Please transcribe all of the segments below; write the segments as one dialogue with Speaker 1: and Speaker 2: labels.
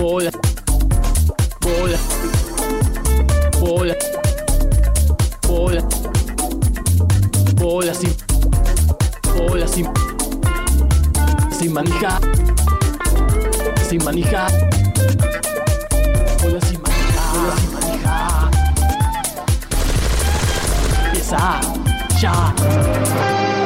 Speaker 1: Bola. Bola. Bola. Bola. Bola sin. Bola sin. Sin manija. Sin manija. Bola sin manija. Bola sin manija. Empieza. Ya.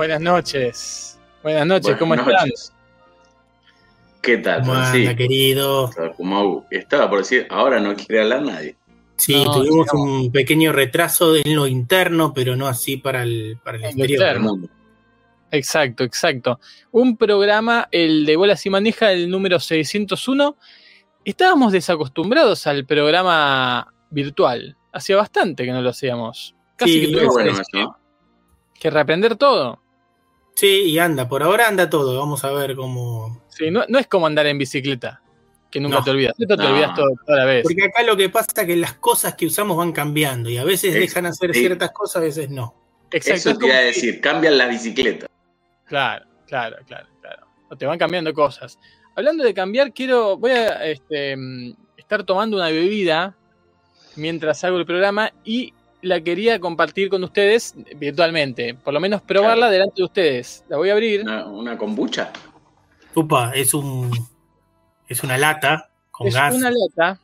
Speaker 1: Buenas noches. Buenas noches, ¿cómo
Speaker 2: Buenas
Speaker 1: están?
Speaker 2: noches. ¿Qué tal?
Speaker 3: ¿Cómo anda,
Speaker 2: Sí,
Speaker 3: querido?
Speaker 2: como estaba por decir, ahora no quiere hablar nadie.
Speaker 3: Sí,
Speaker 1: No,
Speaker 3: tuvimos
Speaker 1: no.
Speaker 3: un pequeño retraso en lo interno, pero no así para el, para el exterior.
Speaker 2: Del mundo.
Speaker 1: Exacto, exacto. Un programa, el de Bolas y Manija, el número 601. Estábamos desacostumbrados al programa virtual. Hacía bastante que no lo hacíamos. Casi
Speaker 3: Sí,
Speaker 1: que tuvimos
Speaker 2: bueno
Speaker 1: que,
Speaker 2: eso, ¿no?
Speaker 1: que reaprender todo.
Speaker 3: Sí, y anda, por ahora anda todo. Vamos a ver cómo.
Speaker 1: Sí, no, no es como andar en bicicleta, que nunca
Speaker 3: No.
Speaker 1: te olvidas. Esto te
Speaker 2: No.
Speaker 1: olvidas todo, toda la vez.
Speaker 3: Porque acá lo que pasa es que las cosas que usamos van cambiando y a veces
Speaker 2: Es-
Speaker 3: dejan hacer
Speaker 2: sí.
Speaker 3: ciertas cosas, a veces no.
Speaker 1: Exacto.
Speaker 2: Eso
Speaker 1: es
Speaker 2: te iba a decir, cambian las bicicletas.
Speaker 1: Claro, claro, claro, claro. O te van cambiando cosas. Hablando de cambiar, quiero, voy a este, mm, estar tomando una bebida mientras hago el programa y la quería compartir con ustedes virtualmente. Por lo menos probarla
Speaker 2: Claro.
Speaker 1: delante de ustedes. La voy a abrir.
Speaker 2: Una, una kombucha.
Speaker 3: Upa, es un. Es una lata con
Speaker 1: es
Speaker 3: gas.
Speaker 1: una lata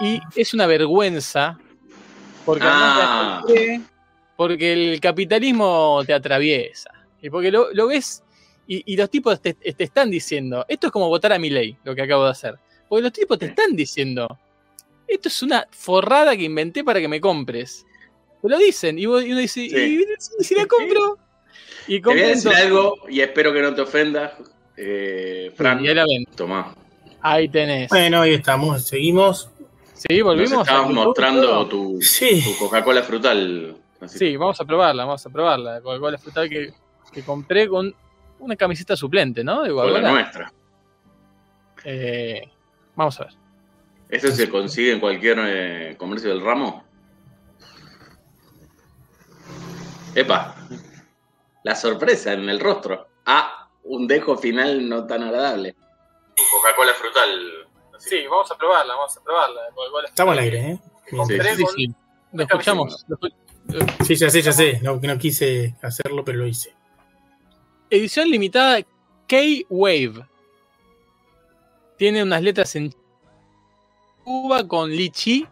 Speaker 1: y es una vergüenza porque, además la
Speaker 2: Ah.
Speaker 1: porque el capitalismo te atraviesa y porque lo, lo ves y, y los tipos te, te están diciendo esto es como votar a mi ley lo que acabo de hacer porque los tipos te están diciendo esto es una forrada que inventé para que me compres te lo dicen y, vos- y uno dice
Speaker 2: Sí.
Speaker 1: ¿y si- la compro? y
Speaker 2: Te voy a
Speaker 1: compro
Speaker 2: decir
Speaker 1: entonces-
Speaker 2: algo y espero que no te ofendas, eh, Fran.
Speaker 1: y ahí la ven.
Speaker 2: Tomá.
Speaker 1: ahí tenés
Speaker 3: Bueno, ahí estamos, seguimos.
Speaker 1: sí
Speaker 2: Nos
Speaker 1: volvimos a
Speaker 2: estabas mostrando
Speaker 1: todo.
Speaker 2: tu,
Speaker 3: Sí.
Speaker 2: tu Coca-Cola frutal. Así.
Speaker 1: Sí, vamos a probarla, vamos a probarla. La Coca-Cola frutal que, que compré con una camiseta suplente, ¿no? De
Speaker 2: Con la nuestra.
Speaker 1: Eh, vamos a ver.
Speaker 2: ¿Eso se consigue en cualquier eh, comercio del ramo? Epa, la sorpresa en el rostro. Ah, un dejo final no tan agradable. Coca-Cola frutal.
Speaker 1: Sí, vamos a probarla, vamos a probarla.
Speaker 3: Estamos al aire, ¿eh?
Speaker 2: Sí,
Speaker 1: con-
Speaker 3: sí.
Speaker 1: Lo escuchamos.
Speaker 3: Sí, ya sé, ya sé. No, no quise hacerlo, pero lo hice.
Speaker 1: Edición limitada K-Wave. Tiene unas letras en uva con lichi,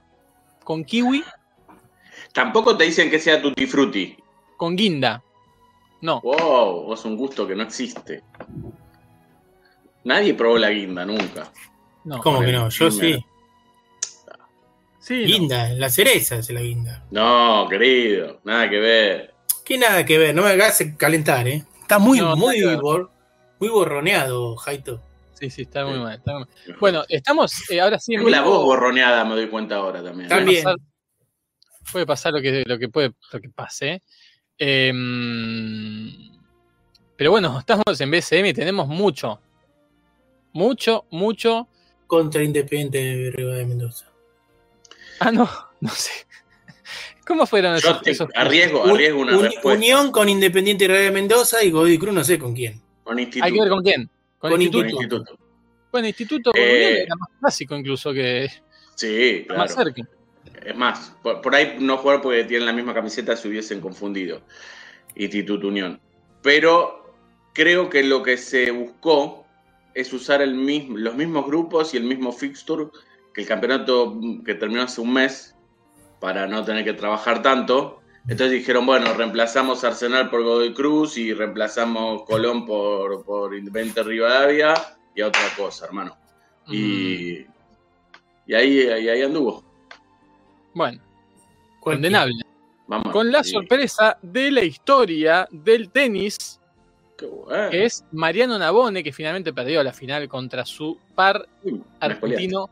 Speaker 1: con kiwi,
Speaker 2: Tampoco te dicen que sea tutti frutti.
Speaker 1: con guinda. No,
Speaker 2: Wow, vos un gusto que no existe. Nadie probó la guinda nunca.
Speaker 1: no.
Speaker 3: ¿Cómo que no? Yo sí.
Speaker 1: Sí, no.
Speaker 3: Guinda, la cereza es la guinda.
Speaker 2: No, querido, nada que ver.
Speaker 3: ¿Qué nada que ver? No me hagas calentar, ¿eh? Está muy,
Speaker 1: No,
Speaker 3: muy, bor- muy borroneado, Jaito.
Speaker 1: Sí, sí, está muy
Speaker 2: Sí.
Speaker 1: mal. está muy mal. Bueno, estamos eh, ahora sí en
Speaker 2: Tengo la voz borroneada, me doy cuenta ahora también.
Speaker 1: Puede
Speaker 3: También.
Speaker 1: pasar, puede pasar lo que, lo que puede, lo que pase. Em, pero bueno, estamos en BCM y tenemos mucho. Mucho, mucho.
Speaker 3: Contra Independiente de Río de Mendoza.
Speaker 1: Ah, no, no sé. ¿Cómo fueron
Speaker 2: Yo
Speaker 1: esos,
Speaker 2: te
Speaker 1: esos-
Speaker 2: arriesgo, arriesgo una
Speaker 3: un-
Speaker 2: respuesta.
Speaker 3: unión con Independiente de Río de Mendoza y Godoy Cruz no sé con quién.
Speaker 2: Con instituto.
Speaker 1: Hay que ver con quién. Con,
Speaker 3: Con
Speaker 1: instituto.
Speaker 2: Instituto.
Speaker 1: Bueno, instituto
Speaker 2: Eh,
Speaker 1: era más clásico incluso que
Speaker 2: Sí,
Speaker 1: más
Speaker 2: claro.
Speaker 1: cerca.
Speaker 2: Es más, por, por ahí no jugar porque tienen la misma camiseta se hubiesen confundido. Instituto Unión. Pero creo que lo que se buscó es usar el mismo, los mismos grupos y el mismo fixture que el campeonato que terminó hace un mes para no tener que trabajar tanto. Entonces dijeron, bueno, reemplazamos Arsenal por Godoy Cruz y reemplazamos Colón por, por Independiente Rivadavia y a otra cosa, hermano.
Speaker 1: Mm,
Speaker 2: Y, y ahí, ahí, ahí anduvo.
Speaker 1: Bueno, condenable.
Speaker 2: Vamos.
Speaker 1: Con la
Speaker 2: Sí.
Speaker 1: sorpresa de la historia del tenis,
Speaker 2: Qué bueno.
Speaker 1: que es Mariano Nabone, que finalmente perdió la final contra su par
Speaker 2: Uy,
Speaker 1: argentino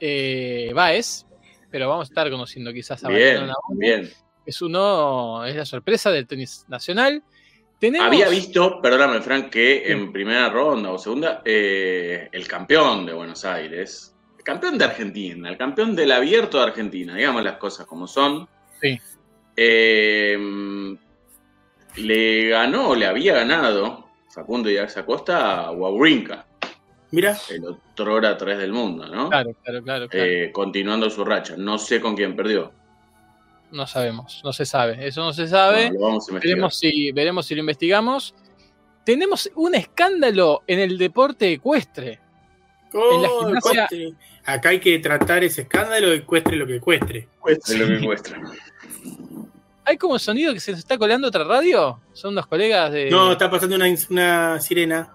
Speaker 1: eh, Baez. Pero vamos a estar conociendo quizás a
Speaker 2: Bien,
Speaker 1: Mariano Nabone.
Speaker 2: bien.
Speaker 1: Es uno, es la sorpresa del tenis nacional. Tenemos,
Speaker 2: Había visto, perdóname, Frank, que en primera ronda o segunda, eh, el campeón de Buenos Aires, el campeón de Argentina, el campeón del abierto de Argentina, digamos las cosas como son,
Speaker 1: Sí.
Speaker 2: eh, le ganó, o le había ganado Facundo Díaz Acosta a Wawrinka,
Speaker 3: Mira,
Speaker 2: el otro hora 3 del mundo, ¿no?
Speaker 1: Claro, claro, claro. claro.
Speaker 2: Eh, continuando su racha. No sé con quién perdió.
Speaker 1: No sabemos, no se sabe. Eso no se sabe.
Speaker 2: Bueno, lo vamos a investigar.
Speaker 1: veremos, si, veremos si lo investigamos. Tenemos un escándalo en el deporte ecuestre. En la
Speaker 3: Oh,
Speaker 1: gimnasia-.
Speaker 3: Acá hay que tratar ese escándalo y cueste lo que cueste.
Speaker 2: Es lo que muestra.
Speaker 1: ¿Hay como sonido que se nos está colando otra radio? Son unos colegas de.
Speaker 3: No, está pasando una, una sirena.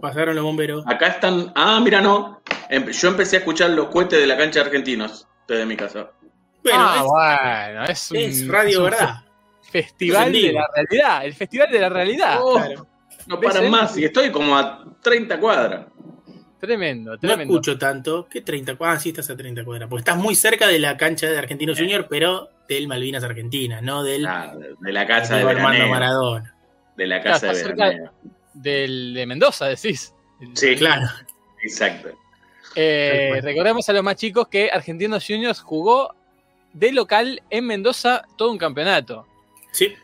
Speaker 3: Pasaron los bomberos.
Speaker 2: Acá están. Ah, mira, no. Em- Yo empecé a escuchar los cohetes de la cancha de argentinos desde mi casa.
Speaker 3: Bueno,
Speaker 1: ah,
Speaker 3: es,
Speaker 1: bueno, es, un,
Speaker 3: es radio,
Speaker 1: es un
Speaker 3: ¿verdad?
Speaker 1: Festival de la realidad. El festival de la realidad.
Speaker 2: Oh,
Speaker 3: Claro.
Speaker 2: No
Speaker 1: ¿Ves,
Speaker 2: paran
Speaker 1: eh?
Speaker 2: más y estoy como a 30 cuadras.
Speaker 1: Tremendo,
Speaker 3: No
Speaker 1: tremendo.
Speaker 3: escucho tanto. ¿Qué 30 cuadras? Ah, sí, estás a 30 cuadras. Porque estás muy cerca de la cancha de Argentino Junior, pero del Malvinas Argentina, no del
Speaker 2: Ah, de- de la casa de
Speaker 3: Armando
Speaker 2: veraneo.
Speaker 3: Maradona.
Speaker 2: De la
Speaker 1: Claro,
Speaker 2: casa de
Speaker 1: cerca-. Del, de Mendoza, decís.
Speaker 2: Sí,
Speaker 3: Claro.
Speaker 2: exacto.
Speaker 1: Eh, recordemos a los más chicos que Argentinos Juniors jugó de local en Mendoza todo un campeonato.
Speaker 3: Sí,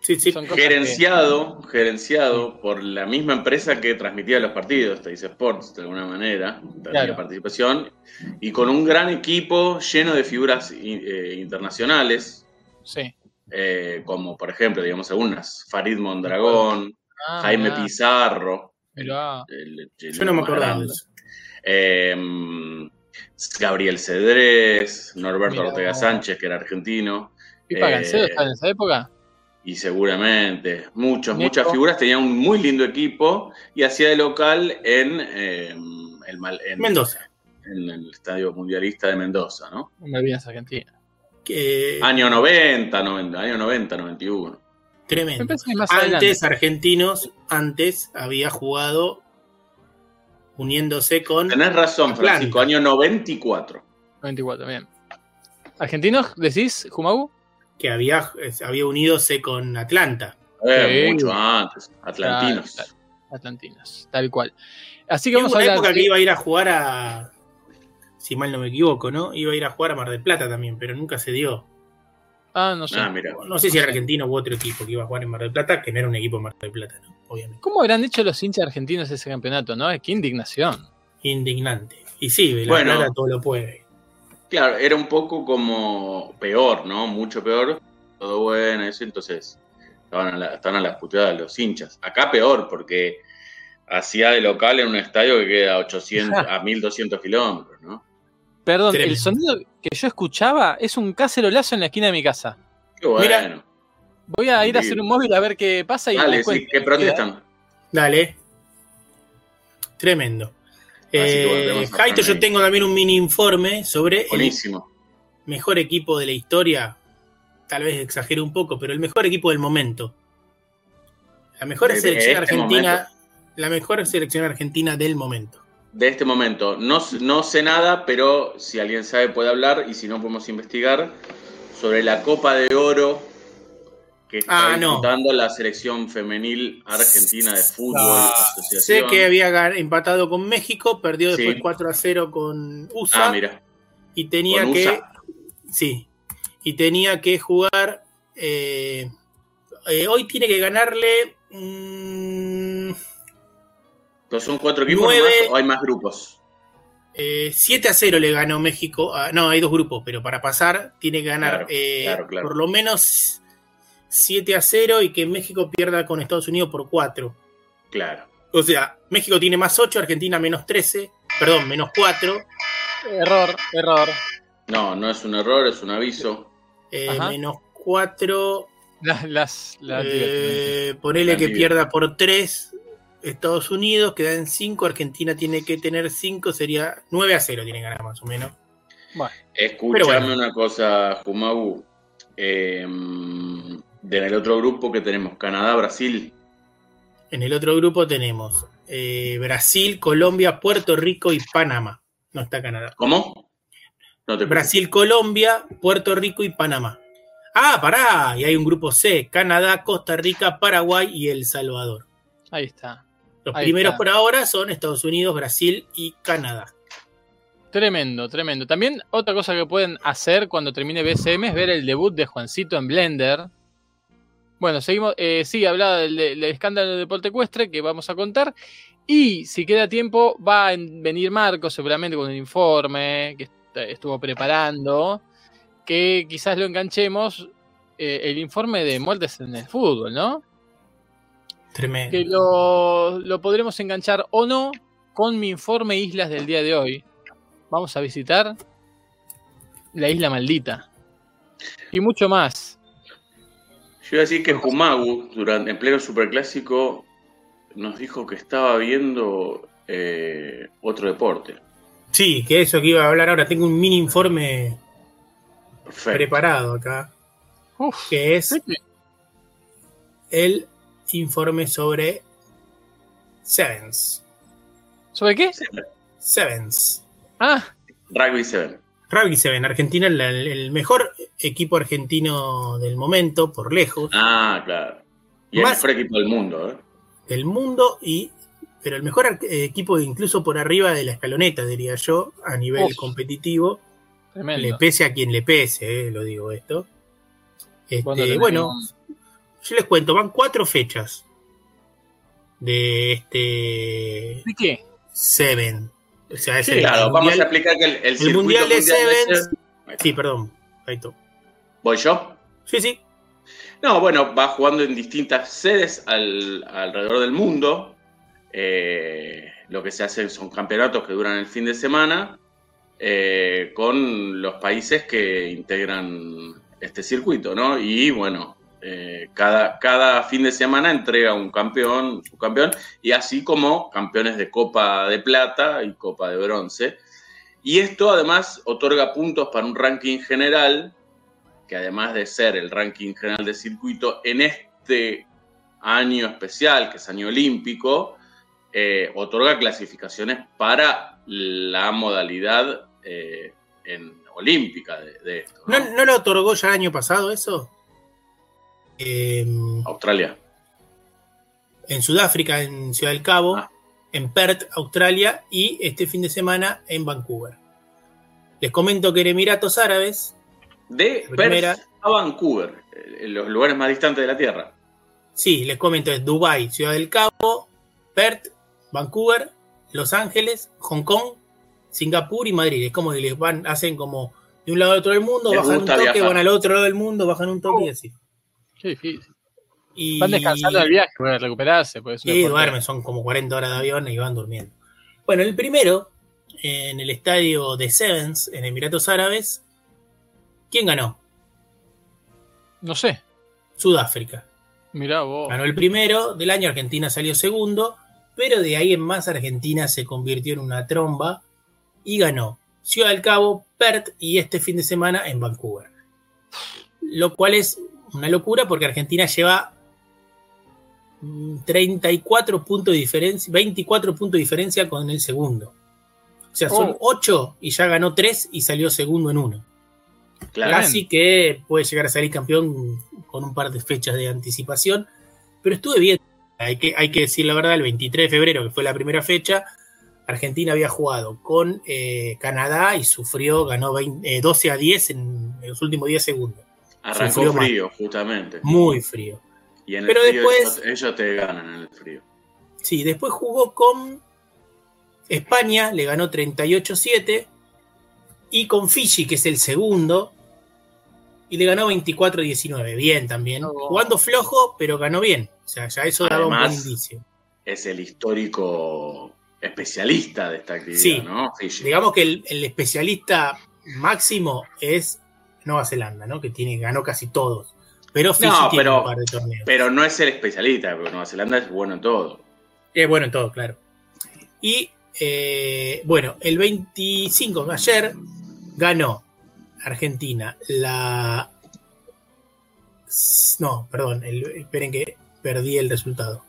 Speaker 3: sí, sí.
Speaker 1: Que-
Speaker 2: Gerenciado, gerenciado por la misma empresa que transmitía los partidos, Teis Sports, de alguna manera, tenía
Speaker 1: Claro.
Speaker 2: participación, y con un gran equipo lleno de figuras eh, internacionales,
Speaker 1: Sí.
Speaker 2: eh, como por ejemplo, digamos algunas, Farid Mondragón,
Speaker 1: Ah,
Speaker 2: Jaime
Speaker 1: mirá,
Speaker 2: Pizarro,
Speaker 1: mirá.
Speaker 2: el- el
Speaker 3: Yo no me acordaba de
Speaker 2: grande.
Speaker 3: eso.
Speaker 2: Eh, Gabriel Cedrés, Norberto
Speaker 1: Mirá.
Speaker 2: Ortega Sánchez, que era argentino,
Speaker 1: ¿Pipa
Speaker 2: Eh,
Speaker 1: Gancedo estaba en esa época?
Speaker 2: y seguramente muchos, muchas figuras, tenía un muy lindo equipo y hacía de local en, eh, el, Mal- en,
Speaker 3: Mendoza.
Speaker 2: en el Estadio Mundialista de Mendoza, ¿no?
Speaker 1: En Malvinas Argentina.
Speaker 3: Que,
Speaker 2: Año 90, 90, año 90, 91.
Speaker 1: Me
Speaker 3: tremendo. Antes,
Speaker 1: adelante.
Speaker 3: Argentinos, antes había jugado uniéndose con.
Speaker 2: Tenés razón. Francisco, año 94.
Speaker 1: 94, bien. ¿Argentinos decís, Jumagu?
Speaker 3: que había, había unidose con Atlanta.
Speaker 2: Eh,
Speaker 1: Sí.
Speaker 2: Mucho antes, atlantinos.
Speaker 1: Claro, Atlantinos, tal cual. Así que vamos a
Speaker 3: una
Speaker 1: hablar.
Speaker 3: época
Speaker 1: de-
Speaker 3: que iba a ir a jugar a. Si mal no me equivoco, ¿no? Iba a ir a jugar a Mar del Plata también, pero nunca se dio.
Speaker 1: Ah, no sé.
Speaker 2: Ah, mira.
Speaker 3: No sé si era argentino u otro equipo que iba a jugar en Mar del Plata, que no era un equipo de Mar del Plata, ¿no? Obviamente.
Speaker 1: ¿Cómo habrán hecho los hinchas argentinos ese campeonato, no? Qué indignación.
Speaker 3: Indignante. Y sí, la
Speaker 2: Bueno.
Speaker 3: Plata todo lo puede.
Speaker 2: Claro, era un poco como peor, ¿no? Mucho peor. Todo bueno, eso. Entonces, estaban a, la, estaban a las puteadas los hinchas. Acá peor, porque hacía de local en un estadio que queda a 800, a 1200 kilómetros, ¿no?
Speaker 1: Perdón,
Speaker 3: Tremendo.
Speaker 1: el sonido que yo escuchaba es un cacerolazo en la esquina de mi casa.
Speaker 2: Qué bueno.
Speaker 3: Mira,
Speaker 1: Voy a ir a hacer un móvil a ver qué pasa y
Speaker 2: Dale, sí, que protestan.
Speaker 3: Dale. Tremendo.
Speaker 2: que
Speaker 3: Eh, Jaito, yo tengo también un mini informe sobre el mejor equipo de la historia. Tal vez exagero un poco, pero el mejor equipo del momento. La mejor
Speaker 2: De- de
Speaker 3: selección
Speaker 2: este
Speaker 3: argentina. La mejor selección argentina del momento.
Speaker 2: De este momento, no, no sé nada, pero si alguien sabe puede hablar y si no podemos investigar sobre la Copa de Oro que está
Speaker 3: Ah, no.
Speaker 2: disputando la selección femenil argentina de fútbol
Speaker 3: Ah. Sé que había empatado con México, perdió después
Speaker 2: Sí.
Speaker 3: 4 a 0 con USA
Speaker 2: Ah, mira.
Speaker 3: y tenía
Speaker 2: con
Speaker 3: que
Speaker 2: USA.
Speaker 3: sí y tenía que jugar eh, eh, hoy tiene que ganarle mm,
Speaker 2: Entonces, ¿Son cuatro equipos
Speaker 3: Nueve.
Speaker 2: nomás o hay más grupos?
Speaker 3: eh, 7 a 0 le ganó México ah, no hay dos grupos pero para pasar tiene que ganar
Speaker 2: Claro,
Speaker 3: eh,
Speaker 2: claro, claro.
Speaker 3: por lo menos 7 a 0 y que México pierda con Estados Unidos por 4
Speaker 2: Claro.
Speaker 3: o sea México tiene más 8 Argentina menos 13 perdón menos 4
Speaker 1: Error, error.
Speaker 2: No, no es un error, es un aviso.
Speaker 3: eh, menos 4
Speaker 1: Las, las, las
Speaker 3: Eh, ponele que pierda por 3 Estados Unidos, queda en 5, Argentina tiene que tener 5, sería 9 a 0 tiene que ganar más o menos.
Speaker 1: Bueno,
Speaker 3: bueno.
Speaker 2: una cosa, Jumagu. Eh, en el otro grupo que tenemos Canadá, Brasil.
Speaker 3: En el otro grupo tenemos eh, Brasil, Colombia, Puerto Rico y Panamá. No está Canadá.
Speaker 2: ¿Cómo? No te
Speaker 3: Brasil, Colombia, Puerto Rico y Panamá. Ah, pará, y hay un grupo C, Canadá, Costa Rica, Paraguay y El Salvador.
Speaker 1: Ahí está.
Speaker 3: Los
Speaker 1: Ahí
Speaker 3: primeros
Speaker 1: está.
Speaker 3: por ahora son Estados Unidos, Brasil y Canadá.
Speaker 1: Tremendo, tremendo. También otra cosa que pueden hacer cuando termine BCM es ver el debut de Juancito en Blender. Bueno, seguimos. Eh, sí, hablaba del, del escándalo de deporte ecuestre que vamos a contar. Y si queda tiempo, va a venir Marco seguramente con un informe que est- estuvo preparando. Que quizás lo enganchemos. eh, el informe de muertes en el fútbol, ¿no?
Speaker 3: Tremendo.
Speaker 1: que lo, lo podremos enganchar o no con mi informe Islas del día de hoy. Vamos a visitar la isla maldita. Y mucho más.
Speaker 2: Yo iba a decir que Jumagu, durante, en pleno superclásico, nos dijo que estaba viendo eh, otro deporte.
Speaker 3: Sí, que eso que iba a hablar ahora, tengo un mini informe
Speaker 2: Perfecto.
Speaker 3: preparado acá,
Speaker 1: Uf,
Speaker 3: que es
Speaker 1: ¿sí?
Speaker 3: el informe sobre Sevens.
Speaker 1: ¿Sobre qué?
Speaker 3: Sevens.
Speaker 1: Ah,
Speaker 2: Rugby 7.
Speaker 3: Rugby Seven, Argentina, el, el mejor equipo argentino del momento, por lejos,
Speaker 2: Ah, claro. Y el
Speaker 3: Más-
Speaker 2: mejor equipo del mundo, ¿eh?
Speaker 3: del mundo, y pero el mejor eh, equipo incluso por arriba de la escaloneta, diría yo, a nivel
Speaker 1: Uf.
Speaker 3: competitivo. Le
Speaker 1: tremendo.
Speaker 3: pese a quien le pese, eh, lo digo esto. Este, bueno, yo les cuento, van cuatro fechas de este
Speaker 1: ¿De qué?
Speaker 3: Seven. O sea, es
Speaker 1: Sí,
Speaker 3: el,
Speaker 2: Claro, vamos a explicar que el, el,
Speaker 3: el mundial de.
Speaker 2: Seven-
Speaker 3: Sí, perdón. Ahí está.
Speaker 2: ¿Voy yo?
Speaker 3: Sí, sí.
Speaker 2: No, bueno, va jugando en distintas sedes al- alrededor del mundo. Eh, lo que se hacen son campeonatos que duran el fin de semana eh, con los países que integran este circuito, ¿no? Y bueno, eh, cada, cada fin de semana entrega un campeón, su campeón, y así como campeones de Copa de Plata y Copa de Bronce. Y esto además otorga puntos para un ranking general que además de ser el ranking general de circuito, en este año especial, que es año olímpico, eh, otorga clasificaciones para la modalidad eh, en, olímpica de, de esto. ¿no?
Speaker 3: ¿No, ¿No lo otorgó ya el año pasado eso? Eh,
Speaker 2: Australia.
Speaker 3: en Sudáfrica, en Ciudad del Cabo,
Speaker 2: Ah.
Speaker 3: en Perth, Australia, y este fin de semana en Vancouver. Les comento que en Emiratos Árabes,
Speaker 2: De
Speaker 3: primera-
Speaker 2: Perth a Vancouver, eh, en los lugares más distantes de la Tierra.
Speaker 3: sí, les comento, es Dubái, Ciudad del Cabo, Perth, Vancouver, Los Ángeles, Hong Kong, Singapur y Madrid. Es como que les van, hacen como de un lado al otro del mundo,
Speaker 2: Les
Speaker 3: bajan un toque,
Speaker 2: viajar.
Speaker 3: van al otro lado del mundo, bajan un toque y así.
Speaker 1: Qué difícil.
Speaker 3: Y,
Speaker 1: Van descansando del viaje para recuperarse. Pues,
Speaker 3: Y duermen, son como 40 horas de avión y van durmiendo. Bueno, el primero, en el estadio de Sevens, en Emiratos Árabes, ¿quién ganó?
Speaker 1: No sé.
Speaker 3: Sudáfrica.
Speaker 1: Mirá vos.
Speaker 3: Ganó el primero del año, Argentina salió segundo, pero de ahí en más Argentina se convirtió en una tromba y ganó Ciudad del Cabo, Perth y este fin de semana en Vancouver. Lo cual es una locura porque Argentina lleva mm, 34 puntos de diferencia, 24 puntos de diferencia con el segundo. O sea, son
Speaker 1: Oh.
Speaker 3: 8 y ya ganó 3 y salió segundo en uno.
Speaker 2: Claro.
Speaker 3: Casi que puede llegar a salir campeón con un par de fechas de anticipación. Pero estuve bien. Hay que, hay que decir la verdad, el 23 de febrero, que fue la primera fecha, Argentina había jugado con eh, Canadá y sufrió, ganó 20 eh, 12 a 10 en, en los últimos 10 segundos.
Speaker 2: Arrancó
Speaker 3: mal.
Speaker 2: frío, justamente.
Speaker 3: Muy frío.
Speaker 2: Y en el
Speaker 3: Pero
Speaker 2: frío
Speaker 3: después-
Speaker 2: ellos, ellos te ganan en el frío.
Speaker 3: Sí, después jugó con España, le ganó 38-7. Y con Fiji, que es el segundo, y le ganó 24-19. Bien también.
Speaker 1: Oh.
Speaker 3: Jugando flojo, pero ganó bien. O sea, ya eso daba un buen
Speaker 2: Además,
Speaker 3: indicio.
Speaker 2: Es el histórico especialista de esta actividad,
Speaker 3: Sí.
Speaker 2: ¿no? Fiji.
Speaker 3: Digamos que el, el especialista máximo es Nueva Zelanda, ¿no? Que tiene, ganó casi todos. Pero Fiji
Speaker 2: No,
Speaker 3: tiene
Speaker 2: pero-
Speaker 3: un par de torneos.
Speaker 2: Pero no es el especialista, porque Nueva Zelanda es bueno en todo.
Speaker 3: Es bueno en todo, claro. Y eh, bueno, el 25 ayer ganó Argentina la. No, perdón, el- esperen que perdí el resultado.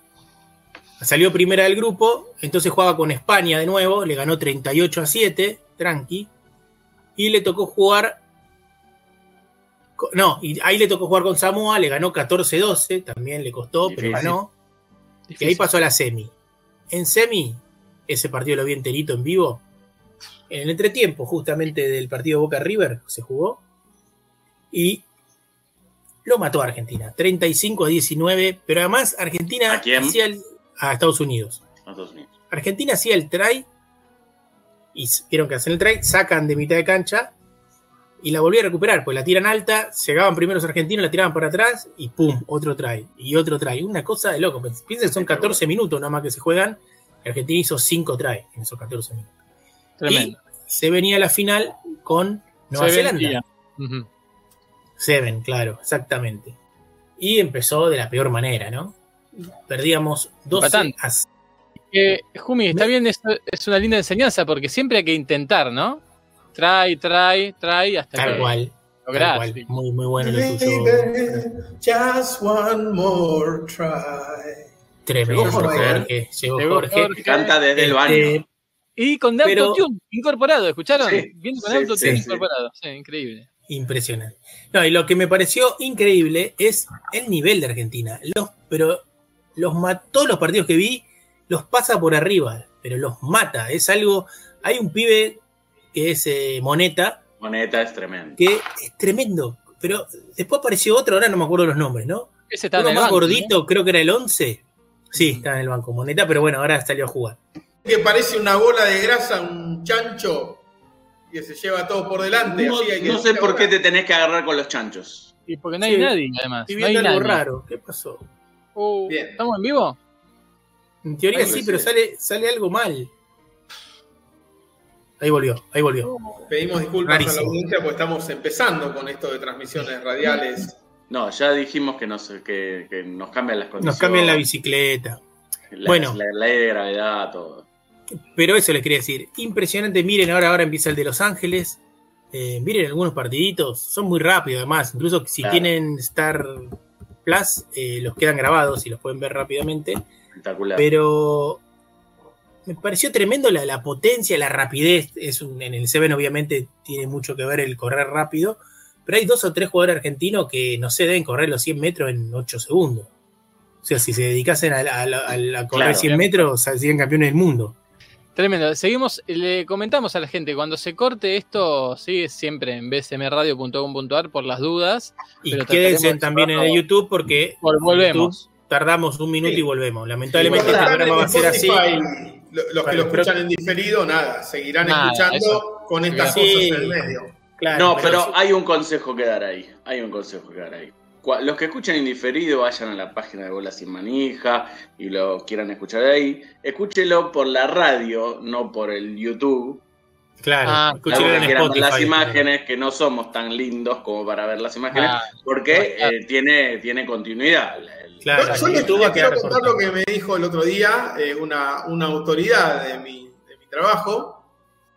Speaker 3: Salió primera del grupo, entonces jugaba con España de nuevo, le ganó 38 a 7, tranqui. Y le tocó jugar No, y ahí le tocó jugar con Samoa, le ganó 14-12, también le costó, pero
Speaker 2: Difícil.
Speaker 3: ganó. Y ahí pasó a la semi. En semi, ese partido lo vi enterito en vivo. En el entretiempo, justamente del partido Boca River, se jugó. Y lo mató a Argentina. 35 a 19. Pero además, Argentina
Speaker 2: ¿A quién?
Speaker 3: hacía el- a Estados Unidos.
Speaker 2: A Estados Unidos.
Speaker 3: Argentina hacía el try. Y vieron que hacen el try, sacan de mitad de cancha. Y la volví a recuperar, pues la tiran alta, llegaban primero los argentinos, la tiraban para atrás y pum, otro try. Y otro try. Una cosa de loco. Piensen que son 14 minutos nada más que se juegan. Argentina hizo 5 try en esos 14 minutos.
Speaker 1: Tremendo.
Speaker 3: Y se venía la final con Nueva Zelanda. Seven, claro, exactamente. Y empezó de la peor manera, ¿no? Perdíamos 12
Speaker 1: Empatando.
Speaker 3: a
Speaker 1: Eh, Jumi, está bien, es, es una linda enseñanza porque siempre hay que intentar, ¿no? Try, try, try hasta
Speaker 3: tal
Speaker 1: que
Speaker 3: cual. tal cual. Muy, muy bueno lo tuyo.
Speaker 4: Baby, just one more try.
Speaker 3: Tremendo,
Speaker 4: Llegó Jorge,
Speaker 3: Jorge. Llegó Jorge.
Speaker 1: Jorge.
Speaker 2: Canta desde el
Speaker 3: Este,
Speaker 2: baño.
Speaker 1: Y con
Speaker 3: Pero-
Speaker 1: autotune incorporado, ¿escucharon?
Speaker 2: Sí,
Speaker 1: Viendo con
Speaker 2: sí,
Speaker 1: autotune incorporado. Sí, increíble.
Speaker 3: Impresionante. No, y lo que me pareció increíble es el nivel de Argentina. Los, pero los ma- todos los partidos que vi los pasa por arriba, pero los mata. Es algo. Hay un pibe que es eh, Moneta,
Speaker 2: Moneta es tremendo.
Speaker 3: que es tremendo. Pero después apareció otro, ahora no me acuerdo los nombres, ¿no?
Speaker 1: Ese está en
Speaker 3: Uno
Speaker 1: el
Speaker 3: más
Speaker 1: banco,
Speaker 3: gordito, creo que era el 11. Sí, estaba en el banco Moneta, pero bueno, ahora salió a jugar.
Speaker 4: Que parece una bola de grasa, un chancho, que se lleva todo por delante.
Speaker 2: No,
Speaker 4: así hay que
Speaker 2: no sé por qué te tenés que agarrar con los chanchos.
Speaker 1: Y porque no hay
Speaker 3: Sí.
Speaker 1: nadie, además.
Speaker 3: Estoy
Speaker 1: No hay
Speaker 3: viendo algo
Speaker 1: nadie.
Speaker 3: raro. ¿Qué pasó?
Speaker 1: Uh,
Speaker 4: Bien.
Speaker 1: ¿Estamos en vivo?
Speaker 3: En teoría sí, pero sale, sale algo mal. Ahí volvió, ahí volvió.
Speaker 4: Pedimos disculpas a la audiencia porque estamos empezando con esto de transmisiones radiales.
Speaker 2: No, ya dijimos que nos, que, que nos cambian las condiciones.
Speaker 3: Nos cambian la bicicleta.
Speaker 2: La,
Speaker 3: Bueno.
Speaker 2: La, ley de gravedad, todo.
Speaker 3: Pero eso les quería decir. Impresionante. Miren, ahora, ahora empieza el de Los Ángeles. Eh, miren algunos partiditos. Son muy rápidos, además. Incluso si
Speaker 2: Claro.
Speaker 3: tienen Star Plus, eh, los quedan grabados y los pueden ver rápidamente.
Speaker 2: Espectacular.
Speaker 3: Pero me pareció tremendo la, la potencia, la rapidez. Es un- en el Seven, obviamente, tiene mucho que ver el correr rápido. Pero hay dos o tres jugadores argentinos que no sé, deben correr los 100 metros en 8 segundos. O sea, si se dedicasen a, a- a- a correr
Speaker 2: Claro.
Speaker 3: 100 metros, serían campeones del mundo.
Speaker 1: Tremendo. Seguimos, le comentamos a la gente, cuando se corte esto, sigue siempre en bsmradio.com.ar por las dudas.
Speaker 3: Y
Speaker 1: Pero
Speaker 3: quédense también en el YouTube porque
Speaker 1: Vol- Volvemos.
Speaker 3: YouTube tardamos un minuto
Speaker 4: Sí.
Speaker 3: y volvemos. Lamentablemente este
Speaker 4: están
Speaker 3: programa va a
Speaker 4: en
Speaker 3: ser así.
Speaker 4: Los que lo
Speaker 3: pero-
Speaker 4: escuchan en diferido, nada, seguirán
Speaker 1: Nada,
Speaker 4: escuchando
Speaker 1: eso-
Speaker 4: con estas
Speaker 3: Sí.
Speaker 4: cosas en el medio.
Speaker 3: Claro,
Speaker 2: no, pero,
Speaker 3: sí.
Speaker 2: hay un consejo que dar ahí. Hay un consejo que dar ahí. Los que escuchan indiferido, vayan a la página de Bola Sin Manija y lo quieran escuchar ahí. Escúchelo por la radio, no por el YouTube.
Speaker 3: Claro,
Speaker 1: Ah,
Speaker 2: que
Speaker 3: en Spotify.
Speaker 2: las imágenes, que no somos tan lindos como para ver las imágenes,
Speaker 1: Ah,
Speaker 2: porque
Speaker 1: claro.
Speaker 2: eh, tiene, tiene continuidad.
Speaker 3: Claro,
Speaker 4: Yo- les,
Speaker 3: quedar
Speaker 4: quiero contar lo que me dijo el otro día eh, una, una autoridad de mi, de mi trabajo.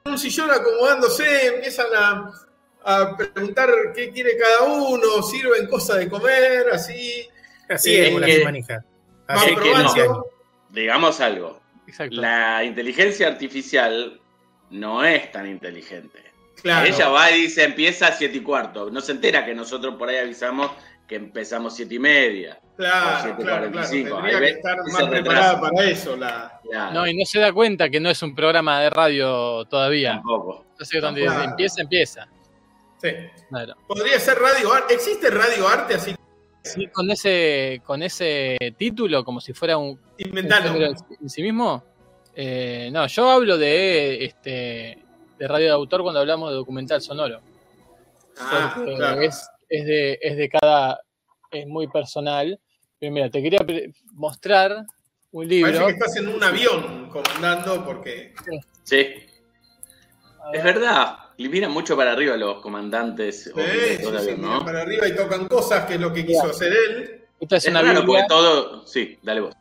Speaker 4: En un sillón acomodándose, empiezan a, a preguntar qué quiere cada uno, sirven cosas de comer, así.
Speaker 3: Así
Speaker 4: Eh,
Speaker 3: es,
Speaker 2: que-
Speaker 3: la manija.
Speaker 4: Van
Speaker 3: Hace
Speaker 2: que no.
Speaker 3: 15 años.
Speaker 2: Digamos algo.
Speaker 1: Exacto.
Speaker 2: La inteligencia artificial no es tan inteligente.
Speaker 4: Claro.
Speaker 2: Ella va y dice empieza a 7 y cuarto. No se entera que nosotros por ahí avisamos que empezamos 7 y media.
Speaker 4: Claro, claro, claro.
Speaker 2: 7:45.
Speaker 4: Tendría que estar más preparada para eso. La...
Speaker 2: Claro,
Speaker 1: No, y no se da cuenta que no es un programa de radio todavía.
Speaker 2: tampoco.
Speaker 1: Entonces, donde
Speaker 4: Claro.
Speaker 1: empieza, empieza.
Speaker 4: Sí.
Speaker 1: Claro.
Speaker 4: Podría ser radio arte. ¿Existe radio arte así?
Speaker 1: Sí, con ese, con ese título, como si fuera un,
Speaker 4: Inventalo.
Speaker 1: en sí mismo. eh, no, yo hablo de este de radio de autor cuando hablamos de documental sonoro.
Speaker 4: Ah,
Speaker 1: porque
Speaker 4: claro.
Speaker 1: es, es de, es de cada. es muy personal. Pero mira, te quería mostrar un libro.
Speaker 4: Parece que estás en un avión comandando porque.
Speaker 2: Sí, es verdad. Le miran mucho para arriba los comandantes
Speaker 4: Sí, sí, sí,
Speaker 2: avión,
Speaker 4: miran
Speaker 2: ¿no?
Speaker 4: para arriba y tocan cosas, que es lo que quiso hacer él.
Speaker 1: Esta es,
Speaker 2: Es
Speaker 1: una
Speaker 2: raro porque todo. Sí, dale vos.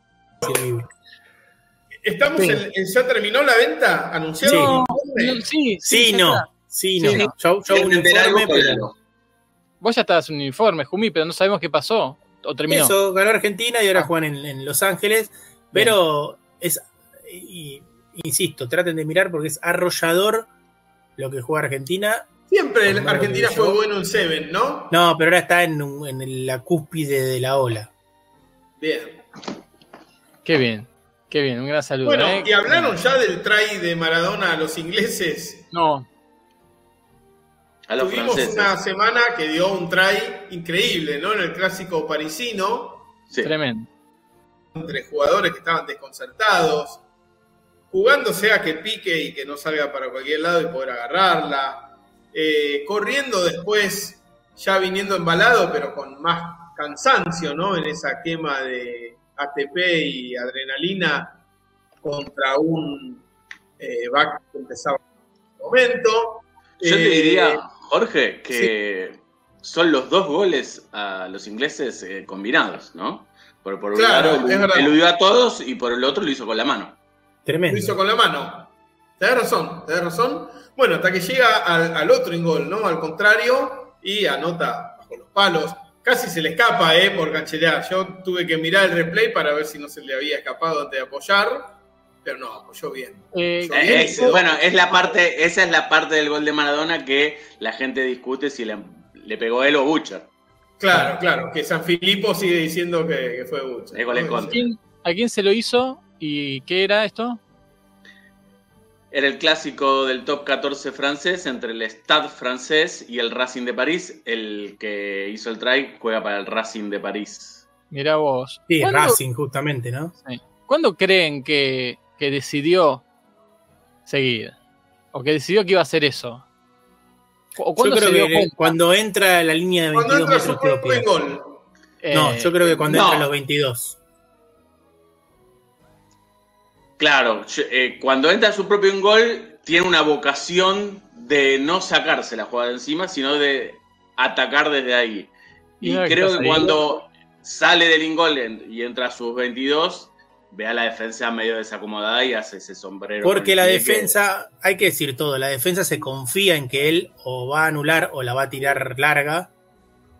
Speaker 4: Estamos
Speaker 3: Sí.
Speaker 4: en, en- ¿Ya terminó la venta? ¿Anunciado?
Speaker 3: Sí.
Speaker 1: No, sí,
Speaker 3: Sí,
Speaker 1: ya
Speaker 3: no. Sí,
Speaker 1: Sí,
Speaker 3: no.
Speaker 1: sí.
Speaker 3: Yo, yo hago
Speaker 2: ¿Quieren
Speaker 3: un informe, pero.
Speaker 1: Vos ya estabas en un informe, Jumi, pero no sabemos qué pasó. O terminó.
Speaker 3: eso, ganó Argentina y ahora juegan en, en Los Ángeles. Pero es, y- insisto, traten de mirar porque es arrollador lo que juega Argentina.
Speaker 4: Siempre Argentina fue bueno en Seven, ¿no?
Speaker 3: No, pero ahora está en, un- en la cúspide de la ola.
Speaker 4: Bien.
Speaker 1: Qué bien, qué bien, un gran saludo.
Speaker 4: Bueno,
Speaker 1: ¿eh?
Speaker 4: y hablaron ya del try de Maradona a los ingleses.
Speaker 1: No,
Speaker 2: A los
Speaker 4: Tuvimos
Speaker 2: franceses.
Speaker 4: una semana que dio un try increíble, ¿no? En el clásico parisino,
Speaker 2: Sí.
Speaker 1: tremendo.
Speaker 4: entre jugadores que estaban desconcertados, jugándose a que pique y que no salga para cualquier lado y poder agarrarla, eh, corriendo después, ya viniendo embalado, pero con más cansancio, ¿no? En esa quema de ATP y adrenalina contra un eh, back que empezaba en ese momento.
Speaker 2: Yo te
Speaker 4: Eh,
Speaker 2: diría, Jorge, que son los dos goles a los ingleses eh, combinados, ¿no? Por, por un
Speaker 4: Claro,
Speaker 2: lado,
Speaker 4: es verdad.
Speaker 2: eludió a todos y por el otro lo hizo con la mano.
Speaker 3: Tremendo.
Speaker 4: Lo hizo con la mano. Tenés razón, tenés razón. Bueno, hasta que llega al, al otro ingol, ¿no? Al contrario, y anota bajo los palos. Casi se le escapa, ¿eh? Por cancherear. Yo tuve que mirar el replay para ver si no se le había escapado antes de apoyar, pero no, apoyó bien.
Speaker 1: Eh,
Speaker 4: Yo-
Speaker 2: Eh, es- bueno, es la parte, esa es la parte del gol de Maradona que la gente discute si le, le pegó él o Butcher.
Speaker 4: Claro, claro, que San Filipo sigue diciendo que, que fue Bucha.
Speaker 2: Es gol en
Speaker 1: ¿a quién, a quién se lo hizo y qué era esto?
Speaker 2: Era el clásico del top 14 francés entre el Stade francés y el Racing de París. El que hizo el try juega para el Racing de París.
Speaker 1: Mirá vos.
Speaker 3: Sí,
Speaker 1: ¿Cuándo-
Speaker 3: Racing, justamente, ¿no?
Speaker 1: ¿Cuándo creen que, que decidió seguir? ¿O que decidió que iba a hacer eso? ¿O
Speaker 3: Yo
Speaker 1: cuándo
Speaker 3: creo
Speaker 1: se dio
Speaker 3: que
Speaker 1: cuenta?
Speaker 3: cuando entra a la línea de
Speaker 4: Cuando
Speaker 3: 22
Speaker 4: entra su
Speaker 3: metros
Speaker 4: propio
Speaker 3: propios.
Speaker 4: gol.
Speaker 3: No,
Speaker 1: Eh,
Speaker 3: yo creo que cuando
Speaker 2: no.
Speaker 3: entra a los 22.
Speaker 2: Claro, eh, cuando entra su propio gol, tiene una vocación de no sacarse la jugada de encima, sino de atacar desde ahí.
Speaker 1: Y no,
Speaker 2: creo que
Speaker 1: ahí.
Speaker 2: cuando sale del ingol y entra a sus 22, ve a la defensa medio desacomodada y hace ese sombrero.
Speaker 3: Porque la
Speaker 2: que-
Speaker 3: defensa, hay que decir todo, la defensa se confía en que él o va a anular o la va a tirar larga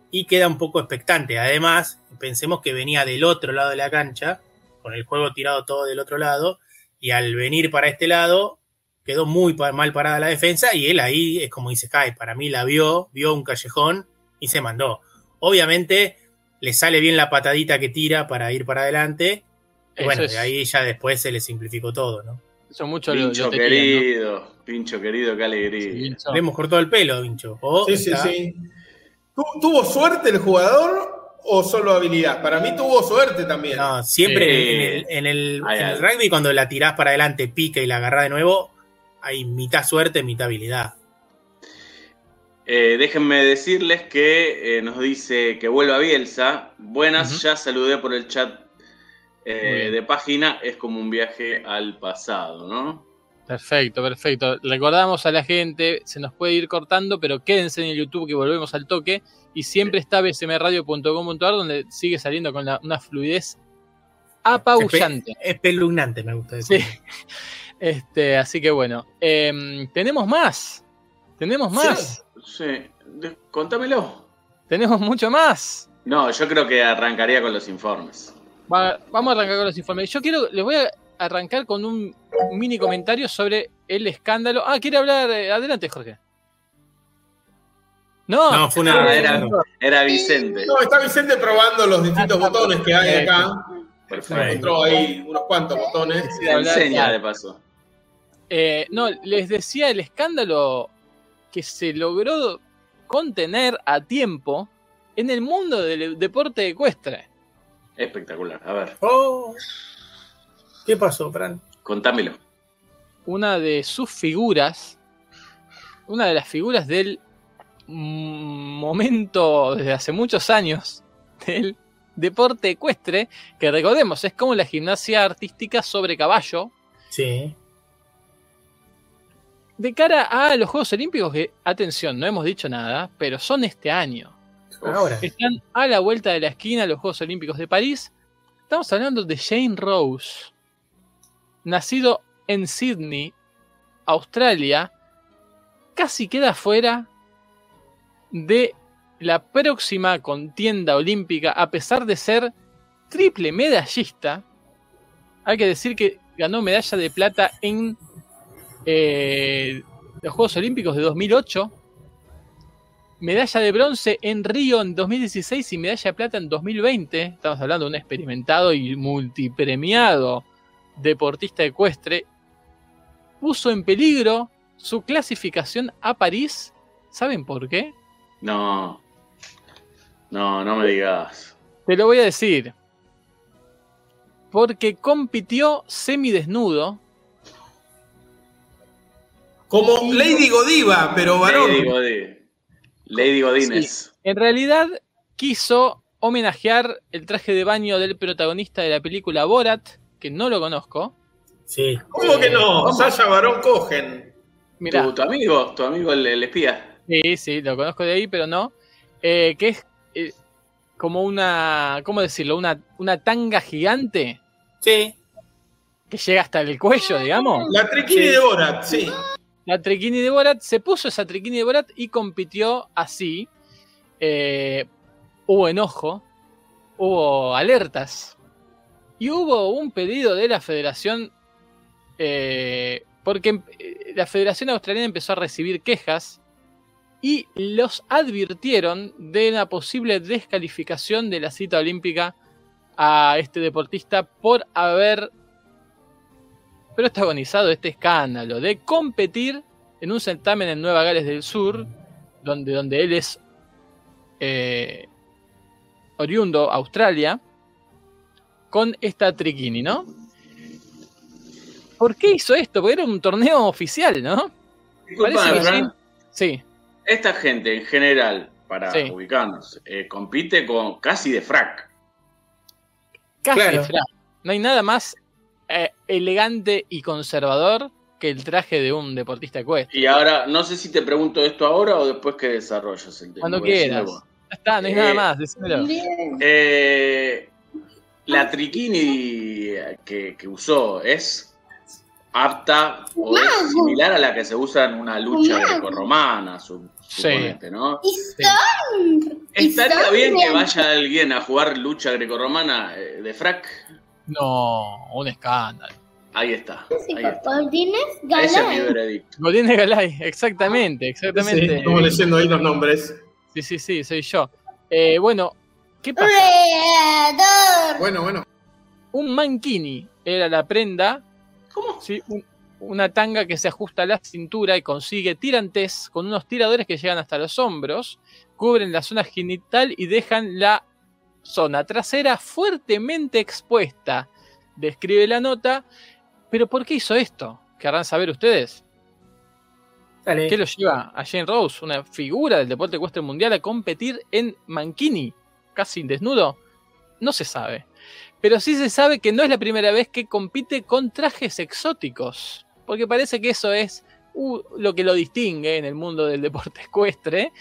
Speaker 3: y queda un poco expectante. Además, pensemos que venía del otro lado de la cancha, con el juego tirado todo del otro lado, y al venir para este lado, quedó muy mal parada la defensa y él ahí es como dice Sky, para mí la vio, vio un callejón y se mandó. Obviamente le sale bien la patadita que tira para ir para adelante. Y bueno,
Speaker 1: es-
Speaker 3: de ahí ya después se le simplificó todo, ¿no?
Speaker 1: Eso mucho lo,
Speaker 2: Pincho
Speaker 1: lo tenían, ¿no?
Speaker 2: querido, pincho querido, qué alegría.
Speaker 1: Pincho.
Speaker 3: Le hemos cortado el pelo, Vincho. O
Speaker 4: Sí, sí,
Speaker 3: está-
Speaker 4: sí. ¿Tu- ¿Tuvo suerte el jugador o solo habilidad? Para mí tuvo suerte también.
Speaker 3: No, siempre
Speaker 2: Sí.
Speaker 3: en, el, en el-
Speaker 2: Ay,
Speaker 3: en el
Speaker 2: ay.
Speaker 3: rugby, cuando la tirás para adelante, pica y la agarrás de nuevo, hay mitad suerte, mitad habilidad.
Speaker 2: Eh, déjenme decirles que eh, nos dice que vuelva Bielsa. Buenas, ya saludé por el chat eh, de página. Es como un viaje al pasado, ¿no?
Speaker 1: Perfecto, perfecto. Recordamos a la gente, se nos puede ir cortando, pero quédense en el YouTube que volvemos al toque. Y siempre está bsmradio.com.ar donde sigue saliendo con la- una fluidez apabullante.
Speaker 3: Espeluznante, me gusta decir.
Speaker 1: Sí. Este, así que bueno, em, tenemos más. Tenemos más.
Speaker 2: Sí, de- contámelo.
Speaker 1: Tenemos mucho más.
Speaker 2: No, yo creo que arrancaría con los informes.
Speaker 1: Va- vamos a arrancar con los informes. Yo quiero, les voy a arrancar con un, mini comentario sobre el escándalo. Ah, quiere hablar. eh, adelante, Jorge. No,
Speaker 3: No, fue una.
Speaker 2: Ah, era, era Vicente.
Speaker 4: No, está Vicente probando los distintos botones que hay acá.
Speaker 2: Perfecto.
Speaker 4: Encontró ahí unos cuantos botones.
Speaker 1: Sí, hablar,
Speaker 2: Enseña de paso.
Speaker 1: Eh, no, les decía el escándalo que se logró contener a tiempo en el mundo del deporte ecuestre.
Speaker 2: Espectacular. A ver,
Speaker 3: Oh. ¿Qué pasó, Fran?
Speaker 2: contámelo.
Speaker 1: Una de sus figuras, una de las figuras del momento desde hace muchos años del deporte ecuestre, que recordemos es como la gimnasia artística sobre caballo,
Speaker 3: Sí.
Speaker 1: de cara a los Juegos Olímpicos, que, atención, no hemos dicho nada, pero son este año.
Speaker 3: Ahora.
Speaker 1: Están a la vuelta de la esquina los Juegos Olímpicos de París. Estamos hablando de Jane Rose, nacido en Sydney, Australia, casi queda fuera de la próxima contienda olímpica, a pesar de ser triple medallista. Hay que decir que ganó medalla de plata en eh, los Juegos Olímpicos de 2008 medalla de bronce en Río en 2016 y medalla de plata en 2020. Estamos hablando de un experimentado y multipremiado deportista ecuestre. Puso en peligro su clasificación a París. ¿Saben por qué?
Speaker 2: No. No, no me digas.
Speaker 1: Te lo voy a decir. Porque compitió semidesnudo.
Speaker 4: Como Lady Godiva, pero varón.
Speaker 2: Lady, Godi- Lady Godínez.
Speaker 1: En realidad quiso homenajear el traje de baño del protagonista de la película Borat, que no lo conozco.
Speaker 3: Sí.
Speaker 4: ¿Cómo que no?
Speaker 2: ¿Cómo?
Speaker 4: Sasha Barón Cogen.
Speaker 1: Mirá,
Speaker 2: ¿Tu, tu amigo, tu amigo el, el espía.
Speaker 1: sí, sí, lo conozco de ahí, pero no. Eh, que es eh, como una, ¿cómo decirlo? Una, una tanga gigante
Speaker 3: Sí.
Speaker 1: que llega hasta el cuello, digamos.
Speaker 4: La triquini
Speaker 1: Sí.
Speaker 4: de Borat, sí.
Speaker 1: La triquini de Borat, se puso esa triquini de Borat y compitió así. Eh, hubo enojo, hubo alertas y hubo un pedido de la federación, eh, porque eh, la federación australiana empezó a recibir quejas y los advirtieron de una posible descalificación de la cita olímpica a este deportista por haber protagonizado este escándalo de competir en un certamen en Nueva Gales del Sur, donde, donde él es eh, oriundo Australia, con esta triquini, ¿no? ¿Por qué hizo esto? Porque era un torneo oficial, ¿no?
Speaker 2: Fran.
Speaker 1: Sí,
Speaker 2: Esta gente en general, para
Speaker 1: Sí.
Speaker 2: ubicarnos, eh, compite con casi de frac.
Speaker 1: casi
Speaker 3: Claro.
Speaker 1: fra. No hay nada más eh, elegante y conservador que el traje de un deportista ecuestre.
Speaker 2: Y ahora, no sé si te pregunto esto ahora o después que desarrolles el tema.
Speaker 1: Cuando quieras. Ya está, no hay
Speaker 2: Eh,
Speaker 1: nada más, decímelo.
Speaker 2: Eh, la triquini que, que usó es apta o es similar a la que se usa en una lucha grecorromana, su,
Speaker 1: Sí.
Speaker 2: suponete, ¿no?
Speaker 5: Están.
Speaker 2: ¿Estaría bien que vaya alguien a jugar lucha grecorromana eh, de frac?
Speaker 1: No, un escándalo.
Speaker 2: Ahí está. Ahí está.
Speaker 5: Godínez
Speaker 2: Ese es mi
Speaker 5: Galán.
Speaker 2: veredicto.
Speaker 1: Godín de Galay, exactamente, exactamente.
Speaker 4: Sí, estamos leyendo ahí los nombres.
Speaker 1: Sí, sí, sí, soy yo. Eh, bueno, ¿qué pasa?
Speaker 5: Redor.
Speaker 4: Bueno, bueno.
Speaker 1: Un mankini era la prenda,
Speaker 2: ¿Cómo?
Speaker 1: ¿sí? Un- una tanga que se ajusta a la cintura y consigue tirantes con unos tiradores que llegan hasta los hombros, cubren la zona genital y dejan la zona trasera fuertemente expuesta. Describe la nota, pero ¿por qué hizo esto? ¿Querrán saber ustedes?
Speaker 3: Dale.
Speaker 1: ¿Qué lo lleva a Jane Rose, una figura del deporte ecuestre mundial, a competir en mankini, casi desnudo? No se sabe. Pero sí se sabe que no es la primera vez que compite con trajes exóticos, porque parece que eso es uh, lo que lo distingue en el mundo del deporte ecuestre,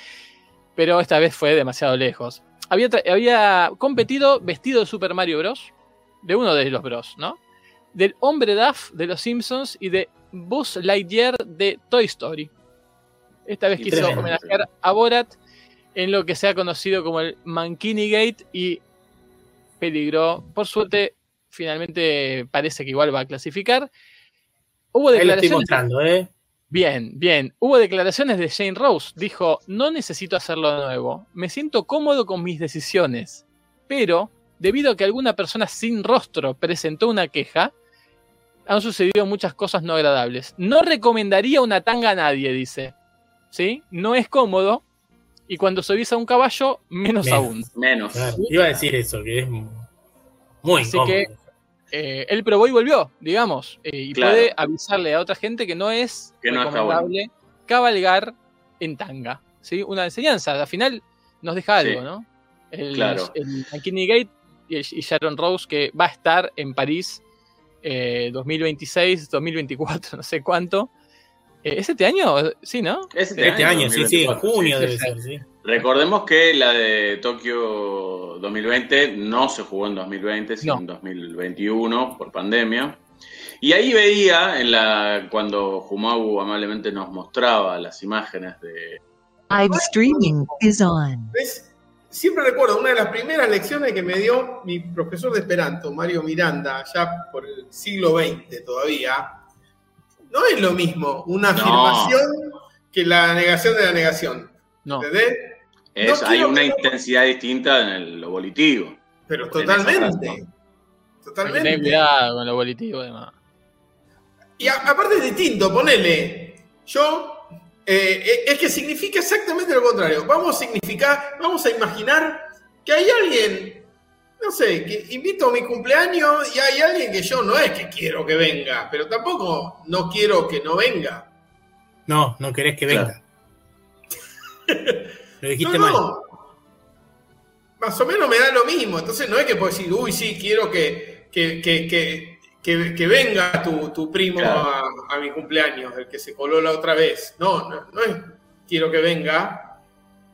Speaker 1: pero esta vez fue demasiado lejos. Había, había competido vestido de Super Mario Bros., de uno de los Bros, ¿no? Del hombre Duff de los Simpsons y de Buzz Lightyear de Toy Story. Esta vez quiso
Speaker 3: Tremendo.
Speaker 1: homenajear a Borat en lo que se ha conocido como el Mankini Gate y peligró. Por suerte, finalmente parece que igual va a clasificar. Hubo
Speaker 3: Ahí lo estoy
Speaker 1: declaraciones.
Speaker 3: mostrando, ¿eh?
Speaker 1: Bien, bien. Hubo declaraciones de Jane Rose. Dijo, no necesito hacerlo de nuevo. Me siento cómodo con mis decisiones. Pero, debido a que alguna persona sin rostro presentó una queja, han sucedido muchas cosas no agradables. No recomendaría una tanga a nadie, dice. ¿Sí? No es cómodo. Y cuando subís a un caballo, menos
Speaker 3: Menos.
Speaker 1: aún.
Speaker 2: Menos.
Speaker 3: Claro, Iba a decir eso, que es muy
Speaker 1: Así
Speaker 3: incómodo.
Speaker 1: que- Eh, él probó y volvió, digamos. eh, y
Speaker 2: Claro.
Speaker 1: puede avisarle a otra gente que no es
Speaker 2: Que no está
Speaker 1: recomendable cabalgar en tanga. ¿sí? Una enseñanza. Al final nos deja algo. ¿no? El,
Speaker 2: Claro.
Speaker 1: el Gate y, y Sharon Rose que va a estar en París eh, 2026, 2024, no sé cuánto. Eh, ¿Es este año? Sí, ¿no?
Speaker 2: Este,
Speaker 3: Este año, sí, sí, en
Speaker 2: 2024,
Speaker 3: junio
Speaker 2: sí,
Speaker 3: debe
Speaker 2: sí,
Speaker 3: ser, sí.
Speaker 2: Recordemos que la de Tokio 2020 no se jugó en 2020, sino
Speaker 1: No.
Speaker 2: en 2021 por pandemia. Y ahí veía, en la cuando Jumagu amablemente nos mostraba las imágenes de...
Speaker 6: Live streaming is on.
Speaker 4: ¿Ves? Siempre recuerdo una de las primeras lecciones que me dio mi profesor de Esperanto, Mario Miranda, ya por el siglo XX todavía. No es lo mismo una
Speaker 2: No.
Speaker 4: afirmación que la negación de la negación.
Speaker 1: No.
Speaker 4: ¿Entendés?
Speaker 2: Es-
Speaker 4: No
Speaker 2: hay una
Speaker 4: que-
Speaker 2: intensidad distinta en el, lo volitivo.
Speaker 4: Pero totalmente.
Speaker 2: razón.
Speaker 1: Hay
Speaker 4: Totalmente.
Speaker 1: cuidado con lo volitivo, además.
Speaker 4: Y a- aparte es distinto, ponele. Yo. eh, es que significa exactamente lo contrario. Vamos a significar, vamos a imaginar que hay alguien, no sé, que invito a mi cumpleaños y hay alguien que yo no es que quiero que venga, pero tampoco no quiero que no venga.
Speaker 3: No, no querés que
Speaker 2: Claro.
Speaker 3: venga. Lo dijiste
Speaker 4: no,
Speaker 3: mal.
Speaker 4: no. Más o menos me da lo mismo. Entonces no es que puedo decir, uy, sí, quiero que, que, que, que, que- que venga tu, tu primo
Speaker 2: Claro.
Speaker 4: a, a mi cumpleaños, el que se coló la otra vez. No, no, no es quiero que venga,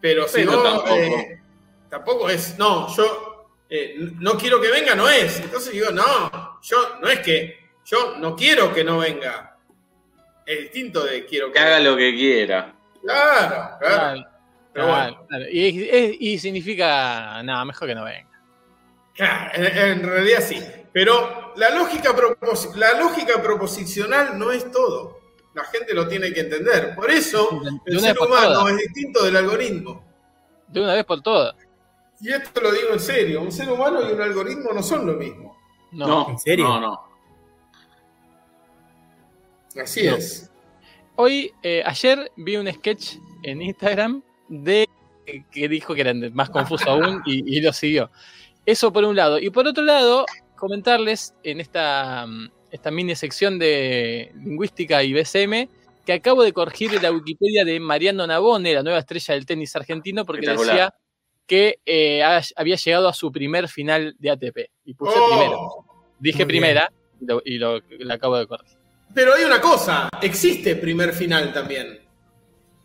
Speaker 4: pero si vos,
Speaker 2: tampoco.
Speaker 4: eh, tampoco es, no, yo eh, no quiero que venga, no es. Entonces digo, no, yo no es que, yo no quiero que no venga. Es distinto de quiero
Speaker 2: Que
Speaker 4: que
Speaker 2: haga lo que quiera.
Speaker 4: Claro, claro.
Speaker 1: Claro,
Speaker 4: Pero
Speaker 1: claro,
Speaker 4: bueno.
Speaker 1: claro. Y, es- y significa, nada, mejor que no venga.
Speaker 4: Claro, en, en realidad sí. Pero la lógica, propos- la lógica proposicional no es todo. La gente lo tiene que entender. Por eso el ser humano
Speaker 1: todas.
Speaker 4: es distinto del algoritmo.
Speaker 1: De una vez por todas.
Speaker 4: Y esto lo digo en serio. Un ser humano y un algoritmo no son lo mismo.
Speaker 1: No.
Speaker 2: No,
Speaker 3: ¿En serio?
Speaker 2: No, no.
Speaker 4: Así
Speaker 1: No.
Speaker 4: es.
Speaker 1: Hoy, eh, ayer vi un sketch en Instagram de que dijo que era más confuso aún y, y lo siguió. Eso por un lado. Y por otro lado, comentarles en esta, mm, esta mini sección de lingüística y BCM que acabo de corregir la Wikipedia de Mariano Navone, la nueva estrella del tenis argentino, porque decía que eh, ha- había llegado a su primer final de ATP. Y puse
Speaker 4: Oh,
Speaker 1: primero. Dije
Speaker 3: bien.
Speaker 1: primera y, lo, y lo- lo acabo de corregir.
Speaker 4: Pero hay una cosa. Existe primer final también.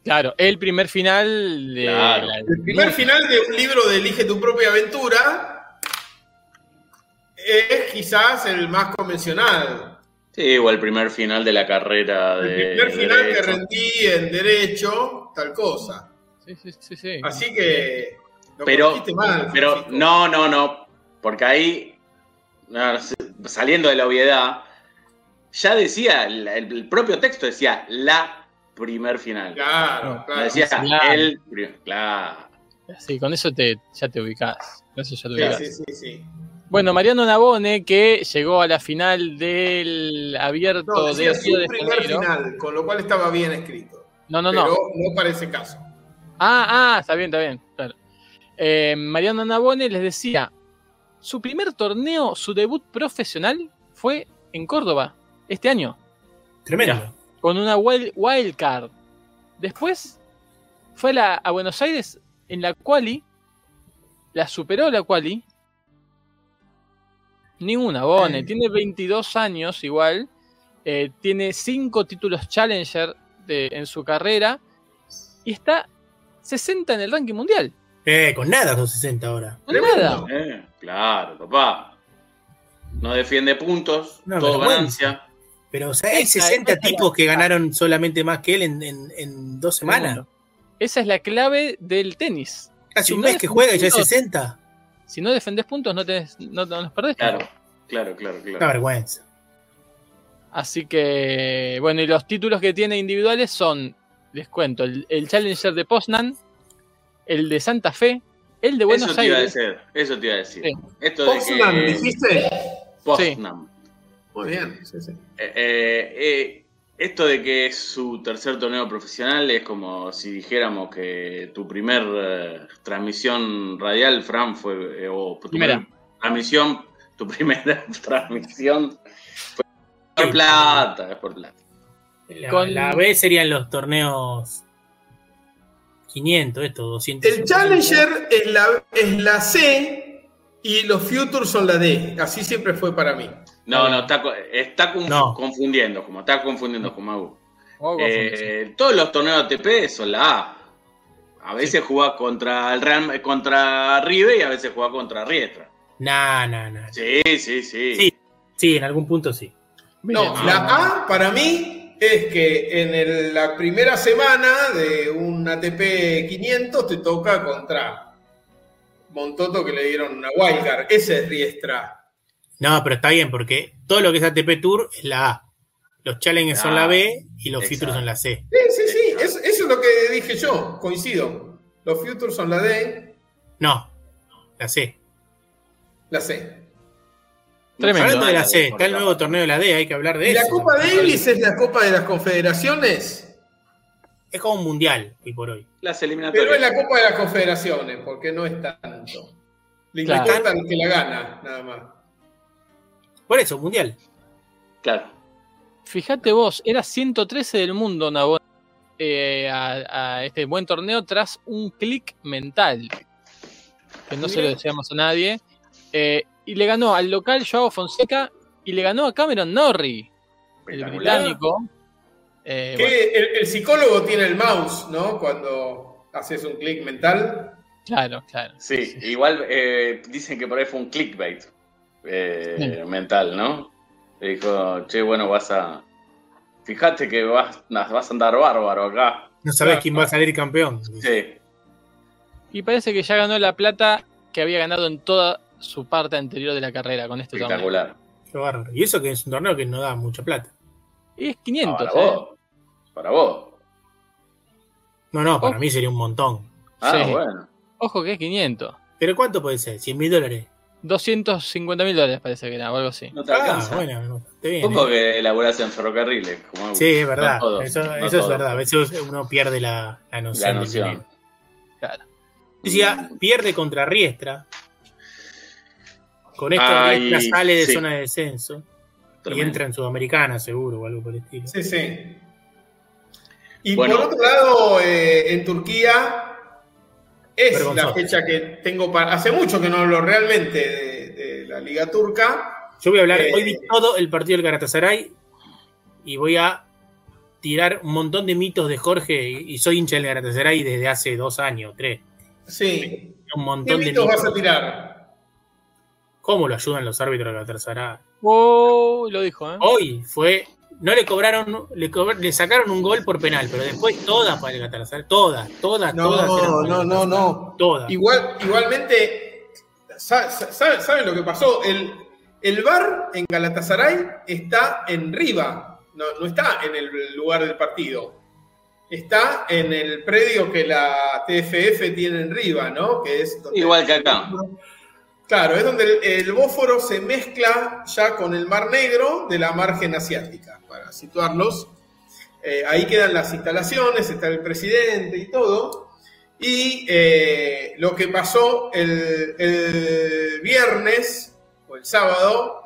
Speaker 1: Claro, el primer final de
Speaker 2: Claro.
Speaker 1: la-
Speaker 4: El primer final de un libro de Elige tu propia aventura es quizás el más convencional.
Speaker 2: Sí, o el primer final de la carrera
Speaker 4: El
Speaker 2: de.
Speaker 4: primer final que rendí en derecho, tal cosa.
Speaker 1: Sí, sí, sí, sí.
Speaker 4: Así que lo
Speaker 2: Pero,
Speaker 4: mal,
Speaker 2: pero
Speaker 4: Francisco.
Speaker 2: no, no, no. Porque ahí, no, saliendo de la obviedad, ya decía, el, el propio texto decía la primer final.
Speaker 4: Claro, claro.
Speaker 2: decía
Speaker 1: Claro.
Speaker 2: el primer. Claro.
Speaker 1: Sí, con eso te, ya te ubicás. Con eso ya te
Speaker 4: Sí,
Speaker 1: ubicás.
Speaker 4: sí, sí, sí.
Speaker 1: Bueno, Mariano Navone, que llegó a la final del abierto
Speaker 4: No,
Speaker 1: de
Speaker 4: decía
Speaker 1: Río
Speaker 4: su
Speaker 1: de
Speaker 4: primer final, con lo cual estaba bien escrito.
Speaker 1: No, no,
Speaker 4: pero
Speaker 1: no.
Speaker 4: no parece caso.
Speaker 1: Ah, ah, está bien, está bien. claro. Eh, Mariano Navone les decía, su primer torneo, su debut profesional fue en Córdoba, este año.
Speaker 3: Tremendo.
Speaker 1: con una wild, wild card. Después fue a, la- a Buenos Aires en la quali, la superó la quali. Ninguna, Bone.
Speaker 4: Eh.
Speaker 1: Tiene 22 años igual. eh, tiene 5 títulos Challenger de- en su carrera. Y está 60 en el ranking mundial.
Speaker 3: Eh, con nada con 60 ahora.
Speaker 1: Con
Speaker 4: Tremendo.
Speaker 1: nada.
Speaker 2: Eh, claro, papá. No defiende puntos,
Speaker 3: No,
Speaker 2: todo
Speaker 3: vergüenza.
Speaker 2: ganancia.
Speaker 3: Pero o sea, hay
Speaker 1: Esa-
Speaker 3: 60
Speaker 1: esa es
Speaker 3: tipos
Speaker 1: la-
Speaker 3: que ganaron solamente más que él en, en- en dos semanas.
Speaker 1: Esa es la clave del tenis.
Speaker 3: Casi
Speaker 1: Si
Speaker 3: un
Speaker 1: no
Speaker 3: mes que juega y ya es
Speaker 1: puntos,
Speaker 3: 60.
Speaker 1: Si no defendés puntos, no, tenés, no, no los perdés.
Speaker 2: Claro, claro, claro,
Speaker 3: Una
Speaker 2: claro.
Speaker 3: vergüenza.
Speaker 1: Así que, bueno, y los títulos que tiene individuales son, les cuento, el, el Challenger de Poznan, el de Santa Fe, el de Buenos
Speaker 2: eso te iba a
Speaker 1: Aires.
Speaker 2: decir, eso te iba a decir.
Speaker 1: Sí.
Speaker 2: Esto de
Speaker 4: Poznan,
Speaker 2: que
Speaker 4: ¿dijiste?
Speaker 2: Poznan.
Speaker 4: Muy bien, sí, sí.
Speaker 2: Eh, eh, eh, esto de que es su tercer torneo profesional es como si dijéramos que tu primer eh, transmisión radial, Fran, fue, eh, o tu
Speaker 1: Primera.
Speaker 2: primer transmisión, tu primera transmisión fue por plata, es por plata.
Speaker 3: La,
Speaker 1: Con-
Speaker 3: la B serían los torneos 500, esto, 200.
Speaker 4: El Challenger es la, es la C y los Futures son la D. Así siempre fue para mí.
Speaker 2: No, no, está, está
Speaker 3: No.
Speaker 2: confundiendo, como está confundiendo con Magu.
Speaker 1: Oh,
Speaker 2: Eh, todos los torneos ATP son la A. A veces jugás contra el Real, contra River y a veces jugás contra Riestra.
Speaker 3: Nah, nah, nah.
Speaker 2: Sí, sí, sí.
Speaker 3: Sí. Sí, en algún punto sí.
Speaker 4: No, la A para mí es que en el- la primera semana de un ATP 500 te toca contra Montoto que le dieron una wildcard. Ese es Riestra.
Speaker 3: No, pero está bien, porque todo lo que es ATP Tour es la A. Los Challengers son la B y los
Speaker 2: Exacto.
Speaker 3: Futures son la C.
Speaker 4: Sí, sí, sí. Eso, eso es lo que dije yo. Coincido. Los Futures son la D,
Speaker 3: No, la C.
Speaker 4: la C.
Speaker 1: Tremendo.
Speaker 3: Hablando de la C, está el nuevo torneo de la D, hay que hablar de
Speaker 4: ¿Y
Speaker 3: eso.
Speaker 4: la Copa Davis es la Copa de las Confederaciones?
Speaker 3: Es como un mundial hoy por hoy.
Speaker 2: Las
Speaker 4: Pero
Speaker 2: eliminatorias.
Speaker 4: es la Copa de las Confederaciones, porque no es tanto. Le
Speaker 1: Claro.
Speaker 4: importa que la gana, nada más.
Speaker 3: Por eso, mundial.
Speaker 2: Claro.
Speaker 1: Fíjate vos, era 113 del mundo Nabón, eh, a, a este buen torneo tras un clic mental. Que no se lo deseamos a nadie. Eh, y le ganó al local Joao Fonseca y le ganó a Cameron Norrie, el británico. Eh,
Speaker 4: Que
Speaker 1: bueno,
Speaker 4: el, el psicólogo tiene el mouse, ¿no? Cuando haces un clic mental.
Speaker 1: claro, claro.
Speaker 2: Sí, igual eh, dicen que por ahí fue un clickbait eh, mental, ¿no? Le dijo, che, bueno, vas a. Fíjate que vas, vas a andar bárbaro acá.
Speaker 3: No sabes
Speaker 4: Claro.
Speaker 3: quién va a salir campeón.
Speaker 2: Sí,
Speaker 1: Y parece que ya ganó la plata que había ganado en toda su parte anterior de la carrera con este torneo.
Speaker 2: espectacular.
Speaker 3: Qué bárbaro. Y eso que es un torneo que no da mucha plata.
Speaker 1: Y es 500,
Speaker 2: para
Speaker 1: ¿eh?
Speaker 2: vos. Para vos.
Speaker 3: No, no, para
Speaker 1: Oh.
Speaker 3: mí sería un montón.
Speaker 2: Ah,
Speaker 1: Sí.
Speaker 2: bueno.
Speaker 1: Ojo que es 500.
Speaker 3: ¿Pero cuánto puede ser? ¿100 mil dólares?
Speaker 1: 250 mil dólares parece que era, o algo así.
Speaker 2: No te
Speaker 3: Ah,
Speaker 2: alcanza.
Speaker 3: bueno, no, está bien.
Speaker 2: Ojo
Speaker 3: ¿eh?
Speaker 2: que elaborás en ferrocarriles. Como
Speaker 3: Sí, es verdad.
Speaker 2: No todo,
Speaker 3: eso
Speaker 2: no
Speaker 3: eso es
Speaker 2: todo.
Speaker 3: verdad. A veces uno pierde la, la noción.
Speaker 2: La
Speaker 3: del
Speaker 2: noción.
Speaker 3: dinero.
Speaker 1: Claro.
Speaker 3: Decía, pierde contra Riestra. Con esto
Speaker 2: Ay,
Speaker 3: Riestra sale de
Speaker 2: sí.
Speaker 3: zona de descenso. Y entra en Sudamericana, seguro, o algo por el estilo.
Speaker 4: Sí, sí. Y
Speaker 2: Bueno.
Speaker 4: por otro lado, eh, en Turquía es
Speaker 3: Vergonzoso.
Speaker 4: la fecha que tengo para. Hace mucho que no hablo realmente de, de la Liga Turca.
Speaker 3: Yo voy a hablar,
Speaker 4: Eh,
Speaker 3: hoy vi todo el partido del Galatasaray y voy a tirar un montón de mitos de Jorge y y soy hincha del Galatasaray desde hace dos años, tres.
Speaker 4: Sí.
Speaker 3: Un
Speaker 4: ¿Qué
Speaker 3: montón de
Speaker 4: mitos
Speaker 3: mitos.
Speaker 4: vas a tirar?
Speaker 3: ¿Cómo lo ayudan los árbitros del Galatasaray?
Speaker 1: Oh, lo dijo, ¿eh?
Speaker 3: Hoy fue, no le cobraron, le, cobr- le sacaron un gol por penal, pero después todas para el Galatasaray, todas, todas,
Speaker 4: No,
Speaker 3: todas.
Speaker 4: no, no,
Speaker 3: Galatasaray.
Speaker 4: no.
Speaker 3: Todas.
Speaker 4: Igual, igualmente, sa- sa- sa- ¿saben lo que pasó? El, el bar en Galatasaray está en Riva, no, no está en el lugar del partido. Está en el predio que la TFF tiene en Riva, ¿no? Que es donde-
Speaker 2: Igual que acá.
Speaker 4: Claro, es donde el, el Bósforo se mezcla ya con el Mar Negro de la margen asiática, para situarlos. Eh, ahí quedan las instalaciones, está el presidente y todo. Y eh, lo que pasó el, viernes o el sábado,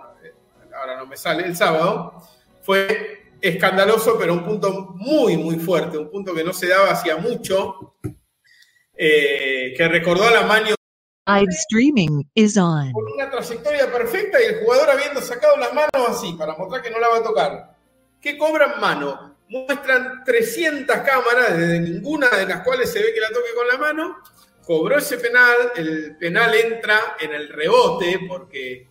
Speaker 4: ahora no me sale, el sábado, fue escandaloso, pero un punto muy, muy fuerte, un punto que no se daba hacía mucho, eh, que recordó a la Manio
Speaker 6: Live streaming is on.
Speaker 4: con una trayectoria perfecta y el jugador habiendo sacado las manos así para mostrar que no la va a tocar. ¿Qué cobran mano? Muestran 300 cámaras, desde ninguna de las cuales se ve que la toque con la mano. Cobró ese penal, el penal entra en el rebote porque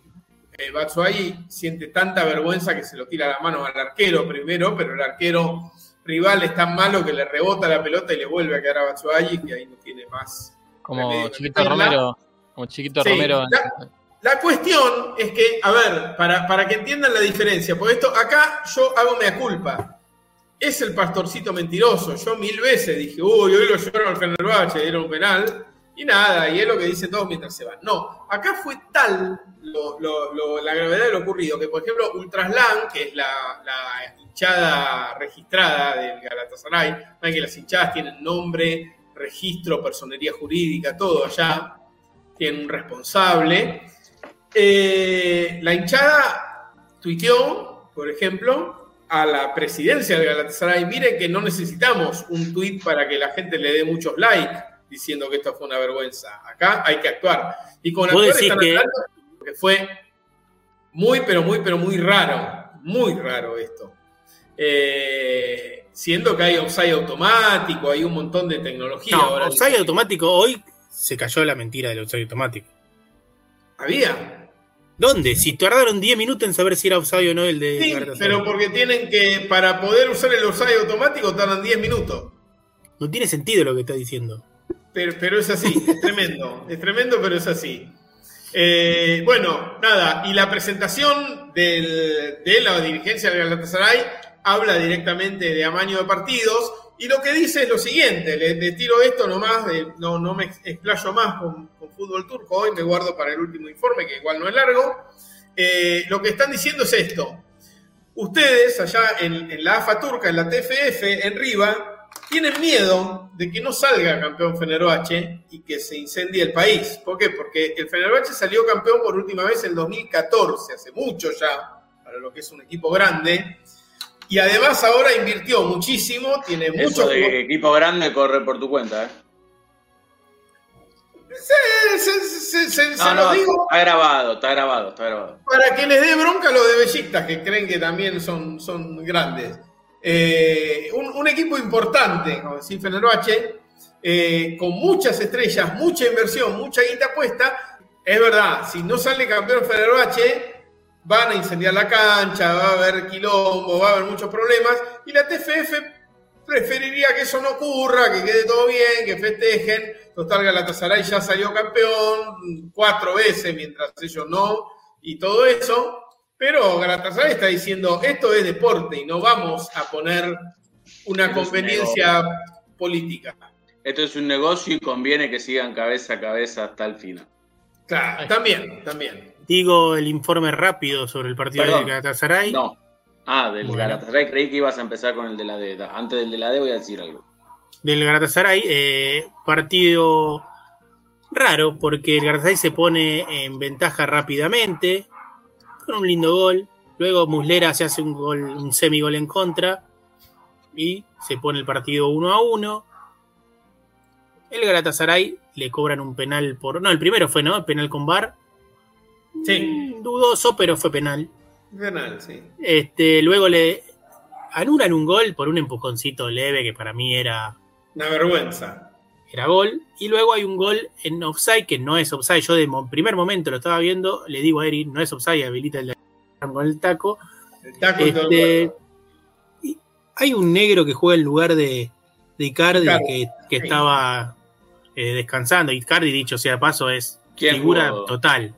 Speaker 4: eh, Batshuayi siente tanta vergüenza que se lo tira la mano al arquero primero, pero el arquero rival es tan malo que le rebota la pelota y le vuelve a quedar a Batshuayi, que ahí no tiene más
Speaker 1: Como. Chiquito
Speaker 4: La-
Speaker 1: Romero. Como Chiquito
Speaker 4: Sí,
Speaker 1: Romero.
Speaker 4: la- La cuestión es que, a ver, para, para que entiendan la diferencia, porque esto acá yo hago mea culpa. Es el pastorcito mentiroso. Yo mil veces dije, uy, hoy lo llevaron al Fenerbahce, era un penal. Y nada, y es lo que dicen todos mientras se van. No, acá fue tal lo- lo- lo- la gravedad de lo ocurrido que, por ejemplo, Ultraslan, que es la, la hinchada registrada del Galatasaray, que las hinchadas tienen nombre, registro, personería jurídica, todo allá, tienen un responsable. Eh, la hinchada tuiteó, por ejemplo, a la presidencia del Galatasaray, miren que no necesitamos un tuit para que la gente le dé muchos likes diciendo que esto fue una vergüenza. Acá hay que actuar. Y con
Speaker 3: decís
Speaker 4: están
Speaker 3: que-
Speaker 4: hablando porque fue muy, pero muy, pero muy raro. Muy raro esto. Eh, siendo que hay offside automático, hay un montón de tecnología.
Speaker 3: No,
Speaker 4: ahora.
Speaker 3: offside automático, hoy se cayó la mentira del offside automático.
Speaker 4: Había.
Speaker 3: ¿Dónde? Si tardaron 10 minutos en saber si era offside o no el de
Speaker 4: Sí, pero porque tienen que, para poder usar el offside automático tardan 10 minutos.
Speaker 3: No tiene sentido lo que está diciendo.
Speaker 4: Pero, pero es así, es tremendo. Es tremendo, pero es así. Eh, bueno, nada, y la presentación del- de la dirigencia del Galatasaray habla directamente de amaño de partidos Y lo que dice es lo siguiente, le, tiro esto nomás, no, no me explayo más con, con fútbol turco, hoy me guardo para el último informe, que igual no es largo. Eh, lo que están diciendo es esto. Ustedes allá en, en la AFA turca, en la TFF, en Riva, tienen miedo de que no salga campeón Fenerbahce y que se incendie el país. ¿Por qué? Porque el Fenerbahce salió campeón por última vez en 2014, hace mucho ya, para lo que es un equipo grande. Y además ahora invirtió muchísimo, tiene
Speaker 2: Eso
Speaker 4: muchos
Speaker 2: de equipo grande corre por tu cuenta, ¿eh?
Speaker 4: Se, se- se- se- se
Speaker 2: No,
Speaker 4: lo
Speaker 2: no,
Speaker 4: digo
Speaker 2: está grabado, está grabado, está grabado.
Speaker 4: para que les dé bronca lo de Bellistas, que creen que también son, son grandes. Eh, un, un equipo importante, como Fenerbahce, eh, con muchas estrellas, mucha inversión, mucha guita puesta. Es verdad, si no sale campeón Fenerbahce, van a incendiar la cancha, va a haber quilombo, va a haber muchos problemas, y la TFF preferiría que eso no ocurra, que quede todo bien, que festejen. Total, Galatasaray ya salió campeón cuatro veces, mientras ellos no, y todo eso. Pero Galatasaray está diciendo, esto es deporte y no vamos a poner una
Speaker 2: Esto es
Speaker 4: conveniencia política.
Speaker 2: Esto es un negocio y conviene que sigan cabeza a cabeza hasta el final.
Speaker 4: Claro, también, también.
Speaker 3: Digo el informe rápido sobre el partido
Speaker 2: Perdón.
Speaker 3: de Galatasaray.
Speaker 2: No. Ah, del
Speaker 3: Bueno.
Speaker 2: Galatasaray creí que ibas a empezar con el de la D. Antes del de la D voy a decir algo.
Speaker 3: Del Galatasaray, eh, partido raro porque el Galatasaray se pone en ventaja rápidamente con un lindo gol. Luego Muslera se hace un gol, un semigol en contra y se pone el partido 1 a 1. El Galatasaray le cobran un penal por. No, el primero fue, ¿no? Penal con bar.
Speaker 4: Sí,
Speaker 3: Dudoso, pero fue penal.
Speaker 4: penal, sí.
Speaker 3: Este, luego le anulan un gol por un empujoncito leve que para mí era,
Speaker 4: Una vergüenza.
Speaker 3: era gol. Y luego hay un gol en offside que no es offside. Yo de primer momento lo estaba viendo, le digo a Eri, no es offside, habilita el con el taco.
Speaker 4: El taco
Speaker 3: Este, y hay un negro que juega en lugar de, de Icardi,
Speaker 4: Icardi,
Speaker 3: que, que
Speaker 4: sí.
Speaker 3: estaba eh, descansando. Icardi, dicho sea de paso, es
Speaker 2: ¿Quién
Speaker 3: figura
Speaker 2: jugó?
Speaker 3: total.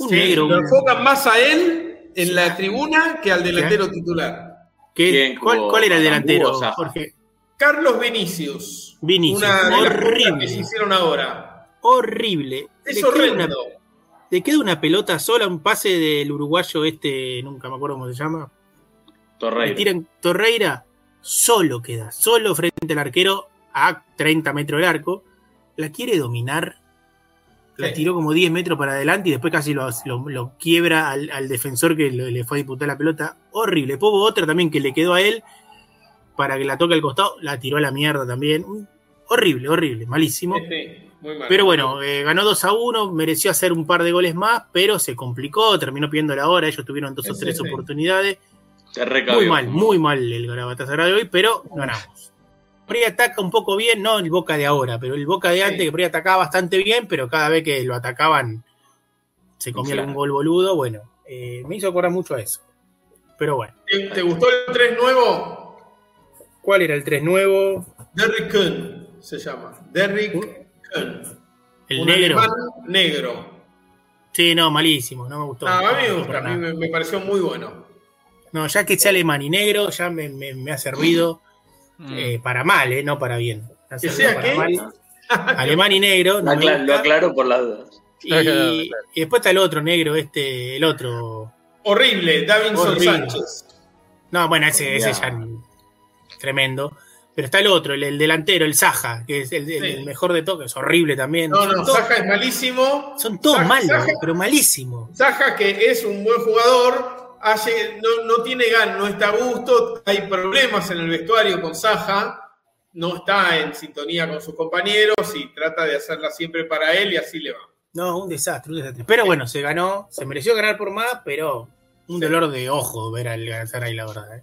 Speaker 3: Un
Speaker 4: Sí,
Speaker 3: negro,
Speaker 4: lo enfocan más a él en
Speaker 3: Sí.
Speaker 4: la tribuna que al delantero titular.
Speaker 2: ¿Quién
Speaker 3: ¿cuál, era el delantero? Jorge?
Speaker 4: Carlos Vinicius.
Speaker 3: Vinicius,
Speaker 4: Una de las
Speaker 3: horrible.
Speaker 4: que se hicieron ahora.
Speaker 3: Horrible.
Speaker 4: Es
Speaker 3: Le queda una-
Speaker 4: horrendo.
Speaker 3: le queda una pelota sola, un pase del uruguayo este, nunca me acuerdo cómo se llama. Le
Speaker 2: Torreira.
Speaker 3: tiran Torreira, solo queda, solo frente al arquero a 30 metros del arco. La quiere dominar, la tiró como 10 metros para adelante y después casi lo, lo- lo quiebra al, al defensor que le fue a disputar la pelota. Horrible. Hubo otra también que le quedó a él para que la toque al costado, la tiró a la mierda también. Horrible, horrible, malísimo.
Speaker 4: Sí, muy mal.
Speaker 3: Pero bueno, eh, ganó 2 a 1, mereció hacer un par de goles más, pero se complicó, terminó pidiendo la hora, ellos tuvieron dos o tres
Speaker 4: sí.
Speaker 3: oportunidades.
Speaker 2: Se.
Speaker 3: Muy mal, muy mal el Galatasaray de hoy, pero ganamos. Por ahí ataca un poco bien, no el Boca de ahora, pero el Boca de antes,
Speaker 4: Sí.
Speaker 3: que por ahí atacaba bastante bien, pero cada vez que lo atacaban se comía
Speaker 2: Claro.
Speaker 3: algún gol boludo. Bueno, eh, me hizo acordar mucho a eso. Pero bueno,
Speaker 4: ¿Te, te gustó el 3 nuevo?
Speaker 3: ¿cuál era el 3 nuevo?
Speaker 4: Derrick Kuhn se llama. Derrick Kuhn.
Speaker 3: El
Speaker 4: Un
Speaker 3: negro.
Speaker 4: alemán negro.
Speaker 3: Sí, no, malísimo, no me gustó.
Speaker 4: Ah, a mí
Speaker 3: No,
Speaker 4: me
Speaker 3: no,
Speaker 4: gusta, a mí me, me pareció muy bueno.
Speaker 3: No, ya que sea alemán y negro, ya me, me- me ha servido
Speaker 1: Mm.
Speaker 3: eh, para mal, eh, no para bien.
Speaker 4: Que sea
Speaker 3: para
Speaker 4: qué?
Speaker 3: mal. Alemán y negro. no
Speaker 2: lo aclaro por las dudas.
Speaker 3: Y,
Speaker 1: Claro, claro.
Speaker 3: y después está el otro negro, este, el otro.
Speaker 4: Horrible, Davinson
Speaker 3: Horrible.
Speaker 4: Sánchez.
Speaker 3: No, bueno, ese, ese
Speaker 2: Ya.
Speaker 3: ya tremendo. Pero está el otro, el, el delantero, el Saja, que es el, el-
Speaker 4: Sí.
Speaker 3: el mejor de todos, que es horrible también.
Speaker 4: No, no, Saja es malísimo.
Speaker 3: son todos malos, pero malísimos.
Speaker 4: Saja, que es un buen jugador, hace- no, no tiene gan, no está a gusto, hay problemas en el vestuario con Saja, no está en sintonía con sus compañeros y trata de hacerla siempre para él y así le va.
Speaker 3: No, un desastre, un desastre. Pero bueno, se ganó, se mereció ganar por más, pero un dolor de ojo ver al Galatasaray, la verdad. eh.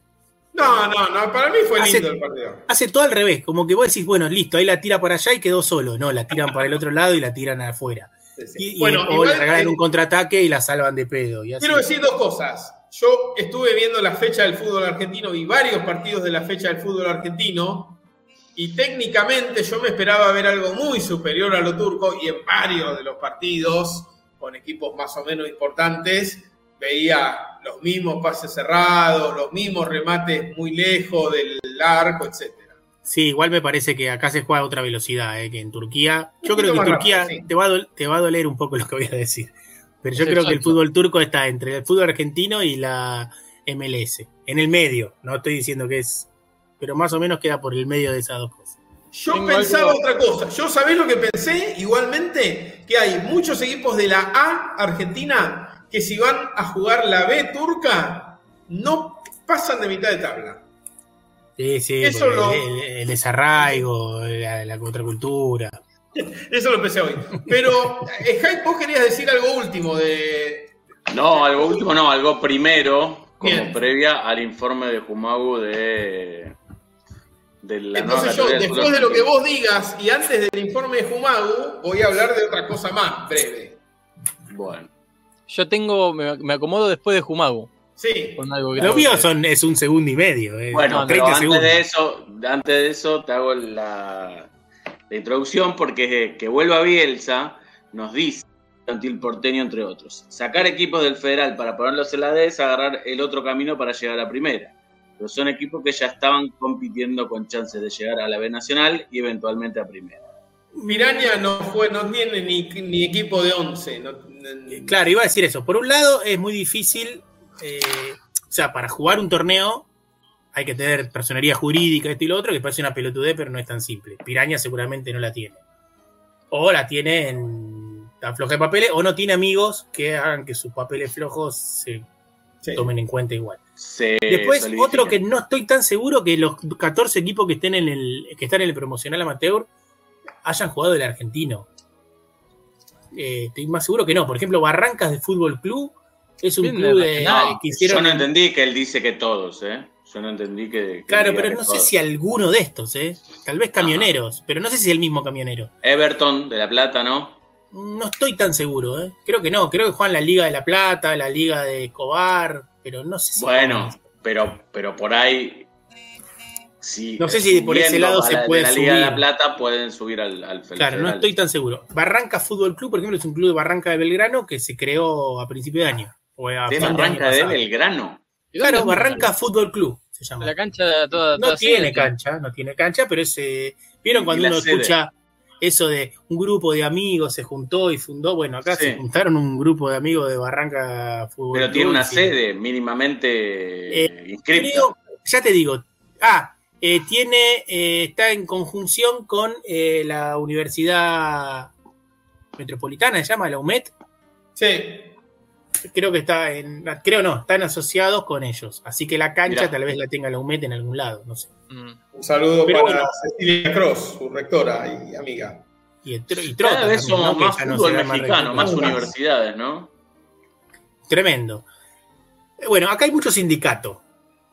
Speaker 4: No, no, no, para mí fue
Speaker 3: Hace-
Speaker 4: lindo el partido.
Speaker 3: Hace todo al revés, como que vos decís, bueno, listo, ahí la tira por allá y quedó solo. No, la tiran para el otro lado y la tiran afuera.
Speaker 4: Sí, sí.
Speaker 3: Y, y-
Speaker 4: bueno,
Speaker 3: o
Speaker 4: igual,
Speaker 3: le regalan
Speaker 4: eh,
Speaker 3: un contraataque y la salvan de pedo. Y así.
Speaker 4: quiero decir dos cosas. Yo estuve viendo la fecha del fútbol argentino y varios partidos de la fecha del fútbol argentino y técnicamente yo me esperaba ver algo muy superior a lo turco y en varios de los partidos con equipos más o menos importantes veía los mismos pases cerrados, los mismos remates muy lejos del arco, etcétera.
Speaker 3: Sí, igual me parece que acá se juega a otra velocidad eh, que en Turquía. Yo creo que
Speaker 4: más
Speaker 3: Turquía
Speaker 4: rápido, sí.
Speaker 3: te, va a dol- te va a doler un poco lo que voy a decir. Pero yo creo que el fútbol turco está entre el fútbol argentino y la MLS. En el medio, no estoy diciendo que es. Pero más o menos queda por el medio de esas dos cosas.
Speaker 4: Yo
Speaker 1: Tengo
Speaker 4: pensaba
Speaker 1: algo-
Speaker 4: otra cosa. Yo sabés lo que pensé igualmente, que hay muchos equipos de la A Argentina que si van a jugar la B turca no pasan de mitad de tabla.
Speaker 3: Sí, sí,
Speaker 4: Eso lo-
Speaker 3: el, el desarraigo, la, la contracultura.
Speaker 4: Eso lo pensé hoy. Pero, eh, Jaime, vos querías decir algo último de.
Speaker 2: No, algo último, no, algo primero, como
Speaker 4: Bien.
Speaker 2: previa al informe de Jumagu de, de la nueva
Speaker 4: Entonces yo, después de lo que vos digas y antes del informe de Jumagu, voy a hablar de otra cosa más breve.
Speaker 2: Bueno,
Speaker 1: Yo tengo, me, me acomodo después de Jumagu.
Speaker 4: Sí.
Speaker 1: Con algo que
Speaker 3: Lo mío son, es un segundo y medio. eh,
Speaker 2: bueno
Speaker 1: no,
Speaker 2: pero
Speaker 3: 30
Speaker 2: antes
Speaker 3: segundos.
Speaker 2: de eso, antes de eso te hago la, la introducción porque que vuelva Bielsa nos dice Infantil Porteño, entre otros. Sacar equipos del Federal para ponerlos en la D es agarrar el otro camino para llegar a la primera. Pero son equipos que ya estaban compitiendo con chances de llegar a la B Nacional y eventualmente a primera.
Speaker 4: Miraña no fue, no tiene ni, ni equipo de 11. no- no-
Speaker 3: Claro, iba a decir eso. Por un lado, es muy difícil. eh, o sea, para jugar un torneo hay que tener personería jurídica, esto y lo otro, que parece una pelotudez, pero no es tan simple. Piraña seguramente no la tiene. O la tiene en tan floja de papeles, o no tiene amigos que hagan que sus papeles flojos se
Speaker 4: Sí.
Speaker 3: tomen en cuenta igual.
Speaker 2: Se
Speaker 3: Después, otro que no estoy tan seguro que los 14 equipos que estén en el, que están en el promocional amateur hayan jugado el argentino. Eh, estoy más seguro que no. Por ejemplo, Barrancas de Fútbol Club es un
Speaker 1: Bien,
Speaker 3: club
Speaker 1: de
Speaker 3: de,
Speaker 1: Nacional.
Speaker 3: que hicieron.
Speaker 2: Yo no entendí que él dice que todos, ¿eh? Yo no entendí que. que
Speaker 3: claro, pero no sé si alguno de estos, ¿eh? Tal vez camioneros, pero no sé si es el mismo camionero.
Speaker 2: Everton de La Plata, ¿no?
Speaker 3: No estoy tan seguro, ¿eh? Creo que no. Creo que juegan la Liga de la Plata, la Liga de Cobar, pero no sé si.
Speaker 2: Bueno, pero, pero por ahí. Si
Speaker 3: No sé si por ese lado se
Speaker 2: la, de
Speaker 3: puede
Speaker 2: la Liga de
Speaker 3: subir.
Speaker 2: La Plata pueden subir al, al
Speaker 3: Claro, no estoy tan seguro. Barranca Fútbol Club, por ejemplo, es un club de Barranca de Belgrano que se creó a principio de año. O a
Speaker 2: De
Speaker 3: de
Speaker 2: Barranca de. Belgrano.
Speaker 1: ¿Y dónde
Speaker 3: Claro,
Speaker 1: es
Speaker 3: Barranca Fútbol Club se llama.
Speaker 1: La cancha toda.
Speaker 3: No
Speaker 1: toda
Speaker 3: tiene cancha, no tiene cancha, pero es. eh, ¿Vieron
Speaker 2: Y
Speaker 3: cuando uno
Speaker 2: sede.
Speaker 3: escucha eso de un grupo de amigos se juntó y fundó? Bueno, acá
Speaker 2: Sí.
Speaker 3: se juntaron un grupo de amigos de Barranca Fútbol
Speaker 2: Pero
Speaker 3: Club.
Speaker 2: tiene una sede mínimamente
Speaker 3: Eh,
Speaker 2: inscripta.
Speaker 3: Creo, ya te digo. Ah, eh, tiene, eh, está en conjunción con eh, la Universidad Metropolitana, se llama la UMET.
Speaker 4: Sí.
Speaker 3: Creo que está en. Creo no, están asociados con ellos. Así que la cancha
Speaker 2: Mirá.
Speaker 3: tal vez la tenga la UMET en algún lado, no sé.
Speaker 1: Mm.
Speaker 4: Un saludo
Speaker 3: Pero
Speaker 4: para
Speaker 3: bueno.
Speaker 4: Cecilia Cross, su rectora y amiga.
Speaker 3: Y, y Trota
Speaker 2: Cada vez somos
Speaker 3: ¿no?
Speaker 2: Más
Speaker 3: no
Speaker 2: fútbol
Speaker 3: llama
Speaker 2: mexicano, más
Speaker 4: Más.
Speaker 2: universidades, ¿no?
Speaker 3: Tremendo. Eh, Bueno, acá hay mucho sindicato.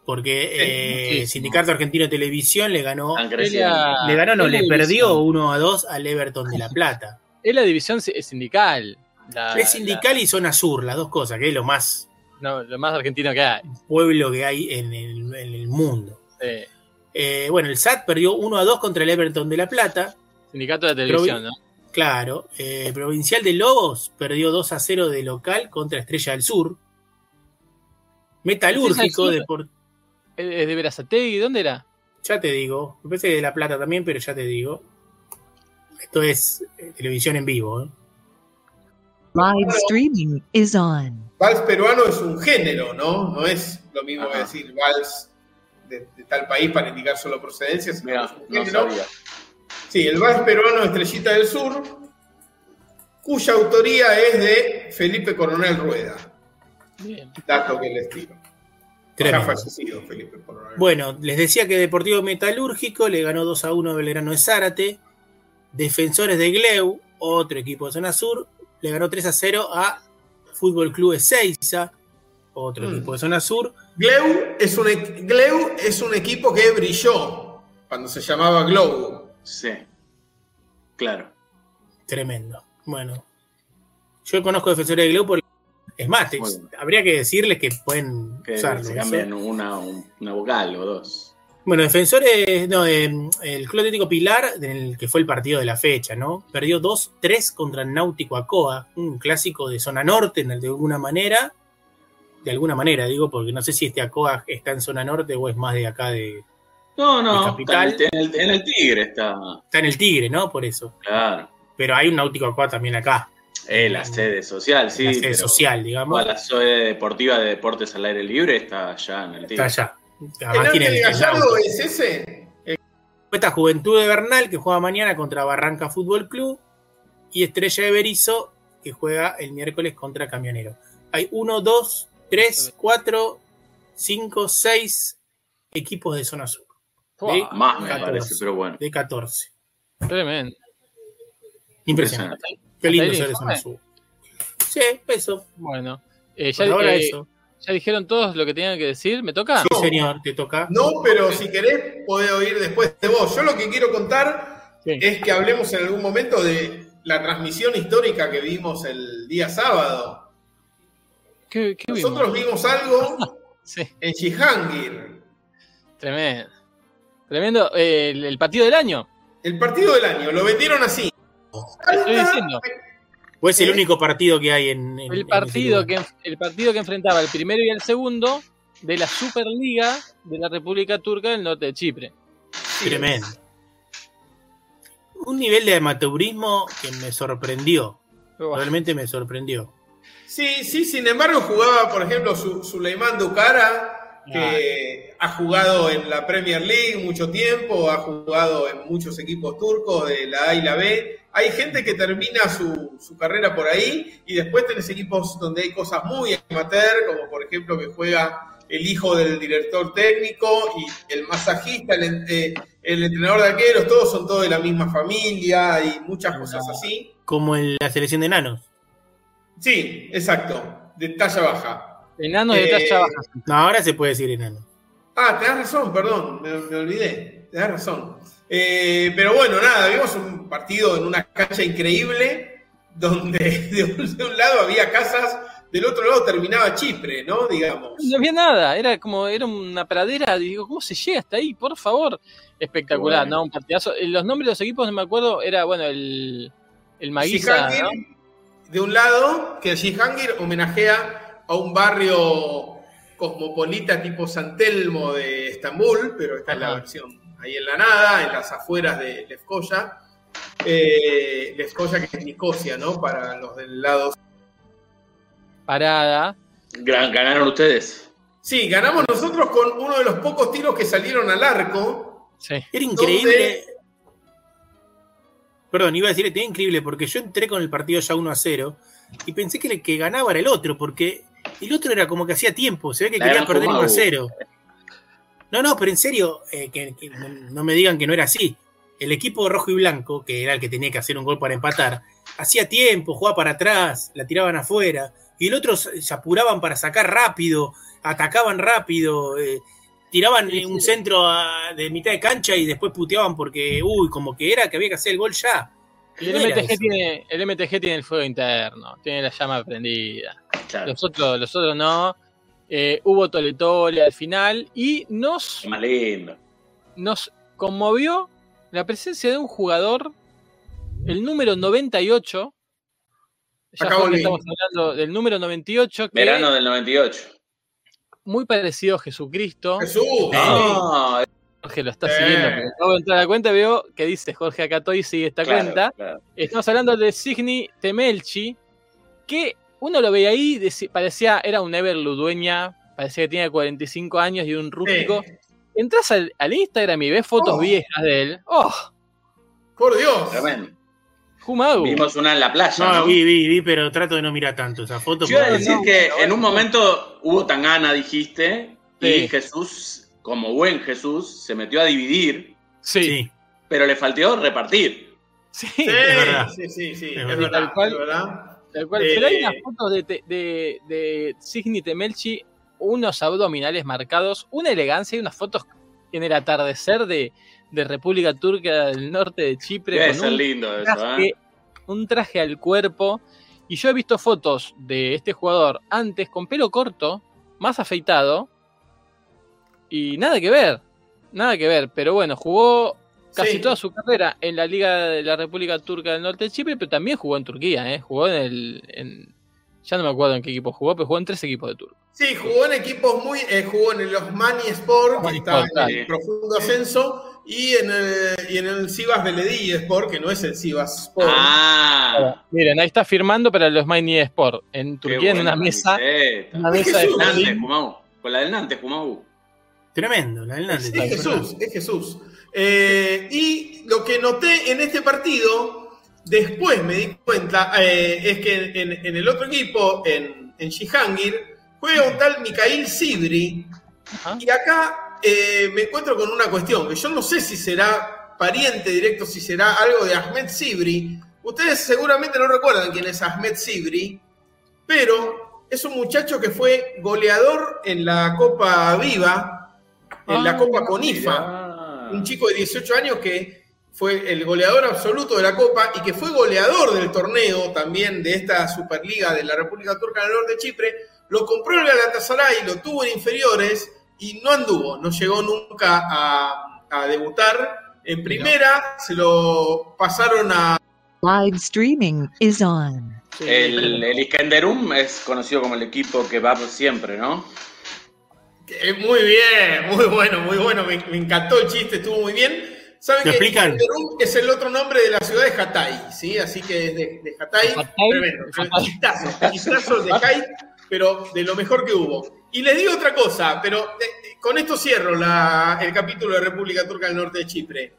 Speaker 3: Porque eh. Sindicato Argentino de Televisión le ganó. Le ganó, no, le perdió
Speaker 1: división.
Speaker 3: 1 a 2 al Everton de La Plata.
Speaker 1: Es la división si- sindical. La-
Speaker 3: Es sindical y zona sur, las dos cosas, que es lo más
Speaker 1: no, lo más argentino que hay.
Speaker 3: pueblo que hay en el, en el mundo.
Speaker 1: Sí.
Speaker 3: Eh, bueno, el SAT perdió 1 a 2 contra el Everton de La Plata.
Speaker 1: Sindicato de televisión, ¿no?
Speaker 3: Claro, eh, Provincial de Lobos perdió 2 a 0 de local contra Estrella del Sur. Metalúrgico,
Speaker 1: ¿Es es de Verazategui? ¿Dónde era?
Speaker 3: ya te digo, me parece que de La Plata también, pero ya te digo. Esto es eh, televisión en vivo. ¿eh?
Speaker 6: Live streaming is on.
Speaker 4: Vals peruano es un género, ¿no? No es lo mismo que decir vals de, de tal país para indicar solo procedencia, sino que
Speaker 2: Mira,
Speaker 4: es un
Speaker 2: no
Speaker 4: género.
Speaker 2: sabía.
Speaker 4: Sí, el vals peruano Estrellita del Sur, cuya autoría es de Felipe Coronel Rueda.
Speaker 1: Bien.
Speaker 4: Dato que les tiro. Ya fallecido Felipe Coronel.
Speaker 3: Bueno, les decía que Deportivo Metalúrgico le ganó 2 a 1 a Belgrano de Zárate. Defensores de Gleu, otro equipo de zona sur, le ganó 3 a 0 a Fútbol Club Ezeiza, otro
Speaker 4: Mm.
Speaker 3: equipo de zona sur.
Speaker 4: Gleu es, un, Gleu es un equipo que brilló cuando se llamaba Globo.
Speaker 2: Sí. Claro.
Speaker 3: Tremendo. Bueno, yo conozco defensores de Gleu porque. Es más, te- habría que decirles que pueden
Speaker 2: Que
Speaker 3: usarlo.
Speaker 2: se cambian una, un- una vocal o dos.
Speaker 3: Bueno, defensores, no, eh, el Club Atlético Pilar, en el que fue el partido de la fecha, ¿no? Perdió 2-3 contra el Náutico Acoa, un clásico de zona norte, en el de alguna manera. De alguna manera, digo, porque no sé si este Acoa está en zona norte o es más de acá de,
Speaker 2: No, no,
Speaker 3: Mi capital.
Speaker 2: está en, el, en el Tigre está.
Speaker 3: Está en el Tigre, ¿no? Por eso.
Speaker 2: Claro.
Speaker 3: Pero hay un náutico acá también acá.
Speaker 2: Es la sede social, sí.
Speaker 3: la sede social, digamos.
Speaker 2: la sede deportiva de deportes al aire libre está allá en el Tigre.
Speaker 3: Está allá.
Speaker 4: ¿El
Speaker 3: Además
Speaker 4: arte
Speaker 3: tiene el,
Speaker 4: de
Speaker 3: el
Speaker 4: Gallardo es ese?
Speaker 3: Esta Juventud de Bernal que juega mañana contra Barranca Fútbol Club y Estrella de Berizo que juega el miércoles contra Camionero. Hay uno, dos, tres, cuatro, cinco, seis equipos de zona sur.
Speaker 1: Fua,
Speaker 2: Más me
Speaker 3: 14.
Speaker 2: parece, pero bueno.
Speaker 3: De 14.
Speaker 1: Tremendo.
Speaker 3: Impresionante. Qué lindo ser de zona sur. Sí, eso.
Speaker 1: Bueno. Eh, ya,
Speaker 3: ahora
Speaker 1: eh,
Speaker 3: eso.
Speaker 1: Ya dijeron todos lo que tenían que decir. ¿Me toca?
Speaker 3: Sí, señor, te toca.
Speaker 4: No, pero si querés, podés oír después de vos. Yo lo que quiero contar
Speaker 1: Sí.
Speaker 4: es que hablemos en algún momento de la transmisión histórica que vimos el día sábado.
Speaker 1: ¿Qué, qué vimos?
Speaker 4: Nosotros vimos algo
Speaker 1: Sí,
Speaker 4: en Chihangir,
Speaker 1: tremendo. Tremendo. eh, el, el partido del año.
Speaker 4: el partido del año. Lo vendieron así.
Speaker 1: Estoy diciendo.
Speaker 3: O es el
Speaker 4: ¿Eh?
Speaker 3: único partido que hay en, en-
Speaker 1: El partido, que, el partido que enfrentaba el primero y el segundo de la Superliga de la República Turca del Norte de Chipre.
Speaker 3: Tremendo. Un nivel de amateurismo que me sorprendió. Realmente me sorprendió.
Speaker 4: Sí, sí, sin embargo jugaba, por ejemplo, su, Suleiman Dukara, que ha jugado en la Premier League mucho tiempo, ha jugado en muchos equipos turcos de la A y la B. Hay gente que termina su, su carrera por ahí y después tenés equipos donde hay cosas muy amateur, como por ejemplo que juega el hijo del director técnico y el masajista, el, eh, el entrenador de arqueros, todos son todos de la misma familia y muchas cosas así.
Speaker 3: Como en la selección de enanos.
Speaker 4: Sí, exacto, de talla baja.
Speaker 1: Enanos de
Speaker 4: Eh,
Speaker 1: talla baja.
Speaker 3: No, ahora se puede decir enano.
Speaker 4: Ah, tenés razón, perdón, me, me olvidé, tenés razón. Eh, pero bueno, nada, vimos un partido en una cancha increíble, donde de un, de un lado había casas, del otro lado terminaba Chipre, ¿no? Digamos.
Speaker 1: No había nada, era como, era una pradera, digo, ¿cómo se llega hasta ahí? Por favor. Espectacular,
Speaker 2: Bueno.
Speaker 1: ¿no? Un partidazo. Eh, Los nombres de los equipos, no me acuerdo, era, bueno, el, el Maguisa, ¿no?
Speaker 4: de un lado, que el Jihangir homenajea a un barrio cosmopolita tipo San Telmo de Estambul, pero esta es la
Speaker 1: Ajá.
Speaker 4: versión ahí en la nada, en las afueras de Lefkoya. Eh, Lefkoya que es Nicosia, ¿no? Para los del lado
Speaker 1: Parada.
Speaker 2: Gran- ganaron ustedes.
Speaker 4: Sí, ganamos nosotros con uno de los pocos tiros que salieron al arco.
Speaker 1: Sí.
Speaker 3: Era increíble. Perdón, iba a decir que era increíble porque yo entré con el partido ya 1 a 0 y pensé que el que ganaba era el otro, porque el otro era como que hacía tiempo, se ve que
Speaker 2: La
Speaker 3: quería perder 1 a
Speaker 2: Comau.
Speaker 3: 0. No, no, pero en serio, eh, que, que no, me digan que no era así. El equipo rojo y blanco, que era el que tenía que hacer un gol para empatar, hacía tiempo, jugaba para atrás, la tiraban afuera, y el otro se apuraban para sacar rápido, atacaban rápido, eh, tiraban un centro a- de mitad de cancha y después puteaban porque, uy, como que era que había que hacer el gol ya.
Speaker 1: El MTG, tiene, el MTG tiene el fuego interno, tiene la llama prendida.
Speaker 2: Claro.
Speaker 1: Los otros, los otros no. Eh, hubo tole tole al final y nos,
Speaker 2: Qué más lindo.
Speaker 1: nos conmovió la presencia de un jugador, el número 98. Ya
Speaker 4: Acá
Speaker 1: Jorge, estamos hablando del número 98, que
Speaker 2: Verano del 98.
Speaker 1: muy parecido a Jesucristo.
Speaker 4: Jesús.
Speaker 2: No,
Speaker 1: Jorge lo está
Speaker 4: Eh.
Speaker 1: siguiendo. porque Acabo de entrar a la cuenta, veo que dice Jorge Acatoy sigue esta
Speaker 2: claro,
Speaker 1: cuenta.
Speaker 2: claro.
Speaker 1: Estamos hablando de Signi Temelchi, que uno lo veía ahí, parecía, era un Ever Ludueña, parecía que tenía 45 años y un rústico. Entras al, al Instagram y ves fotos
Speaker 4: Oh.
Speaker 1: viejas de él. ¡Oh!
Speaker 4: Por Dios.
Speaker 2: Tremendo.
Speaker 1: Jumagu.
Speaker 2: Vimos una en la playa.
Speaker 3: No,
Speaker 2: ¿no?
Speaker 3: vi, vi, vi, pero trato de no mirar tanto esa foto.
Speaker 2: Yo iba a decir
Speaker 1: no,
Speaker 2: que
Speaker 1: no,
Speaker 2: en un momento hubo Tangana, dijiste, y. Jesús, como buen Jesús, se metió a dividir,
Speaker 1: Sí, sí.
Speaker 3: Sí,
Speaker 2: pero le faltó repartir.
Speaker 4: Sí,
Speaker 3: es verdad.
Speaker 4: sí, sí, sí,
Speaker 3: Es
Speaker 4: es,
Speaker 3: verdad.
Speaker 4: verdad,
Speaker 1: Tal cual.
Speaker 4: es verdad.
Speaker 1: Tal cual.
Speaker 4: Eh,
Speaker 1: Pero hay unas fotos de, de, de Signi Temelchi, unos abdominales marcados, una elegancia y unas fotos en el atardecer de, de República Turca del Norte de Chipre.
Speaker 2: Debe ser
Speaker 1: un
Speaker 2: lindo eso,
Speaker 1: traje,
Speaker 2: ¿eh?
Speaker 1: un traje al cuerpo. Y yo he visto fotos de este jugador antes con pelo corto, más afeitado. Y nada que ver. Nada que ver. Pero bueno, jugó casi
Speaker 4: Sí.
Speaker 1: toda su carrera en la Liga de la República Turca del Norte de Chipre, pero también jugó en Turquía, ¿eh? Jugó en el. En, Ya no me acuerdo en qué equipo jugó, pero jugó en tres equipos de turco.
Speaker 4: Sí, jugó en equipos muy. eh, jugó en los Mani Sport, que está en profundo ascenso, y en el, y en el Sivas Beledí Sport, que no es el Sivas Sport.
Speaker 2: Ah,
Speaker 1: Miren, ahí está firmando para los Mighty Sport en Turquía en una mesa.
Speaker 2: camiseta.
Speaker 1: Una mesa de.
Speaker 2: Nantes. Jumau. Con la del Nantes, Jumau.
Speaker 3: Tremendo, la del Nantes.
Speaker 4: Es Jesús, es Jesús. Eh, y lo que noté en este partido, después me di cuenta, eh, es que en, en el otro equipo, en, en Jihangir, juega un tal Mikhail Sibri.
Speaker 1: Ajá.
Speaker 4: Y acá eh, me encuentro con una cuestión, que yo no sé si será pariente directo, si será algo de Ahmed Sibri. Ustedes seguramente no recuerdan quién es Ahmed Sibri, pero es un muchacho que fue goleador en la Copa Viva, en la
Speaker 1: Ah,
Speaker 4: Copa Conifa
Speaker 2: Ah.
Speaker 4: un chico de 18 años que fue el goleador absoluto de la Copa y que fue goleador del torneo también de esta Superliga de la República Turca del Norte de Chipre, lo compró el Galatasaray, lo tuvo en inferiores y no anduvo, no llegó nunca a, a debutar. En primera se lo pasaron a...
Speaker 6: Live streaming is on.
Speaker 2: El, el Iskenderum es conocido como el equipo que va siempre, ¿no?
Speaker 4: Eh, Muy bien, muy bueno, muy bueno, me, me encantó el chiste, estuvo muy bien. ¿Saben
Speaker 3: ¿Lo
Speaker 4: que? Perú es el otro nombre de la ciudad de Hatay? ¿sí? Así que es de, de Hatay.
Speaker 1: Hatay,
Speaker 4: Tremendo.
Speaker 1: Hatay.
Speaker 4: Chistazo, chistazo de Hatay, pero de lo mejor que hubo. Y les digo otra cosa, pero eh, con esto cierro la- el capítulo de República Turca del Norte de Chipre.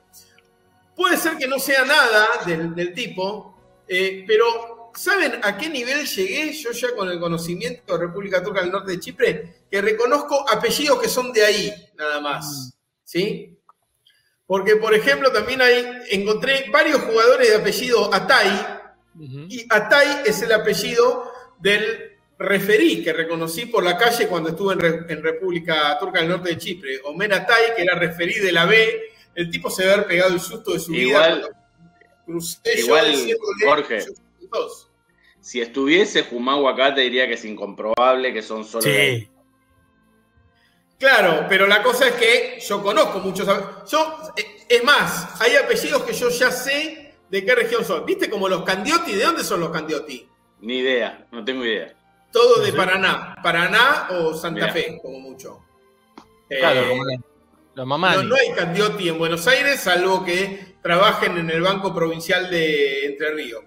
Speaker 4: Puede ser que no sea nada del, del tipo, eh, pero ¿saben a qué nivel llegué yo ya con el conocimiento de República Turca del Norte de Chipre? Que reconozco apellidos que son de ahí, nada más. ¿Sí? Porque, por ejemplo, también hay, encontré varios jugadores de apellido Atay, y Atay es el apellido del referí que reconocí por la calle cuando estuve en, Re- en República Turca del Norte de Chipre. Omer Atay, que era referí de la B, el tipo se haber pegado el susto de su
Speaker 2: Igual-
Speaker 4: vida. Crucé yo
Speaker 2: igual,
Speaker 4: diciéndole,
Speaker 2: Jorge.
Speaker 4: "Yo soy dos".
Speaker 2: Si estuviese Jumau acá, te diría que es incomprobable, que son solo.
Speaker 3: Sí.
Speaker 4: Claro, pero la cosa es que yo conozco muchos. Yo, eh, es más, hay apellidos que yo ya sé de qué región son. ¿Viste como los Candiotti? ¿De dónde son los Candiotti?
Speaker 2: Ni idea, no tengo idea.
Speaker 4: Todo de. Paraná. Paraná o Santa
Speaker 2: Mirá.
Speaker 4: Fe, como mucho. Eh,
Speaker 1: Claro, como la- los mamás.
Speaker 4: no, no hay Candiotti en Buenos Aires, salvo que trabajen en el Banco Provincial de Entre Ríos.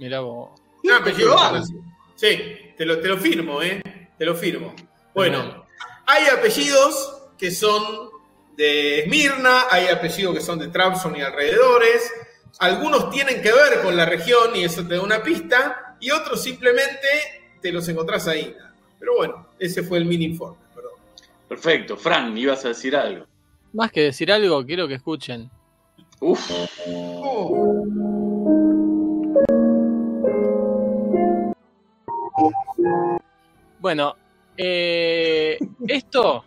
Speaker 1: Mirá vos.
Speaker 4: Un apellido
Speaker 2: Qué
Speaker 4: así. Sí, te lo, te lo firmo, ¿eh? Te lo firmo. Bueno, hay apellidos que son de Esmirna, hay apellidos que son de Trabzon y alrededores. Algunos tienen que ver con la región y eso te da una pista, y otros simplemente te los encontrás ahí. Pero bueno, ese fue el mini informe, perdón.
Speaker 2: Perfecto. Fran, ibas a decir algo.
Speaker 1: Más que decir algo, quiero que escuchen.
Speaker 2: Uf,
Speaker 1: Bueno, eh, esto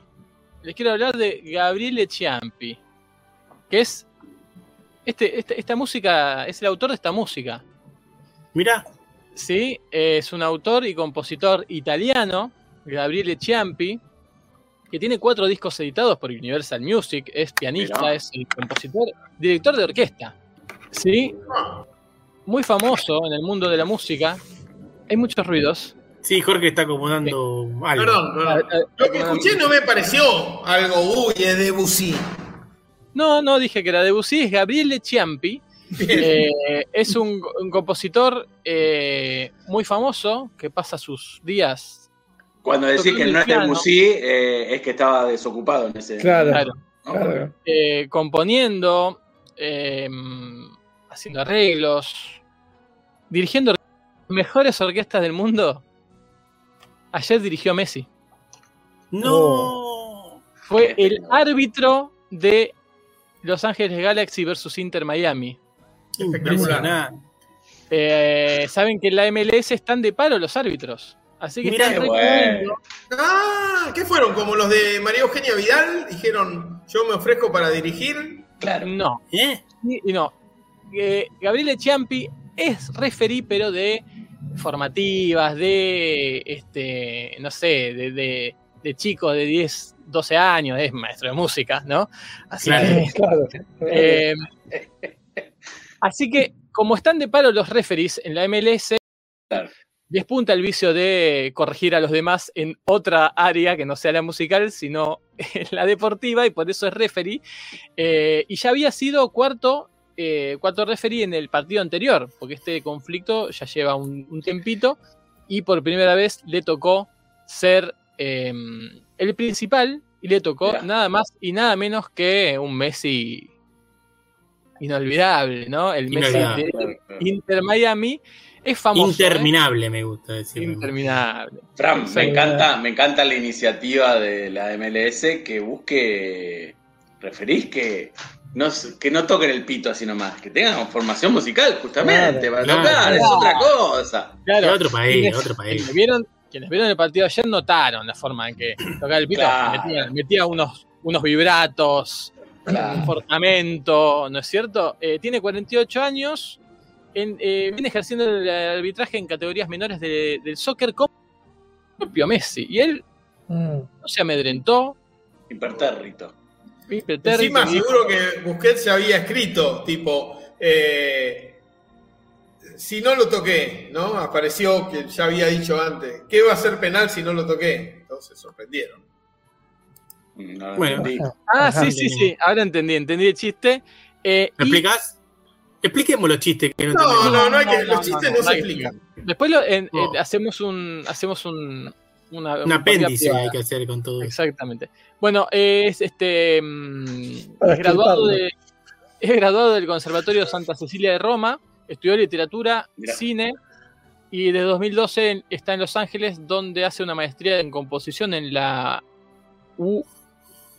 Speaker 1: les quiero hablar de Gabriele Ciampi, que es este, este- esta música, es el autor de esta música.
Speaker 3: Mirá,
Speaker 1: Sí, es un autor y compositor italiano, Gabriele Ciampi, que tiene cuatro discos editados por Universal Music, es pianista,
Speaker 2: Mirá.
Speaker 1: es el compositor, director de orquesta. Sí, muy famoso en el mundo de la música. Hay muchos ruidos.
Speaker 3: sí, Jorge está acomodando algo.
Speaker 4: Perdón, perdón. Lo que escuché no me pareció algo, uy, es de Debussy.
Speaker 1: No, no dije que era Debussy, es Gabriele Ciampi. Eh, es un, un compositor eh, muy famoso que pasa sus días.
Speaker 2: cuando decís que no es. Debussy, eh, es que estaba desocupado en ese.
Speaker 1: Claro.
Speaker 2: ¿no?
Speaker 1: eh, componiendo, eh, haciendo arreglos, dirigiendo mejores orquestas del mundo. Ayer dirigió Messi.
Speaker 3: No.
Speaker 1: Fue el árbitro de Los Ángeles Galaxy versus Inter Miami.
Speaker 3: Impresionante.
Speaker 1: Eh, Saben que en la MLS están de paro los árbitros. Así que
Speaker 3: Mirá
Speaker 1: están
Speaker 2: qué
Speaker 1: reclamando.
Speaker 4: Ah, ¿qué fueron? Como los de María Eugenia Vidal, dijeron, yo me ofrezco para dirigir.
Speaker 2: Claro.
Speaker 1: No,
Speaker 3: ¿Eh?
Speaker 1: no. Eh, Gabriele Ciampi es referí, pero de formativas, de, este, no sé, de, de, de chicos de 10, 12 años, es maestro de música, ¿no? Así
Speaker 3: Claro.
Speaker 1: que, eh, así que, como están de paro los referees en la MLS,
Speaker 2: Claro.
Speaker 1: despunta el vicio de corregir a los demás en otra área que no sea la musical, sino en la deportiva, y por eso es referee. Eh, y ya había sido cuarto, eh, cuarto referee en el partido anterior, porque este conflicto ya lleva un, un tiempito, y por primera vez le tocó ser eh, el principal, y le tocó nada más y nada menos que un Messi inolvidable, ¿no? El Messi de Inter Miami es famoso. ¿eh?
Speaker 3: Interminable, me gusta decir.
Speaker 1: Interminable.
Speaker 2: Fran, me encanta, me encanta la iniciativa de la MLS que busque referís que no, que no toquen el pito así nomás, que tengan formación musical justamente
Speaker 7: Claro.
Speaker 2: para
Speaker 3: Claro.
Speaker 2: tocar, es otra cosa.
Speaker 1: Claro,
Speaker 3: otro país,
Speaker 1: quienes-
Speaker 3: otro país.
Speaker 1: Quienes vieron, quienes vieron el partido ayer notaron la forma en que tocaba el pito.
Speaker 2: Claro.
Speaker 1: Metía, metía unos, unos vibratos, un portamento, ¿no es cierto? Eh, tiene 48 años, en- eh, viene ejerciendo el arbitraje en categorías menores de- del soccer como el propio Messi. Y él
Speaker 7: Mm.
Speaker 1: no se amedrentó.
Speaker 2: Impertérrito.
Speaker 4: Encima seguro que Busquets se había escrito, tipo, eh, si no lo toqué, ¿no? Apareció que ya había dicho antes, ¿qué va a ser penal si no lo toqué? Entonces sorprendieron.
Speaker 2: No lo
Speaker 3: Bueno.
Speaker 2: entendí.
Speaker 1: Ah, sí, sí, sí. Ahora entendí, entendí el chiste. Eh,
Speaker 3: ¿Me
Speaker 1: y
Speaker 3: explicás? Expliquemos los chistes que no,
Speaker 4: No, no, no hay que,
Speaker 1: no,
Speaker 4: los chistes
Speaker 1: no,
Speaker 4: no,
Speaker 1: no
Speaker 4: se explican.
Speaker 1: después lo- en-
Speaker 3: No.
Speaker 1: eh, hacemos un hacemos un una,
Speaker 3: Un
Speaker 1: una
Speaker 3: apéndice hay que hacer con todo eso.
Speaker 1: Exactamente. Bueno, es este mm, es graduado
Speaker 7: explicarlo.
Speaker 1: de es graduado del Conservatorio Santa Cecilia de Roma, estudió literatura,
Speaker 2: Mirá.
Speaker 1: cine y desde 2012 en- está en Los Ángeles donde hace una maestría en composición en la U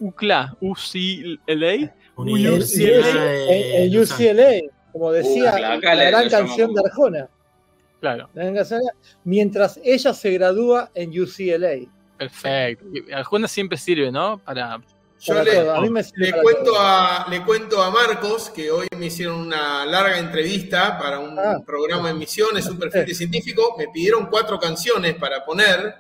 Speaker 1: UCLA, UCLA.
Speaker 3: UCLA.
Speaker 7: UCLA, como decía la gran canción de Arjona.
Speaker 1: Claro,
Speaker 7: Mientras ella se gradúa en UCLA.
Speaker 1: perfecto. Arjona siempre sirve, ¿no? Para
Speaker 4: Yo
Speaker 7: Para
Speaker 4: le,
Speaker 7: todo. A mí me sirve
Speaker 4: le
Speaker 7: para
Speaker 4: cuento
Speaker 7: todo.
Speaker 4: a, le cuento a Marcos que hoy me hicieron una larga entrevista para un
Speaker 7: Ah.
Speaker 4: programa en Misiones, un perfil científico. Me pidieron cuatro canciones para poner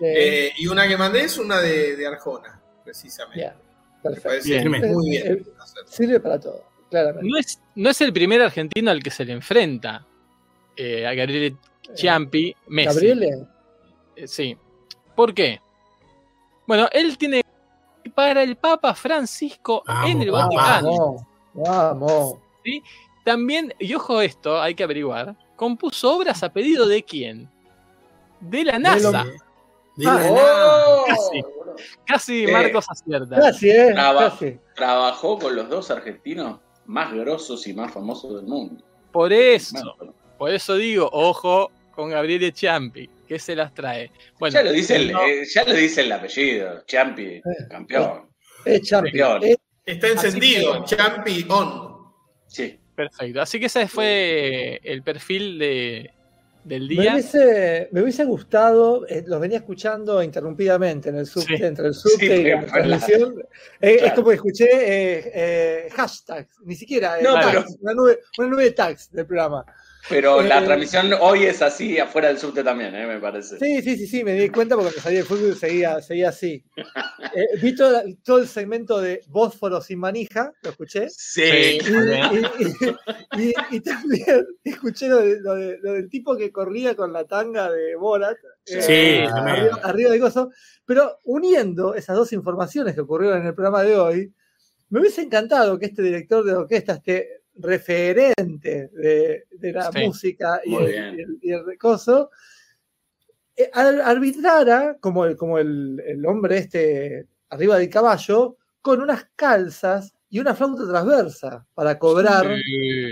Speaker 7: Eh,
Speaker 4: eh, y una que mandé es una de, de Arjona, precisamente. parece
Speaker 1: Bien.
Speaker 4: muy bien.
Speaker 7: Eh, Sirve para todo, claramente.
Speaker 1: no es, no es el primer argentino al que se le enfrenta eh, a Gabriele Ciampi, Messi.
Speaker 7: Gabriele,
Speaker 1: Eh, Sí. ¿Por qué? Bueno, él tiene para el Papa Francisco
Speaker 3: Vamos,
Speaker 1: en el. Vaticano.
Speaker 7: vamos, vamos.
Speaker 1: También, y ojo esto, hay que averiguar, compuso obras a pedido de quién? De la NASA.
Speaker 3: De la
Speaker 7: Ah,
Speaker 3: nada.
Speaker 1: Casi. Casi
Speaker 2: Eh,
Speaker 1: Marcos acierta.
Speaker 7: Casi, eh,
Speaker 2: Traba-
Speaker 7: casi.
Speaker 2: Trabajó con los dos argentinos más grosos y más famosos del mundo.
Speaker 1: Por eso,
Speaker 2: Bueno,
Speaker 1: por eso digo, ojo con Gabriele Ciampi, que se las trae. Bueno,
Speaker 2: ya, lo dice el,
Speaker 1: no-
Speaker 2: eh, ya lo dice el apellido, Champi, campeón.
Speaker 7: Es champion.
Speaker 2: Campeón.
Speaker 7: Eh,
Speaker 4: Está
Speaker 1: Así
Speaker 4: encendido,
Speaker 1: que-
Speaker 4: Champi on.
Speaker 2: Sí.
Speaker 1: perfecto. Así que ese fue el perfil de, del
Speaker 7: me,
Speaker 1: día.
Speaker 7: hubiese, me hubiese gustado, eh, los venía escuchando interrumpidamente en el subte,
Speaker 1: Sí.
Speaker 7: entre el subte
Speaker 2: Sí,
Speaker 7: y la transmisión. Eh, Es
Speaker 2: Claro.
Speaker 7: como que escuché eh, eh, hashtags, ni siquiera eh,
Speaker 2: No,
Speaker 7: tags,
Speaker 2: pero-
Speaker 7: una, nube, una nube de tags del programa.
Speaker 2: Pero la
Speaker 7: Eh,
Speaker 2: transmisión hoy es así, afuera del subte también, eh, me parece.
Speaker 7: Sí, sí, sí, sí, me di cuenta porque me salí del fútbol y seguía, seguía así. Eh, vi todo, todo el segmento de Bósforo sin manija, lo escuché.
Speaker 2: Sí.
Speaker 7: Y, y- y- y también escuché lo, de- lo de- lo del tipo que corría con la tanga de Borat. eh,
Speaker 3: Sí, también.
Speaker 7: arriba, arriba de gozo. Pero uniendo esas dos informaciones que ocurrieron en el programa de hoy, me hubiese encantado que este director de orquesta, este referente de, de la
Speaker 1: Sí.
Speaker 7: música y el, y el- y el recoso, eh, ar- arbitrara como, el, como el, el hombre este arriba del caballo, con unas calzas y una flauta transversa para cobrar
Speaker 1: Sí.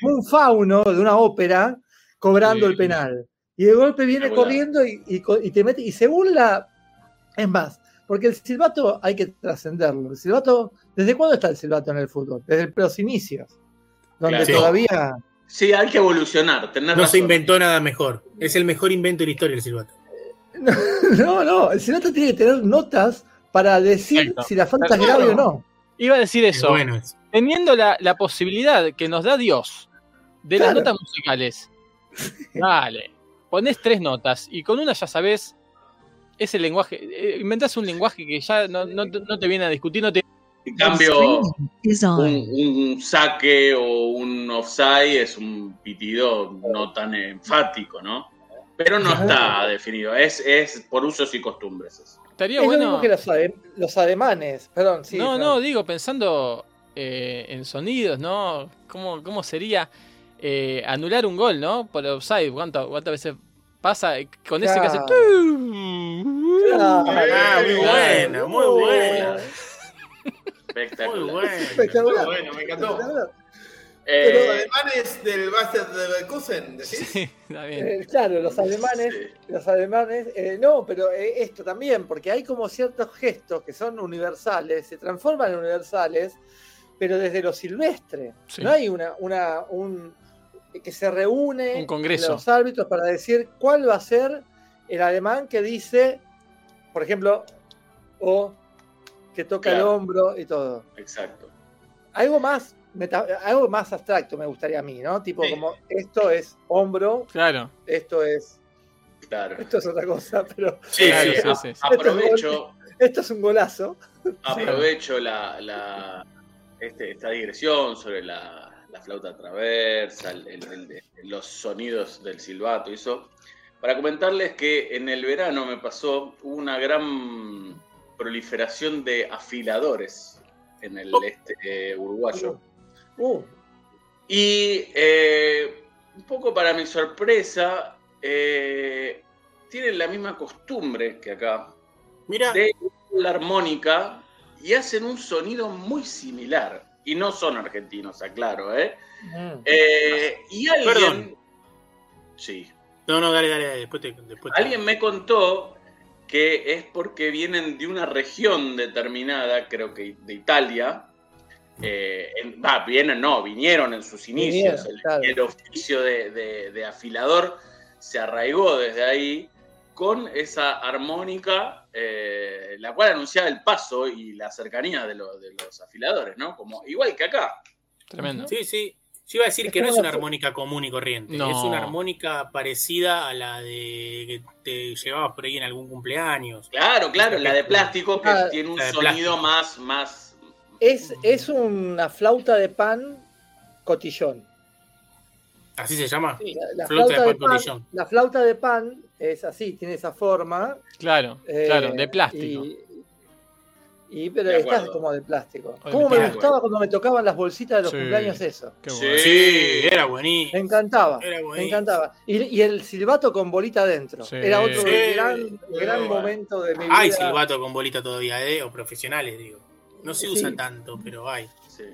Speaker 7: como, un fauno de una ópera cobrando
Speaker 1: Sí.
Speaker 7: el penal. Y de golpe viene corriendo y, y co- y te mete. Y según la. Es más, porque el silbato hay que trascenderlo. El silbato. ¿Desde cuándo está el silbato en el fútbol? Desde los inicios. Donde
Speaker 2: Claro.
Speaker 7: todavía.
Speaker 2: Sí, hay que evolucionar,
Speaker 3: No
Speaker 2: razón.
Speaker 3: se inventó nada mejor. Es el mejor invento de la historia del silbato.
Speaker 7: No, no. El silbato tiene que tener notas para decir
Speaker 1: Exacto.
Speaker 7: si la falta es grave o no.
Speaker 1: Iba a decir
Speaker 3: Es
Speaker 1: eso.
Speaker 3: bueno.
Speaker 1: Teniendo la, la posibilidad que nos da Dios de las notas musicales, dale, ponés tres notas y con una ya sabés ese lenguaje, eh, inventás un lenguaje que ya no, no te viene a discutir, no te
Speaker 2: En cambio, un, saque o un offside es un pitido no tan enfático, ¿no? Pero no está definido, es, es por usos y costumbres. eso.
Speaker 1: Estaría
Speaker 7: Es lo
Speaker 1: bueno.
Speaker 7: mismo que los, ade- los alemanes. Perdón, sí.
Speaker 1: no, no, digo, pensando eh, en sonidos, ¿no? ¿Cómo, cómo sería eh, anular un gol, ¿no? Por offside. ¿Cuánto- ¿Cuántas veces pasa con ese que hace...
Speaker 7: Claro.
Speaker 3: Ah, muy
Speaker 1: Claro.
Speaker 3: buena, muy buena.
Speaker 2: Espectacular.
Speaker 3: Muy buena.
Speaker 4: Muy
Speaker 7: Espectacular.
Speaker 4: bueno, me encantó.
Speaker 2: Eh,
Speaker 4: Pero alemanes del Basket de Leverkusen, ¿decís?
Speaker 1: Sí, está bien.
Speaker 7: Eh, claro, los alemanes,
Speaker 2: sí.
Speaker 7: los alemanes, eh, no, pero eh, esto también, porque hay como ciertos gestos que son universales, se transforman en universales, pero desde lo silvestre.
Speaker 1: Sí.
Speaker 7: No hay una, una, un que se reúne
Speaker 1: Un congreso.
Speaker 7: los árbitros para decir cuál va a ser el alemán que dice, por ejemplo, o que toca el hombro y todo.
Speaker 2: Exacto.
Speaker 7: Algo más, meta- algo más abstracto me gustaría a mí, ¿no? Tipo
Speaker 4: Sí.
Speaker 7: como esto es hombro,
Speaker 1: Claro.
Speaker 7: esto es
Speaker 2: Claro.
Speaker 7: esto es otra cosa, pero
Speaker 3: Sí,
Speaker 1: Claro,
Speaker 3: sí,
Speaker 1: sí, sí.
Speaker 2: Aprovecho,
Speaker 7: esto es un golazo.
Speaker 2: aprovecho la, la- este- esta digresión sobre la, la flauta traversa, el- el- el- los sonidos del silbato y eso, para comentarles que en el verano me pasó una gran proliferación de afiladores en el
Speaker 3: Oh.
Speaker 2: este eh, uruguayo.
Speaker 7: Uh,
Speaker 2: Y eh, un poco para mi sorpresa, eh, tienen la misma costumbre que acá
Speaker 3: Mira,
Speaker 2: de la armónica y hacen un sonido muy similar. Y no son argentinos, aclaro, ¿eh?
Speaker 7: mm.
Speaker 2: Eh, y alguien.
Speaker 3: Perdón.
Speaker 2: Sí.
Speaker 3: no, no, dale, dale, dale, después te. Después te-
Speaker 2: Alguien me contó que es porque vienen de una región determinada, creo que de Italia. Eh, en- vienen, no, vinieron en sus inicios.
Speaker 7: Vinieron,
Speaker 2: el, oficio de, de- de afilador se arraigó desde ahí con esa armónica, eh, la cual anunciaba el paso y la cercanía de, lo- de los afiladores, ¿no? Como, igual que acá.
Speaker 1: Tremendo.
Speaker 3: Sí, sí. Yo iba a decir
Speaker 7: Es
Speaker 3: que no es una armónica común y corriente.
Speaker 1: No.
Speaker 3: Es una armónica parecida a la de que te llevabas por ahí en algún cumpleaños.
Speaker 2: Claro, claro, la de plástico que
Speaker 7: Ah,
Speaker 2: tiene un
Speaker 3: de
Speaker 2: sonido
Speaker 3: plástico.
Speaker 2: más, más.
Speaker 7: Es, es una flauta de pan cotillón.
Speaker 3: ¿Así se llama?
Speaker 7: La, la
Speaker 3: Flauta de
Speaker 7: flauta de
Speaker 3: pan
Speaker 7: pan,
Speaker 3: cotillón.
Speaker 7: la flauta de pan es así, tiene esa forma.
Speaker 1: Claro,
Speaker 7: eh,
Speaker 1: claro, de plástico.
Speaker 7: Y, y- pero
Speaker 2: De
Speaker 7: es
Speaker 2: acuerdo.
Speaker 7: como de plástico.
Speaker 1: De
Speaker 7: ¿Cómo me gustaba cuando me tocaban las bolsitas de los
Speaker 1: Sí.
Speaker 7: cumpleaños eso?
Speaker 1: Bueno.
Speaker 3: Sí, era
Speaker 7: Me
Speaker 3: buenísimo.
Speaker 7: encantaba.
Speaker 3: Era
Speaker 7: Me encantaba. Y, y el silbato con bolita adentro.
Speaker 1: Sí.
Speaker 7: Era otro
Speaker 3: Sí.
Speaker 7: gran, gran
Speaker 4: bueno.
Speaker 7: momento de mi vida.
Speaker 3: Hay silbato con bolita todavía, ¿eh? O profesionales, digo. No se
Speaker 7: Sí.
Speaker 3: usa tanto, pero hay.
Speaker 2: Sí.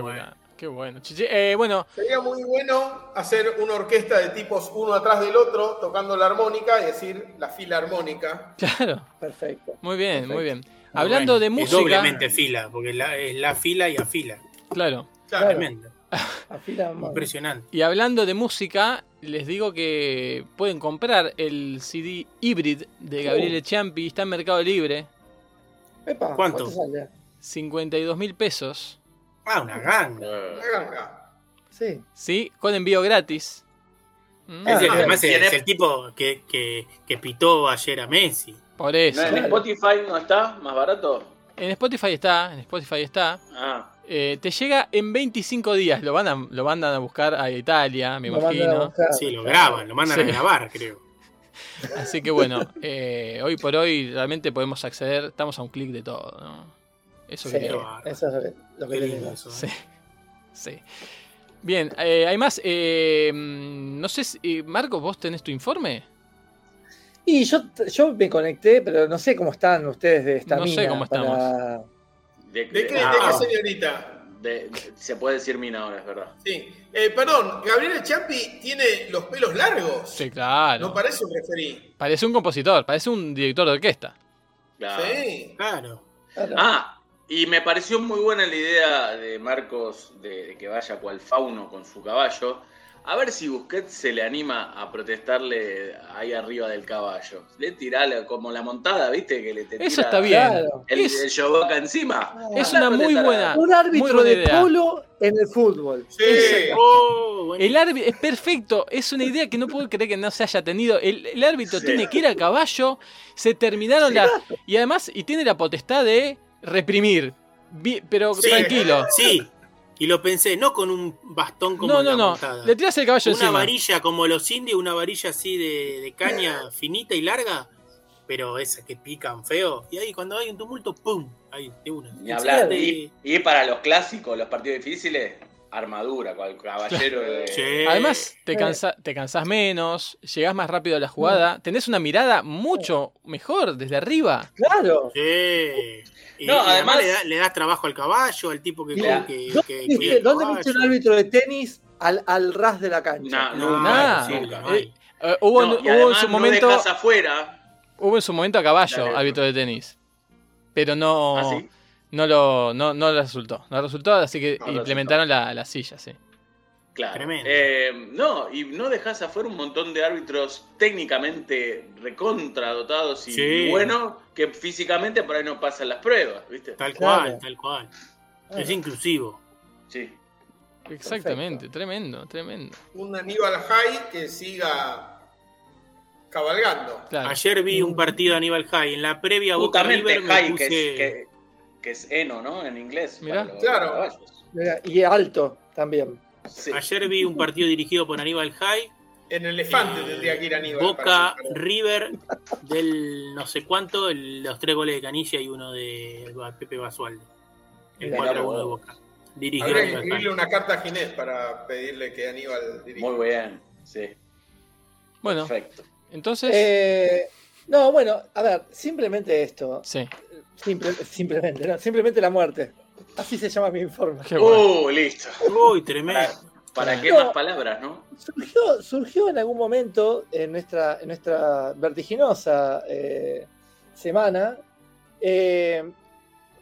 Speaker 3: Bueno.
Speaker 1: Qué bueno. Eh, bueno,
Speaker 4: Sería muy bueno hacer una orquesta de tipos uno atrás del otro, tocando la armónica y decir la fila armónica.
Speaker 1: claro.
Speaker 7: Perfecto.
Speaker 1: Muy bien,
Speaker 7: Perfecto.
Speaker 1: muy bien. Hablando
Speaker 3: bueno.
Speaker 1: de
Speaker 3: Es
Speaker 1: música.
Speaker 3: doblemente fila, porque la- es la fila y afila.
Speaker 1: Claro.
Speaker 4: Claro.
Speaker 3: Tremendo.
Speaker 7: Afila.
Speaker 3: Impresionante.
Speaker 1: Y hablando de música, les digo que pueden comprar el CD Hybrid de Gabriele Ciampi. Está en Mercado Libre.
Speaker 7: Epa,
Speaker 3: ¿Cuánto?
Speaker 7: sale?
Speaker 1: 52 mil pesos.
Speaker 3: Ah, una ganga.
Speaker 2: Eh,
Speaker 4: Ganga.
Speaker 7: Sí.
Speaker 1: Sí, con envío gratis.
Speaker 3: Es el-
Speaker 7: Ah,
Speaker 3: además es,
Speaker 2: ¿tiene-
Speaker 3: es el tipo que, que, que pitó ayer a Messi.
Speaker 1: Por eso.
Speaker 2: ¿no, ¿En. Spotify no está? ¿Más barato?
Speaker 1: En Spotify está, en Spotify está.
Speaker 2: Ah,
Speaker 1: Eh, te llega en 25 días. Lo van a, lo mandan a buscar a Italia, me
Speaker 7: Lo
Speaker 1: imagino.
Speaker 3: Sí, lo graban, lo mandan
Speaker 1: Sí.
Speaker 3: a grabar, creo.
Speaker 1: Así que bueno, eh, hoy por hoy realmente podemos acceder. Estamos a un clic de todo, ¿no? Eso
Speaker 7: Sí, eso es lo que tenemos.
Speaker 3: eso.
Speaker 1: Sí.
Speaker 3: ¿eh?
Speaker 1: Sí. Bien, eh, hay más. eh, mm, no sé si. eh, Marcos, ¿vos tenés tu informe?
Speaker 7: Y yo, yo me conecté, pero no sé cómo están ustedes de esta
Speaker 1: No sé cómo
Speaker 7: para-
Speaker 2: ¿de,
Speaker 4: ¿De qué,
Speaker 2: ah,
Speaker 4: de qué señorita?
Speaker 2: de- se puede decir mina ahora, es verdad.
Speaker 4: Sí. Eh, perdón, Gabriel Champi tiene los pelos largos.
Speaker 1: Sí, claro.
Speaker 4: No parece un referí.
Speaker 1: Parece un compositor, parece un director de orquesta.
Speaker 2: Claro.
Speaker 4: Sí.
Speaker 3: Claro.
Speaker 7: Claro.
Speaker 2: Ah, y me pareció muy buena la idea de Marcos de, de que vaya cual fauno con su caballo. A ver si Busquets se le anima a protestarle ahí arriba del caballo. Le tirale como la montada, ¿viste? Que le te
Speaker 1: Eso está bien.
Speaker 7: Claro.
Speaker 2: El,
Speaker 1: Es-
Speaker 2: el encima.
Speaker 1: Es
Speaker 2: Anda a
Speaker 1: una muy buena-
Speaker 7: Un árbitro
Speaker 1: buena
Speaker 7: de
Speaker 1: idea.
Speaker 7: polo en el fútbol.
Speaker 4: Sí.
Speaker 3: Oh, bueno.
Speaker 1: El árbitro es perfecto, es una idea que no puedo creer que no se haya tenido. El, el árbitro
Speaker 2: Sí.
Speaker 1: tiene que ir a caballo, se terminaron
Speaker 2: Sí.
Speaker 1: las. Y además, y tiene la potestad de reprimir. Pero
Speaker 3: Sí.
Speaker 1: tranquilo.
Speaker 3: Sí. Y lo pensé, no con un bastón como
Speaker 1: No,
Speaker 3: en
Speaker 1: no,
Speaker 3: la
Speaker 1: no.
Speaker 3: montada.
Speaker 1: Le tiras el caballo
Speaker 3: Una
Speaker 1: encima.
Speaker 3: varilla como los indios, una varilla así de, de caña finita y larga, pero esa que pican feo. Y ahí cuando hay un tumulto, ¡pum! Ahí, de una.
Speaker 2: Ni hablar.
Speaker 3: De-
Speaker 2: Y, y para los clásicos, los partidos difíciles, armadura, cual caballero de.
Speaker 3: Sí.
Speaker 1: Además, te, cansa, te cansás menos, llegás más rápido a la jugada, tenés una mirada mucho mejor desde arriba.
Speaker 7: Claro.
Speaker 3: Sí.
Speaker 2: No,
Speaker 3: y además,
Speaker 2: además-
Speaker 3: le, da- le das trabajo al caballo, al tipo que,
Speaker 2: Mira,
Speaker 3: que,
Speaker 7: ¿Dónde
Speaker 3: que-
Speaker 7: viste-
Speaker 3: cuida el
Speaker 7: ¿Dónde
Speaker 3: caballo.
Speaker 7: viste un árbitro de tenis al, al ras de la cancha?
Speaker 2: No,
Speaker 3: imposible,
Speaker 2: no.
Speaker 3: hay.
Speaker 1: Eh, hubo,
Speaker 2: No, y
Speaker 1: hubo en su momento,
Speaker 2: afuera.
Speaker 1: hubo en su momento a caballo,
Speaker 2: Dale,
Speaker 1: árbitro de tenis. Pero no,
Speaker 2: ¿Ah, sí?
Speaker 1: no lo no, no resultó. No resultó, así que
Speaker 2: No
Speaker 1: implementaron la, la silla, sí.
Speaker 2: Claro.
Speaker 3: Tremendo.
Speaker 2: Eh, no, y no dejas afuera un montón de árbitros técnicamente recontradotados y
Speaker 3: Sí.
Speaker 2: buenos que físicamente por ahí no pasan las pruebas, ¿viste?
Speaker 3: Tal
Speaker 7: Claro.
Speaker 3: cual, tal cual.
Speaker 7: Ah.
Speaker 3: Es inclusivo.
Speaker 2: Sí.
Speaker 1: Exactamente, tremendo, tremendo.
Speaker 4: Un Aníbal High que siga cabalgando.
Speaker 1: Claro.
Speaker 3: Ayer vi un partido de Aníbal High. En la previa Boca
Speaker 2: Justamente
Speaker 3: River me
Speaker 2: High,
Speaker 3: puse...
Speaker 2: que, es, que, que es Eno, ¿no? En inglés.
Speaker 1: Mirá.
Speaker 2: los
Speaker 4: Claro.
Speaker 7: Mira, Y alto también.
Speaker 2: Sí.
Speaker 3: Ayer vi un partido dirigido por Aníbal High.
Speaker 4: En elefante
Speaker 3: Eh,
Speaker 4: tendría que ir Aníbal.
Speaker 3: Boca
Speaker 4: para-
Speaker 3: River del no sé cuánto, el- los tres goles de Canilla y uno de Pepe Basualdo. El
Speaker 7: Mirá,
Speaker 3: 4 a 1 de. Boca. Dirigió
Speaker 4: Habría que
Speaker 3: Aníbal
Speaker 4: escribirle una carta a Ginés para pedirle que Aníbal dirija.
Speaker 2: Muy bien. Sí.
Speaker 1: Bueno,
Speaker 2: Perfecto.
Speaker 1: entonces,
Speaker 7: Eh, no, bueno, a ver, simplemente esto.
Speaker 1: sí.
Speaker 7: Simple- simplemente, no, simplemente la muerte. Así se llama mi informe.
Speaker 1: Qué bueno.
Speaker 2: Uh, listo.
Speaker 3: Uy, tremendo.
Speaker 2: ¿Para qué
Speaker 7: No.
Speaker 2: más palabras, no?
Speaker 7: Surgió, surgió en algún momento en nuestra, en nuestra vertiginosa eh, semana. eh,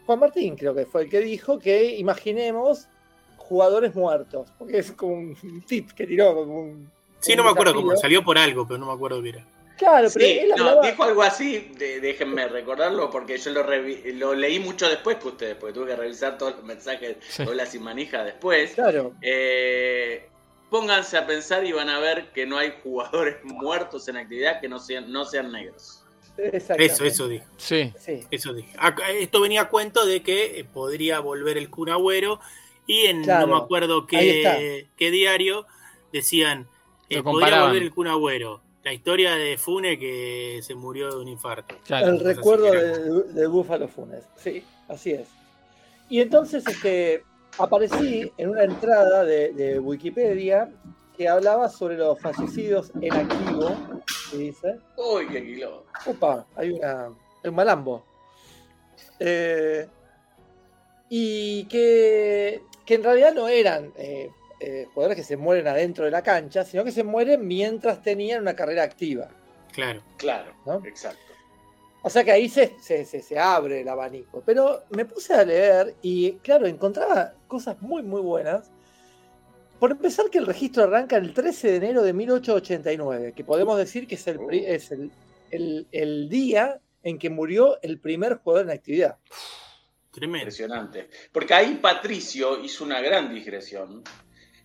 Speaker 7: Juan Martín creo que fue el que dijo que imaginemos jugadores muertos. Porque es como un tip que tiró. Como un,
Speaker 3: Sí,
Speaker 7: un
Speaker 3: no me acuerdo cómo. Salió por algo, pero no me acuerdo qué era.
Speaker 7: Claro, pero
Speaker 2: Sí,
Speaker 7: él
Speaker 2: no,
Speaker 7: hablaba.
Speaker 2: dijo algo así, de- déjenme recordarlo, porque yo lo, revi- lo leí mucho después que ustedes, porque tuve que revisar todos los mensajes,
Speaker 1: Sí.
Speaker 2: hola sin manija después.
Speaker 7: Claro,
Speaker 2: Eh, pónganse a pensar y van a ver que no hay jugadores muertos en actividad que no sean, no sean negros.
Speaker 3: Eso, eso dijo.
Speaker 1: Sí,
Speaker 7: Sí.
Speaker 3: Eso dije. Acá- Esto venía a cuento de que eh, podría volver el Kun Agüero y en
Speaker 7: Claro,
Speaker 3: no me acuerdo qué, qué diario decían eh, podría volver el Kun Agüero. La historia de Fune que se murió de un infarto.
Speaker 1: claro.
Speaker 7: el recuerdo de, de Búfalo Funes. Sí, así es. Y entonces este, aparecí en una entrada de, de Wikipedia que hablaba sobre los fallecidos en activo. Y dice,
Speaker 2: Uy, qué kilo.
Speaker 7: opa, hay, una, un malambo. Eh, y que, que en realidad no eran eh, eh, jugadores que se mueren adentro de la cancha, sino que se mueren mientras tenían una carrera activa.
Speaker 3: Claro.
Speaker 2: Claro,
Speaker 7: ¿No?
Speaker 2: exacto.
Speaker 7: O sea que ahí se, se, se- se abre el abanico. Pero me puse a leer y, claro, encontraba cosas muy, muy buenas. Por empezar, que el registro arranca el 13 de enero de 1889, que podemos decir que es el, pri- es el, el- el día en que murió el primer jugador en actividad.
Speaker 3: Tremendo.
Speaker 2: Impresionante. Porque ahí Patricio hizo una gran digresión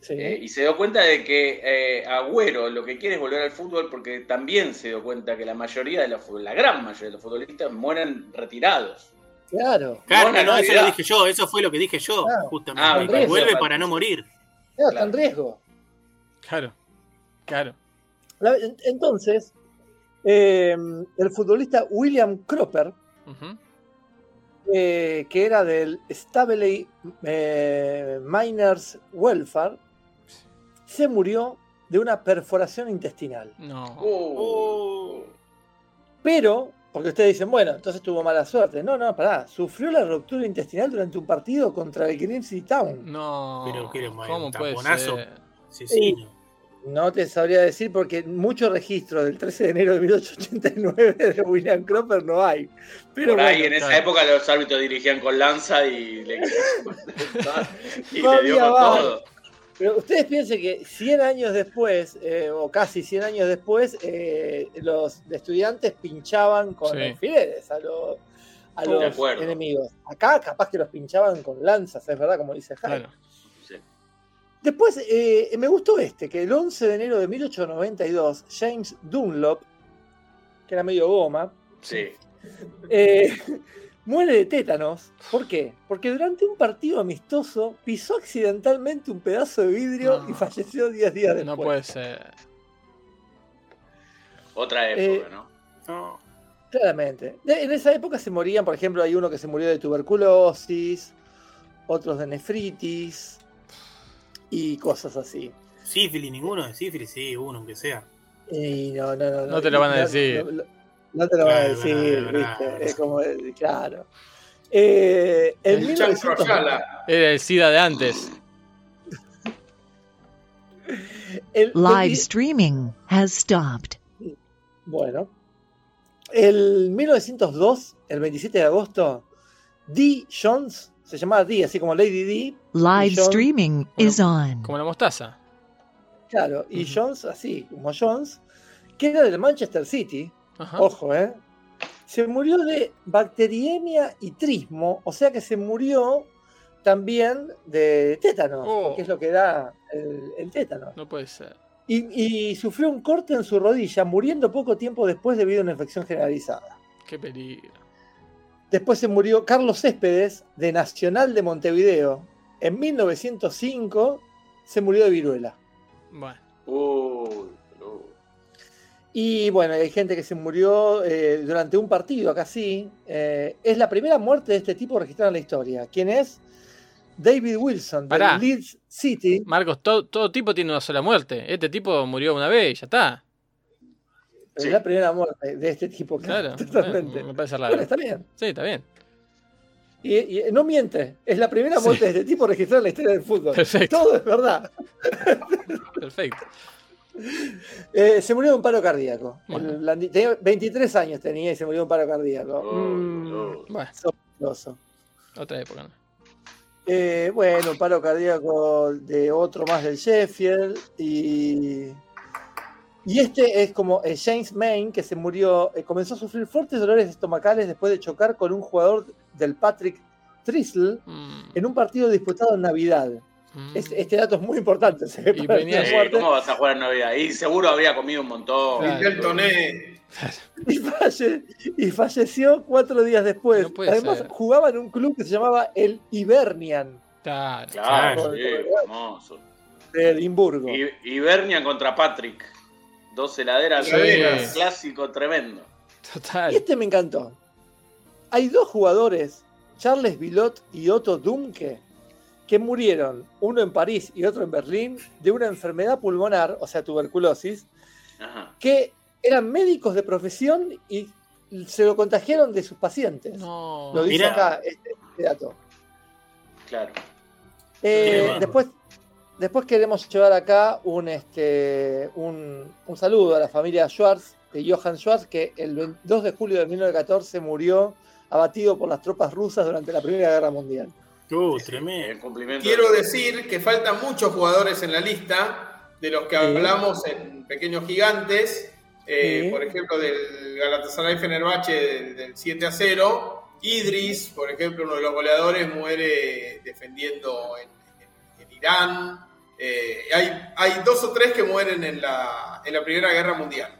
Speaker 7: Sí.
Speaker 2: eh, y se dio cuenta de que eh, Agüero lo que quiere es volver al fútbol porque también se dio cuenta que la mayoría de los, la gran mayoría de los futbolistas mueren retirados.
Speaker 7: Claro.
Speaker 3: Claro, no, eso lo dije yo, eso fue lo que dije yo,
Speaker 7: Claro.
Speaker 3: justamente.
Speaker 2: Ah,
Speaker 3: vuelve para no morir.
Speaker 7: Claro, está en riesgo.
Speaker 1: Claro, claro.
Speaker 7: La- en- Entonces, eh, el futbolista William Cropper, eh, que era del Staveley eh, Miners Welfare, se murió de una perforación intestinal.
Speaker 1: No.
Speaker 2: Uh.
Speaker 7: Pero, porque ustedes dicen, bueno, entonces tuvo mala suerte. No, no, pará. Sufrió la ruptura intestinal durante un partido contra el Green City Town.
Speaker 1: No.
Speaker 3: Pero que
Speaker 1: ¿Cómo puede
Speaker 3: taponazo.
Speaker 1: ser?
Speaker 3: Asesino.
Speaker 7: No te sabría decir porque mucho registro del 13 de enero de 1889 de William Cropper no hay. Pero
Speaker 2: Por ahí
Speaker 7: bueno,
Speaker 2: en esa
Speaker 1: claro.
Speaker 2: época los árbitros dirigían con lanza y le, y
Speaker 7: No
Speaker 2: le dio con todo.
Speaker 7: Pero ustedes piensen que 100 años después, eh, o casi 100 años después, eh, los estudiantes pinchaban con
Speaker 1: Sí.
Speaker 7: alfileres a los, a los enemigos. Acá capaz que los pinchaban con lanzas, es verdad, como dice Jaime.
Speaker 1: Claro.
Speaker 2: Sí.
Speaker 7: Después, eh, me gustó este, que el 11 de enero de 1892, James Dunlop, que era medio goma,
Speaker 2: Sí.
Speaker 7: Muere de tétanos. ¿Por qué? Porque durante un partido amistoso pisó accidentalmente un pedazo de vidrio
Speaker 1: No.
Speaker 7: y falleció 10 días después.
Speaker 1: No puede ser.
Speaker 2: Otra
Speaker 7: Eh,
Speaker 2: época, ¿no?
Speaker 3: No.
Speaker 7: Claramente. En esa época se morían, por ejemplo, hay uno que se murió de tuberculosis, otros de nefritis y cosas así.
Speaker 3: Sífilis, ninguno de sífilis, sí, uno aunque sea.
Speaker 7: Y no, no, no,
Speaker 1: No te lo van a
Speaker 7: no-
Speaker 1: decir.
Speaker 7: No, no- no te lo van a decir, ¿viste? Es como, claro. Eh, en
Speaker 4: El Chancro
Speaker 7: 1900
Speaker 4: Ayala.
Speaker 1: Era el SIDA de antes.
Speaker 7: el-
Speaker 6: Live
Speaker 7: el-
Speaker 6: streaming has stopped.
Speaker 7: Bueno. El 1902, el 27 de agosto, Dee Jones, se llamaba Dee, así como Lady Dee,
Speaker 6: Live streaming is on.
Speaker 1: Como la mostaza.
Speaker 7: claro, y. Jones, así como Jones, que era del Manchester City,
Speaker 1: Ajá.
Speaker 7: ojo, ¿eh? Se murió de bacteriemia y trismo, o sea que se murió también de tétano,
Speaker 1: Oh.
Speaker 7: que es lo que da el, el tétano.
Speaker 1: No puede ser.
Speaker 7: Y, y sufrió un corte en su rodilla, muriendo poco tiempo después debido a una infección generalizada.
Speaker 1: Qué peligro.
Speaker 7: Después se murió Carlos Céspedes, de Nacional de Montevideo. En 1905 se murió de viruela.
Speaker 1: Bueno.
Speaker 2: Uy.
Speaker 7: Y bueno, hay gente que se murió eh, durante un partido, acá sí. Eh, es la primera muerte de este tipo registrada en la historia. ¿Quién es? David Wilson, de
Speaker 1: Pará.
Speaker 7: Leeds City.
Speaker 1: Marcos, todo, todo tipo tiene una sola muerte. Este tipo murió una vez y ya está.
Speaker 7: Es
Speaker 2: Sí.
Speaker 7: la primera muerte de este tipo,
Speaker 1: Claro.
Speaker 7: totalmente.
Speaker 1: Me parece
Speaker 7: Bueno,
Speaker 1: raro.
Speaker 7: está bien.
Speaker 1: Sí, está bien.
Speaker 7: Y, y no miente, es la primera
Speaker 1: Sí.
Speaker 7: muerte de este tipo registrada en la historia del fútbol.
Speaker 1: Perfecto.
Speaker 7: Todo es verdad.
Speaker 1: Perfecto.
Speaker 7: Eh, se murió de un paro cardíaco.
Speaker 1: Bueno.
Speaker 7: El blandi- tenía 23 años tenía y se murió de un paro cardíaco.
Speaker 2: Oh,
Speaker 7: Mm.
Speaker 1: Bueno,
Speaker 7: sospechoso.
Speaker 1: otra época. ¿no?
Speaker 7: Eh, bueno, un paro cardíaco de otro más del Sheffield. Y, y este es como eh, James Main, que se murió, eh, comenzó a sufrir fuertes dolores estomacales después de chocar con un jugador del Patrick Tristle
Speaker 1: Mm,
Speaker 7: en un partido disputado en Navidad. Este, este dato es muy importante.
Speaker 1: Y venía-
Speaker 2: Eh. ¿Cómo vas a jugar en Navidad? Y seguro había comido un montón.
Speaker 1: Claro.
Speaker 4: Miguel Toné.
Speaker 7: y, falle- y falleció cuatro días después.
Speaker 1: No
Speaker 7: Además,
Speaker 1: ser.
Speaker 7: jugaba en un club que se llamaba el Hibernian
Speaker 1: Claro.
Speaker 2: Claro,
Speaker 7: Claro.
Speaker 2: sí, hermoso.
Speaker 7: de Edimburgo.
Speaker 2: Y, y Bernia contra Patrick. Dos heladeras, clásico tremendo.
Speaker 7: Y
Speaker 1: Total.
Speaker 7: este me encantó. Hay dos jugadores, Charles Bilot y Otto Dumke, que murieron, uno en París y otro en Berlín, de una enfermedad pulmonar, o sea, tuberculosis,
Speaker 2: Ajá.
Speaker 7: que eran médicos de profesión y se lo contagiaron de sus pacientes.
Speaker 1: No.
Speaker 7: Lo dice
Speaker 3: Mirá.
Speaker 7: acá este, este dato.
Speaker 2: Claro.
Speaker 7: Eh, después, después queremos llevar acá un, este, un, un saludo a la familia Schwartz, de Johann Schwartz, que el 2 de julio de 1914 murió abatido por las tropas rusas durante la Primera Guerra Mundial.
Speaker 3: Uh, tremendo.
Speaker 4: Quiero
Speaker 2: de-
Speaker 4: decir que faltan muchos jugadores en la lista, de los que
Speaker 7: Sí.
Speaker 4: hablamos en Pequeños Gigantes, eh,
Speaker 7: Sí.
Speaker 4: por ejemplo, del Galatasaray Fenerbahce del, del 7 a 0. Idris, por ejemplo, uno de los goleadores, muere defendiendo en, en- en Irán. Eh, hay, hay dos o tres que mueren en la, en la Primera Guerra Mundial.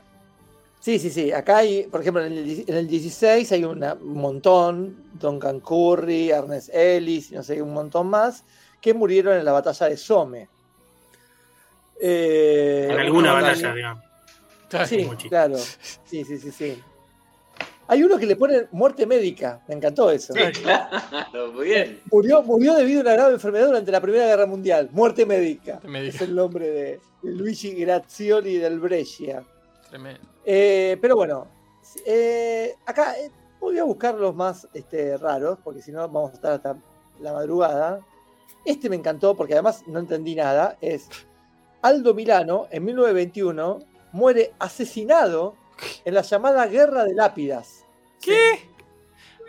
Speaker 7: Sí, sí, sí. Acá hay, por ejemplo, en el, en el 16 hay una- un montón, Duncan Curry, Ernest Ellis, y no sé, un montón más, que murieron en la batalla de Somme. Eh,
Speaker 3: En alguna
Speaker 7: una
Speaker 3: batalla, digamos.
Speaker 7: Sí, claro. Sí, sí, sí, sí. Hay uno que le pone muerte médica. Me encantó eso.
Speaker 2: Sí, claro, muy bien.
Speaker 7: Murió, murió debido a una grave enfermedad durante la Primera Guerra Mundial. Muerte médica.
Speaker 1: Médica.
Speaker 7: Es el nombre de Luigi Grazioli del Brescia.
Speaker 1: Tremendo.
Speaker 7: Eh, pero bueno, eh, acá eh, voy a buscar los más este, raros, porque si no vamos a estar hasta la madrugada. Este me encantó porque además no entendí nada. Es Aldo Milano, en 1921, muere asesinado en la llamada Guerra de Lápidas.
Speaker 1: ¿Qué?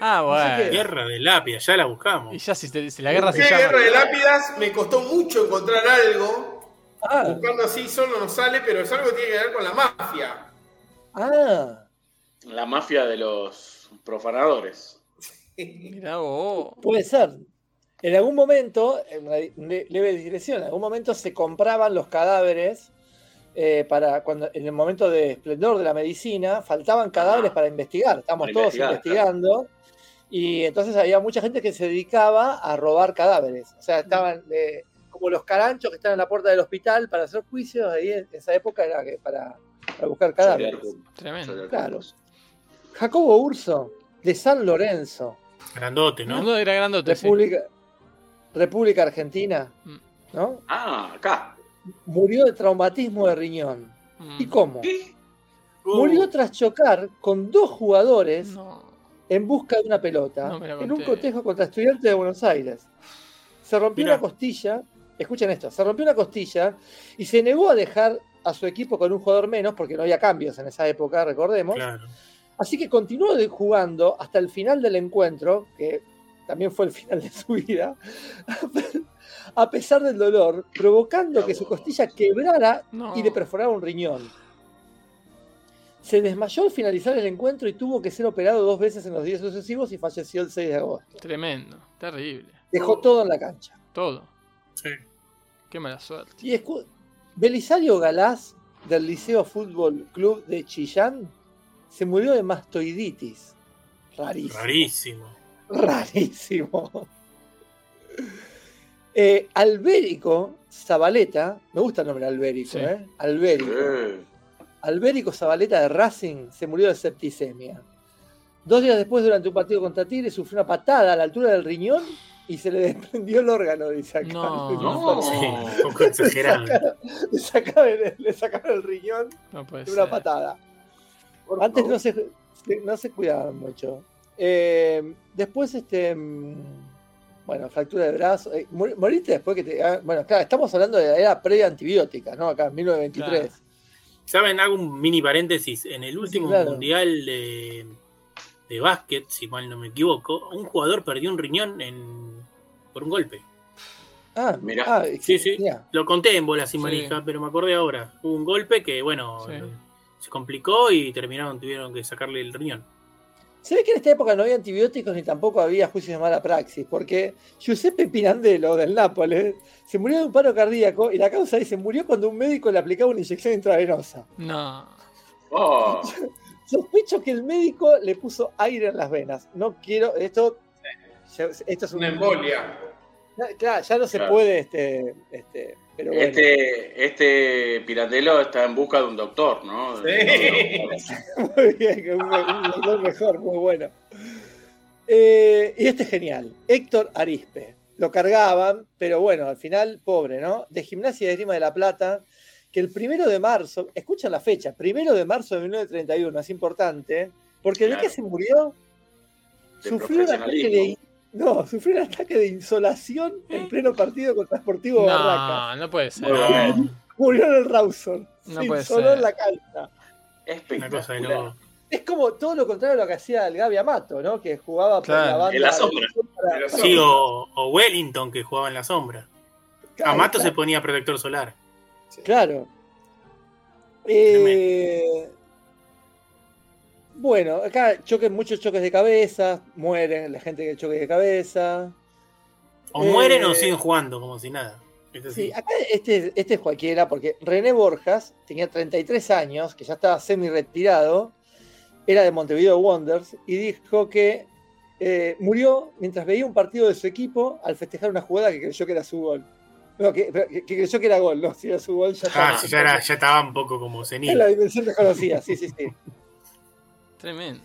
Speaker 1: Ah,
Speaker 7: No sé
Speaker 1: bueno.
Speaker 3: Guerra de lápida, ya la buscamos.
Speaker 1: Y ya si, te- si la guerra se
Speaker 4: ¿Qué
Speaker 1: llama.
Speaker 4: Guerra de Lápidas? Me costó mucho encontrar algo.
Speaker 7: Ah,
Speaker 4: Buscando así solo no sale, pero es algo que tiene que ver con la mafia.
Speaker 7: Ah,
Speaker 2: La mafia de los profanadores.
Speaker 1: Mirá vos.
Speaker 7: puede ser. En algún momento, en una le- leve digresión, en algún momento se compraban los cadáveres eh, para cuando en el momento de esplendor de la medicina, faltaban cadáveres para investigar. Estamos
Speaker 2: Para
Speaker 7: todos
Speaker 2: investigar,
Speaker 7: investigando. Y entonces había mucha gente que se dedicaba a robar cadáveres. O sea, estaban eh, como los caranchos que están en la puerta del hospital para hacer juicios. Ahí en esa época era que para, para buscar cadáveres.
Speaker 1: Tremendo.
Speaker 7: Claro. Jacobo Urso, de San Lorenzo,
Speaker 3: Grandote, ¿no?
Speaker 1: No, era grandote. sí.
Speaker 7: República, Argentina,
Speaker 1: Mm.
Speaker 7: ¿no?
Speaker 2: Ah, acá.
Speaker 7: Murió de traumatismo de riñón.
Speaker 1: Mm.
Speaker 7: ¿Y cómo?
Speaker 2: ¿Qué?
Speaker 3: Uh,
Speaker 7: Murió tras chocar con dos jugadores
Speaker 1: No.
Speaker 7: en busca de una pelota
Speaker 1: No
Speaker 7: en un cotejo contra estudiantes de Buenos Aires. Se rompió
Speaker 3: Mirá.
Speaker 7: una costilla, escuchen esto, se rompió una costilla y se negó a dejar a su equipo con un jugador menos porque no había cambios en esa época, recordemos.
Speaker 3: Claro.
Speaker 7: Así que continuó jugando hasta el final del encuentro, que también fue el final de su vida, a pesar del dolor, provocando que su costilla quebrara
Speaker 1: No.
Speaker 7: y le perforara un riñón. Se desmayó al finalizar el encuentro y tuvo que ser operado dos veces en los días sucesivos y falleció el 6 de agosto.
Speaker 1: Tremendo. Terrible.
Speaker 7: Dejó todo en la cancha.
Speaker 1: Todo.
Speaker 3: Sí.
Speaker 1: Qué mala suerte.
Speaker 7: Y escu- Belisario Galás, del Liceo Fútbol Club de Chillán, se murió de mastoiditis. Rarísimo.
Speaker 3: Rarísimo.
Speaker 7: Rarísimo. Eh, Albérico Zabaleta, me gusta el nombre Albérico,
Speaker 1: Sí.
Speaker 7: ¿eh? Albérico. Albérico Zabaleta de Racing se murió de septicemia. Dos días después, durante un partido contra Tigre, sufrió una patada a la altura del riñón y se le desprendió el órgano, dice acá.
Speaker 1: No.
Speaker 2: No.
Speaker 3: Sí, un poco exagerado.
Speaker 7: Le sacaron el, le sacaron el riñón
Speaker 1: No puede
Speaker 7: de
Speaker 1: ser.
Speaker 7: una patada.
Speaker 2: por
Speaker 7: Antes
Speaker 2: favor.
Speaker 7: no se, se- no se cuidaban mucho. Eh, después, este. mm, Bueno, fractura de brazo. eh, mor- moriste después que te. ah, Bueno, claro, estamos hablando de la era pre-antibiótica, ¿no? Acá, en 1923.
Speaker 3: ¿Saben? Hago un mini paréntesis. En el último
Speaker 7: claro.
Speaker 3: mundial de, de básquet, si mal no me equivoco, un jugador perdió un riñón en, por un golpe.
Speaker 7: Ah,
Speaker 2: Mirá.
Speaker 7: ah,
Speaker 3: Sí, sí.
Speaker 7: mirá.
Speaker 3: Lo conté en bolas y
Speaker 1: Sí.
Speaker 3: manija, pero me acordé ahora. Hubo un golpe que, bueno,
Speaker 1: Sí.
Speaker 3: se complicó y terminaron, tuvieron que sacarle el riñón.
Speaker 7: Se ve que en esta época no había antibióticos ni tampoco había juicios de mala praxis, porque Giuseppe Pirandello del Nápoles se murió de un paro cardíaco y la causa dice murió cuando un médico le aplicaba una inyección intravenosa.
Speaker 1: No.
Speaker 2: Oh,
Speaker 7: Sospecho que el médico le puso aire en las venas. No quiero, esto, ya- esto es un
Speaker 4: Una embolia.
Speaker 7: Ya, claro, ya no se
Speaker 2: Claro.
Speaker 7: puede, este, este, pero bueno.
Speaker 2: este, este Piratelo está en busca de un doctor, ¿no?
Speaker 7: Muy bien, que un, un doctor mejor, muy bueno. Eh, y este es genial. Héctor Arispe. Lo cargaban, pero bueno, al final, pobre, ¿no? De Gimnasia de Grima de la Plata, que el primero de marzo, escuchan la fecha, primero de marzo de 1931, es importante, porque ¿de
Speaker 2: Claro.
Speaker 7: qué se murió?
Speaker 2: De
Speaker 7: Sufrió un ataque de. No, sufrió un ataque de insolación en pleno partido contra Sportivo Barracas.
Speaker 1: No, no puede ser.
Speaker 7: Murió en el Rawson.
Speaker 1: No
Speaker 7: se
Speaker 1: puede
Speaker 7: insoló
Speaker 1: ser.
Speaker 7: en la cancha.
Speaker 3: Una cosa de
Speaker 2: Espectacular.
Speaker 7: Es como todo lo contrario a lo que hacía el Gaby Amato, ¿no? Que jugaba por
Speaker 1: Claro.
Speaker 7: la banda.
Speaker 2: En la sombra.
Speaker 3: Sí, o, o Wellington que jugaba en la sombra.
Speaker 7: Claro,
Speaker 3: Amato se ponía protector solar.
Speaker 7: Claro. Eh, bueno, acá choques, muchos choques de cabeza, mueren la gente que choque de cabeza.
Speaker 3: O mueren o
Speaker 7: Eh,
Speaker 3: siguen jugando como si nada.
Speaker 7: Sí, acá este, este es cualquiera, porque René Borjas tenía 33 años, que ya estaba semi retirado, era de Montevideo Wanderers, y dijo que eh, murió mientras veía un partido de su equipo al festejar una jugada que creyó que era su gol. No, que, que- que creyó que era gol, no, si era su gol ya
Speaker 3: Ah,
Speaker 7: estaba.
Speaker 3: sí, ya, era- ya estaba un poco como
Speaker 7: En
Speaker 3: senil.
Speaker 7: la dimensión desconocida, sí, sí, sí.
Speaker 1: Tremendo.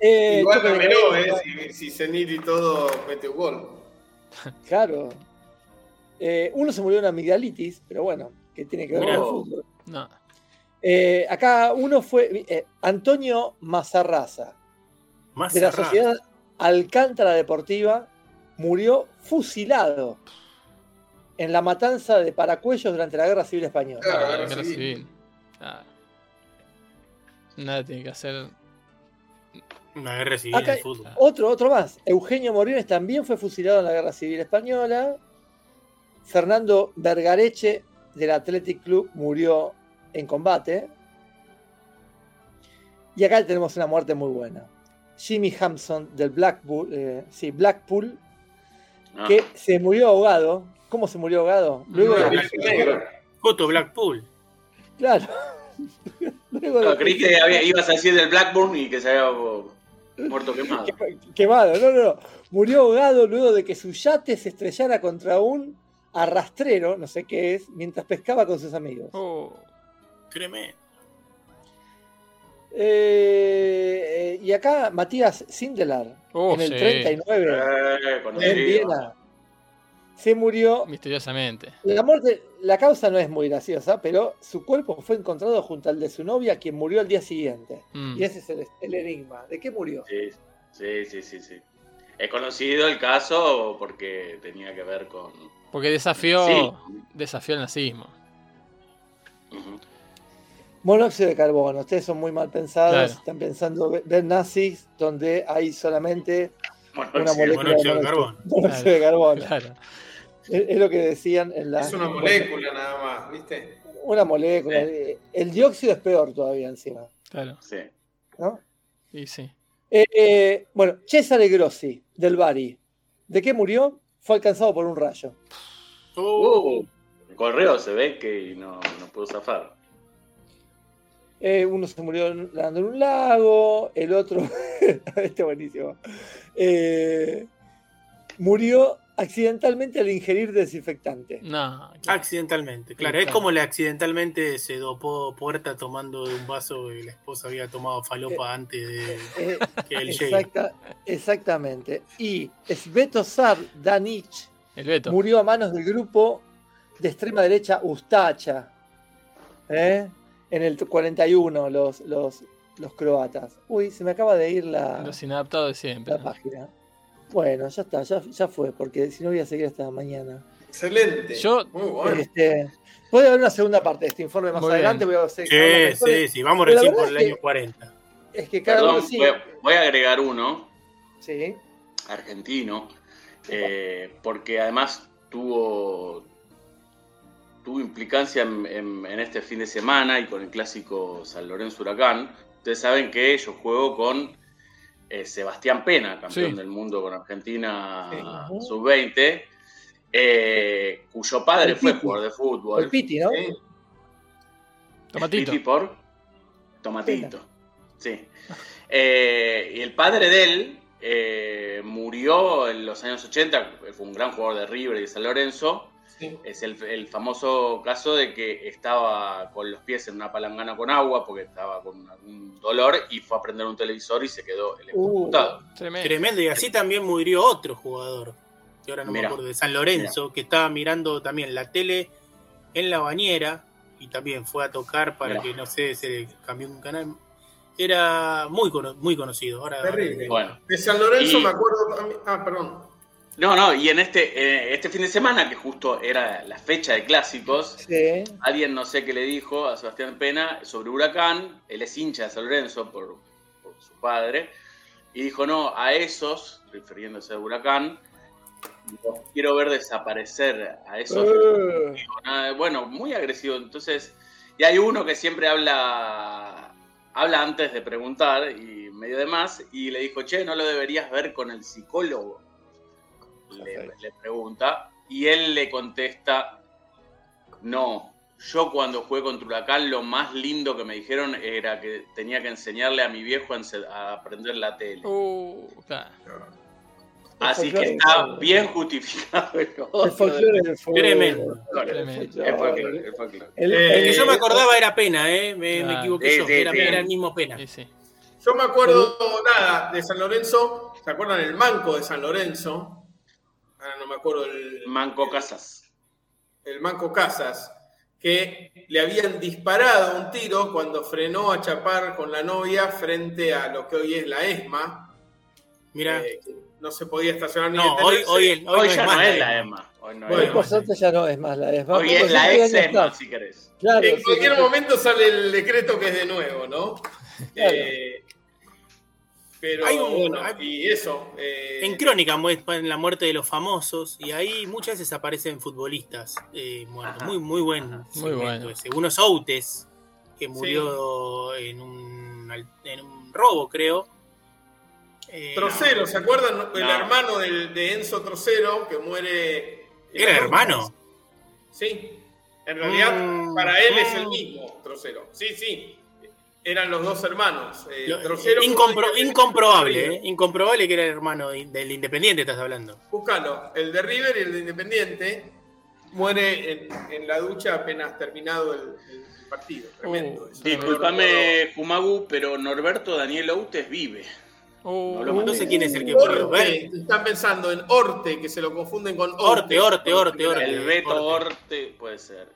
Speaker 7: Eh,
Speaker 4: Igual
Speaker 7: cabeza,
Speaker 4: eh, si, si Zenit y todo mete un gol.
Speaker 7: Claro. Eh, uno se murió de una amigdalitis, pero bueno, que tiene que ver con el fútbol.
Speaker 1: No.
Speaker 7: Eh, acá uno fue eh, Antonio Mazarraza, de la. Sociedad Alcántara Deportiva, murió fusilado en la matanza de Paracuellos durante la Guerra Civil Española.
Speaker 4: Claro,
Speaker 1: Ah,
Speaker 4: guerra
Speaker 1: guerra
Speaker 4: civil.
Speaker 1: civil. Ah. Nada tiene que hacer.
Speaker 3: Una guerra civil
Speaker 7: Acá-
Speaker 3: de fútbol.
Speaker 7: Otro, otro más. Eugenio Moriones también fue fusilado en la Guerra Civil Española. Fernando Vergareche del Athletic Club murió en combate. Y acá tenemos una muerte muy buena. Jimmy Hampson del Blackpool, eh, sí, Blackpool,
Speaker 2: Ah,
Speaker 7: que se murió ahogado. ¿Cómo se murió ahogado? Luego
Speaker 4: No,
Speaker 7: de-
Speaker 3: Blackpool.
Speaker 7: claro. Luego de-
Speaker 2: creí que había- ibas a decir del Blackburn y que se había. Muerto quemado.
Speaker 7: Quemado, no, no, no. Murió ahogado luego de que su yate se estrellara contra un arrastrero, no sé qué es, mientras pescaba con sus amigos.
Speaker 1: Oh,
Speaker 3: Tremendo.
Speaker 7: Eh, eh, y acá Matías Sindelar,
Speaker 1: Oh,
Speaker 7: en el
Speaker 1: sí.
Speaker 7: 39,
Speaker 2: Eh,
Speaker 7: en Viena, se murió.
Speaker 1: misteriosamente.
Speaker 7: La muerte, la causa no es muy graciosa, pero su cuerpo fue encontrado junto al de su novia, quien murió al día siguiente.
Speaker 1: Mm.
Speaker 7: Y ese es el, el enigma. ¿De qué murió?
Speaker 2: Sí, sí, sí, sí, sí. Es conocido el caso porque tenía que ver con.
Speaker 1: Porque desafió,
Speaker 2: Sí.
Speaker 1: desafió el nazismo.
Speaker 7: Monóxido de carbono. Ustedes son muy mal pensados.
Speaker 1: Claro.
Speaker 7: Están pensando ve- ver nazis donde hay solamente
Speaker 2: Bueno,
Speaker 7: una molécula
Speaker 3: monóxido de
Speaker 7: monóxido-
Speaker 3: carbono.
Speaker 7: monóxido de carbono.
Speaker 1: Claro.
Speaker 7: Es, lo que decían en la.
Speaker 4: Es una molécula nada más, ¿viste?
Speaker 7: Una molécula.
Speaker 2: Sí.
Speaker 7: El dióxido es peor todavía encima.
Speaker 1: Claro.
Speaker 2: sí.
Speaker 7: ¿no?
Speaker 1: Y sí.
Speaker 7: Eh, eh, bueno, Cesare Grossi, del Bari. ¿De qué murió? Fue alcanzado por un rayo.
Speaker 2: Uh, el correo se ve que no, no pudo zafar.
Speaker 7: Eh, uno se murió nadando en un lago, el otro, este es buenísimo, Eh, murió accidentalmente al ingerir desinfectante.
Speaker 1: No.
Speaker 3: accidentalmente, claro. Es como le accidentalmente se dopó puerta tomando de un vaso y la esposa había tomado falopa antes de
Speaker 7: Eh,
Speaker 3: que él llegue.
Speaker 7: exacta- exactamente. Y Svetozar Danic
Speaker 1: El Beto.
Speaker 7: murió a manos del grupo de extrema derecha Ustacha. ¿eh? En el 41, los, los, los croatas. Uy, se me acaba de ir la,
Speaker 1: Los inadaptados de siempre.
Speaker 7: la página. Bueno, ya está, ya, ya fue, porque si no voy a seguir hasta mañana.
Speaker 4: Excelente.
Speaker 1: Yo-
Speaker 4: Muy bueno.
Speaker 7: Este, puede haber una segunda parte de este informe más
Speaker 1: Muy
Speaker 7: adelante. Voy a seguir
Speaker 3: Sí, sí, sí, vamos
Speaker 7: Pero
Speaker 3: recién por el
Speaker 7: es que-
Speaker 3: año 40.
Speaker 7: Es que cada
Speaker 2: Perdón,
Speaker 7: uno sí.
Speaker 2: voy, a, voy a agregar uno,
Speaker 7: Sí.
Speaker 2: argentino, eh, porque además tuvo, tuvo implicancia en, en- en este fin de semana y con el clásico San Lorenzo Huracán. Ustedes saben que yo juego con eh, Sebastián Pena, campeón
Speaker 1: Sí.
Speaker 2: del mundo con Argentina
Speaker 7: Sí.
Speaker 2: sub-20, eh, cuyo padre
Speaker 7: El
Speaker 2: fue
Speaker 7: Piti.
Speaker 2: jugador de
Speaker 7: El
Speaker 2: fútbol.
Speaker 7: Piti, ¿no?
Speaker 4: Sí.
Speaker 1: Tomatito.
Speaker 2: Piti por Tomatito. Sí. Eh, y el padre de él murió en los años 80, fue un gran jugador de River y de San Lorenzo.
Speaker 4: Sí.
Speaker 2: Es el, el famoso caso de que estaba con los pies en una palangana con agua porque estaba con algún dolor y fue a prender un televisor y se quedó electrocutado.
Speaker 1: Tremendo.
Speaker 3: Tremendo. Y así también murió otro jugador, que ahora no
Speaker 2: Mirá.
Speaker 3: me acuerdo, de San Lorenzo, que estaba mirando también la tele en la bañera y también fue a tocar para
Speaker 2: Mirá.
Speaker 3: que, no sé, se le cambió un canal. Era muy, cono- muy conocido. Ahora,
Speaker 4: Terrible.
Speaker 2: Bueno,
Speaker 4: De San Lorenzo
Speaker 2: Y-
Speaker 4: me acuerdo también. Ah, perdón.
Speaker 2: No, no, y en este, eh, este fin de semana, que justo era la fecha de clásicos,
Speaker 7: Sí.
Speaker 2: Alguien no sé qué le dijo a Sebastián Pena sobre Huracán, él es hincha de San Lorenzo por, por su padre, y dijo, no, a esos, refiriéndose a Huracán, quiero ver desaparecer, a esos... Nada, bueno, muy agresivo, entonces, y hay uno que siempre habla, habla antes de preguntar, y medio de más, y le dijo, che, no lo deberías ver con el psicólogo, le, le pregunta, y él le contesta, no, yo cuando jugué contra Huracán lo más lindo que me dijeron era que tenía que enseñarle a mi viejo a, aprender la tele.
Speaker 1: Uh.
Speaker 2: Así que está bien justificado el
Speaker 7: folclore.
Speaker 3: Tremendo.
Speaker 7: El
Speaker 3: que yo me acordaba era Pena, ¿eh? Me, me equivoqué
Speaker 2: Sí,
Speaker 3: yo.
Speaker 2: sí,
Speaker 3: era,
Speaker 2: sí.
Speaker 3: era el mismo Pena.
Speaker 4: Yo me acuerdo, nada, de San Lorenzo. ¿Se acuerdan el manco de San Lorenzo? No me acuerdo el,
Speaker 2: Manco Casas.
Speaker 4: el manco Casas. Que le habían disparado un tiro cuando frenó a chapar con la novia frente a lo que hoy es la ESMA.
Speaker 3: Mira,
Speaker 4: eh, no se podía estacionar ni
Speaker 3: no, hoy, hoy, el- hoy no
Speaker 2: ya
Speaker 3: es más
Speaker 2: no es
Speaker 3: la. EMA.
Speaker 2: Hoy no
Speaker 4: Bueno,
Speaker 2: es la
Speaker 7: ya no es más la ESMA.
Speaker 2: Hoy es la ex
Speaker 7: está.
Speaker 2: si querés.
Speaker 7: Claro,
Speaker 4: En
Speaker 7: sí,
Speaker 4: cualquier
Speaker 7: sí.
Speaker 4: momento sale el decreto que es de nuevo, ¿no?
Speaker 7: Claro.
Speaker 4: Eh, pero
Speaker 3: Hay un-
Speaker 4: bueno,
Speaker 3: hay-
Speaker 4: y eso. eh,
Speaker 3: En Crónica muestran la muerte de los famosos y ahí muchas veces aparecen futbolistas eh, muertos.
Speaker 2: Ajá.
Speaker 3: Muy, muy buen
Speaker 1: Muy bueno.
Speaker 3: ese. Uno es Outes, que murió en, un, en un robo, creo. Eh,
Speaker 4: Trocero, ¿se acuerdan? El
Speaker 2: No.
Speaker 4: hermano del- de Enzo Trocero que muere.
Speaker 3: ¿Era hermano?
Speaker 4: Sí. En realidad,
Speaker 3: Mm,
Speaker 4: para él es el
Speaker 3: mm.
Speaker 4: mismo Trocero. Sí, sí. Eran los dos hermanos. eh,
Speaker 3: Lo-
Speaker 4: Drosero
Speaker 3: incompro-
Speaker 4: con-
Speaker 3: incomprobable, ¿eh? Incomprobable que era el hermano de- del Independiente, estás hablando.
Speaker 4: Búscalo. El de River y el de Independiente muere en, en la ducha apenas terminado el, el partido. Tremendo. eso.
Speaker 2: Disculpame, Fumagu, pero Norberto Daniel Outes vive.
Speaker 1: Oh,
Speaker 2: No
Speaker 3: sé quién es el que murió.
Speaker 4: Orte, están pensando en Orte, que se lo confunden con
Speaker 3: Orte, Orte, Orte, Orte.
Speaker 2: El Beto
Speaker 3: Orte.
Speaker 2: Orte puede ser.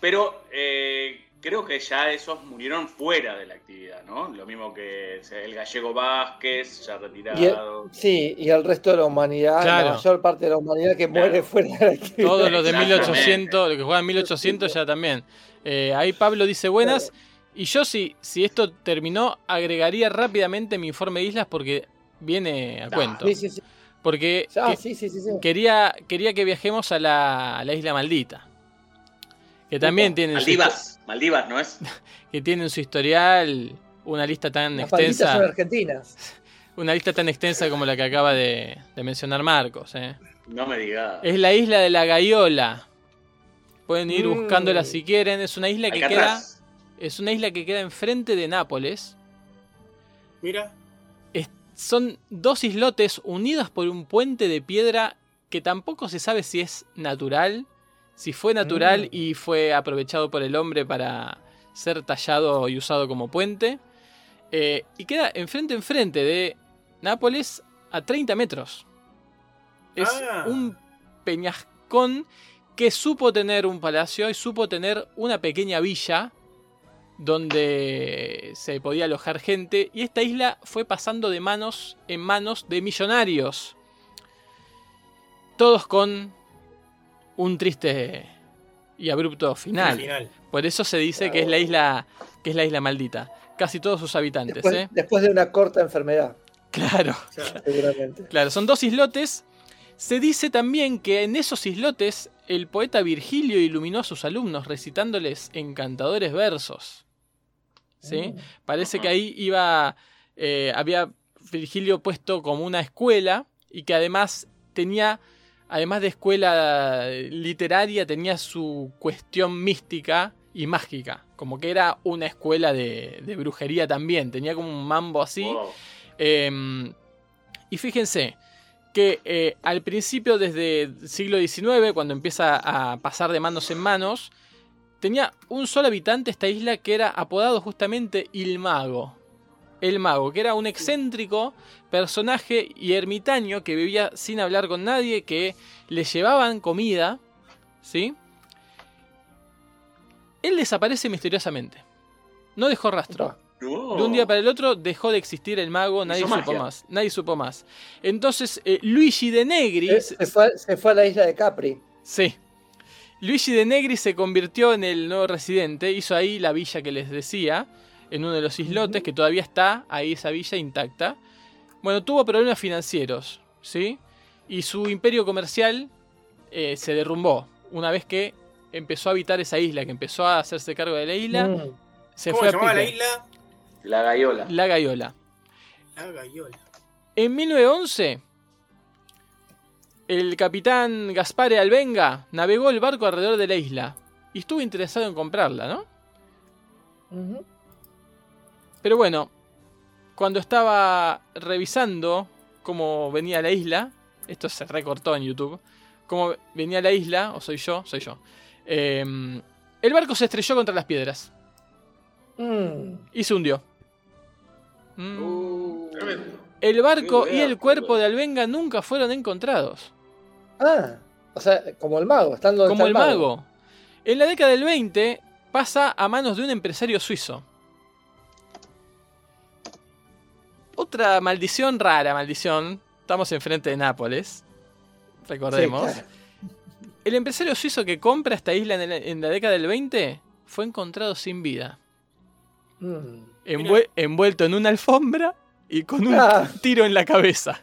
Speaker 2: Pero eh, creo que ya esos murieron fuera de la actividad, ¿no? Lo mismo que el gallego Vázquez, ya
Speaker 7: Y el-
Speaker 2: retirado.
Speaker 7: sí, y el resto de la humanidad,
Speaker 1: Claro.
Speaker 7: la mayor parte de la humanidad que muere fuera de la actividad.
Speaker 1: Todos los de
Speaker 2: Exactamente.
Speaker 1: 1800, los que juegan 1800 ya también. Eh, ahí Pablo dice buenas. Y yo si, si esto terminó, agregaría rápidamente mi informe de islas porque viene a cuento.
Speaker 7: Sí, sí, sí.
Speaker 1: Porque
Speaker 7: Ah,
Speaker 1: que-
Speaker 7: sí, sí, sí, sí.
Speaker 1: quería, quería que viajemos a la, a la isla maldita. Que también tiene, su,
Speaker 2: Maldivas, Maldivas, ¿no es?
Speaker 1: que tiene en su historial una lista tan
Speaker 7: Las malditas son
Speaker 1: extensa.
Speaker 7: argentinas.
Speaker 1: Una lista tan extensa como la que acaba de, de mencionar Marcos. eh.
Speaker 2: No me digas.
Speaker 1: Es la isla de la Gaiola. Pueden ir
Speaker 7: Mm.
Speaker 1: buscándola si quieren. Es una isla que queda. Es una isla que queda enfrente de Nápoles.
Speaker 3: Mira,
Speaker 1: Es- son dos islotes unidos por un puente de piedra que tampoco se sabe si es natural, si fue natural
Speaker 7: Mm.
Speaker 1: y fue aprovechado por el hombre para ser tallado y usado como puente. Eh, y queda enfrente enfrente de Nápoles a 30 metros. Es
Speaker 3: Ah.
Speaker 1: un peñascón que supo tener un palacio y supo tener una pequeña villa donde se podía alojar gente y esta isla fue pasando de manos en manos de millonarios. Todos con un triste y abrupto final.
Speaker 3: al final.
Speaker 1: Por eso se dice que es la isla que es la isla maldita. Casi todos sus habitantes,
Speaker 7: Después,
Speaker 1: ¿eh?
Speaker 7: después de una corta enfermedad,
Speaker 1: Claro.
Speaker 7: seguramente.
Speaker 1: Claro, son dos islotes. Se dice también que en esos islotes el poeta Virgilio iluminó a sus alumnos recitándoles encantadores versos. ¿Sí? Parece que ahí iba. eh, había Virgilio puesto como una escuela y que además tenía. Además de escuela literaria, tenía su cuestión mística y mágica. Como que era una escuela de, de brujería también. Tenía como un mambo así.
Speaker 2: Wow.
Speaker 1: Eh, y fíjense que eh, al principio, desde el siglo XIX, cuando empieza a pasar de manos en manos, tenía un solo habitante esta isla que era apodado justamente Il Mago. El Mago, que era un excéntrico personaje y ermitaño que vivía sin hablar con nadie, que le llevaban comida, ¿sí? Él desaparece misteriosamente. No dejó rastro.
Speaker 2: No.
Speaker 1: De un día para el otro dejó de existir el mago, nadie supo
Speaker 2: magia.
Speaker 1: más. Nadie supo más. Entonces, eh, Luigi de Negri.
Speaker 7: Eh, Se, fue, se fue a la isla de Capri.
Speaker 1: Sí. Luigi de Negri se convirtió en el nuevo residente, hizo ahí la villa que les decía, en uno de los islotes, que todavía está ahí esa villa intacta. Bueno, tuvo problemas financieros, ¿sí? Y su imperio comercial eh, se derrumbó una vez que empezó a habitar esa isla, que empezó a hacerse cargo de la isla,
Speaker 7: Mm.
Speaker 1: se
Speaker 3: ¿Cómo
Speaker 1: fue
Speaker 3: se
Speaker 1: a
Speaker 3: llamaba la isla?
Speaker 2: La Gaiola.
Speaker 1: La Gaiola.
Speaker 3: La Gaiola.
Speaker 1: En 1911, el capitán Gaspare Albenga navegó el barco alrededor de la isla y estuvo interesado en comprarla, ¿no? Pero bueno, cuando estaba revisando cómo venía la isla, esto se recortó en YouTube, cómo venía la isla, o soy yo, soy yo, eh, el barco se estrelló contra las piedras
Speaker 7: Mm.
Speaker 1: y se hundió. Mm.
Speaker 2: Uh,
Speaker 4: Tremendo.
Speaker 1: El barco y el cuerpo de Albenga nunca fueron encontrados.
Speaker 7: Ah, o sea, como el mago, estando
Speaker 1: como
Speaker 7: está
Speaker 1: el mago. En la década del 20 pasa a manos de un empresario suizo. Otra maldición rara, maldición. Estamos enfrente de Nápoles. Recordemos.
Speaker 7: Sí, claro.
Speaker 1: El empresario suizo que compra esta isla en, el- en la década del 20 fue encontrado sin vida.
Speaker 7: Mm.
Speaker 1: Envuel- envuelto en una alfombra y con un
Speaker 7: Ah.
Speaker 1: tiro en la cabeza.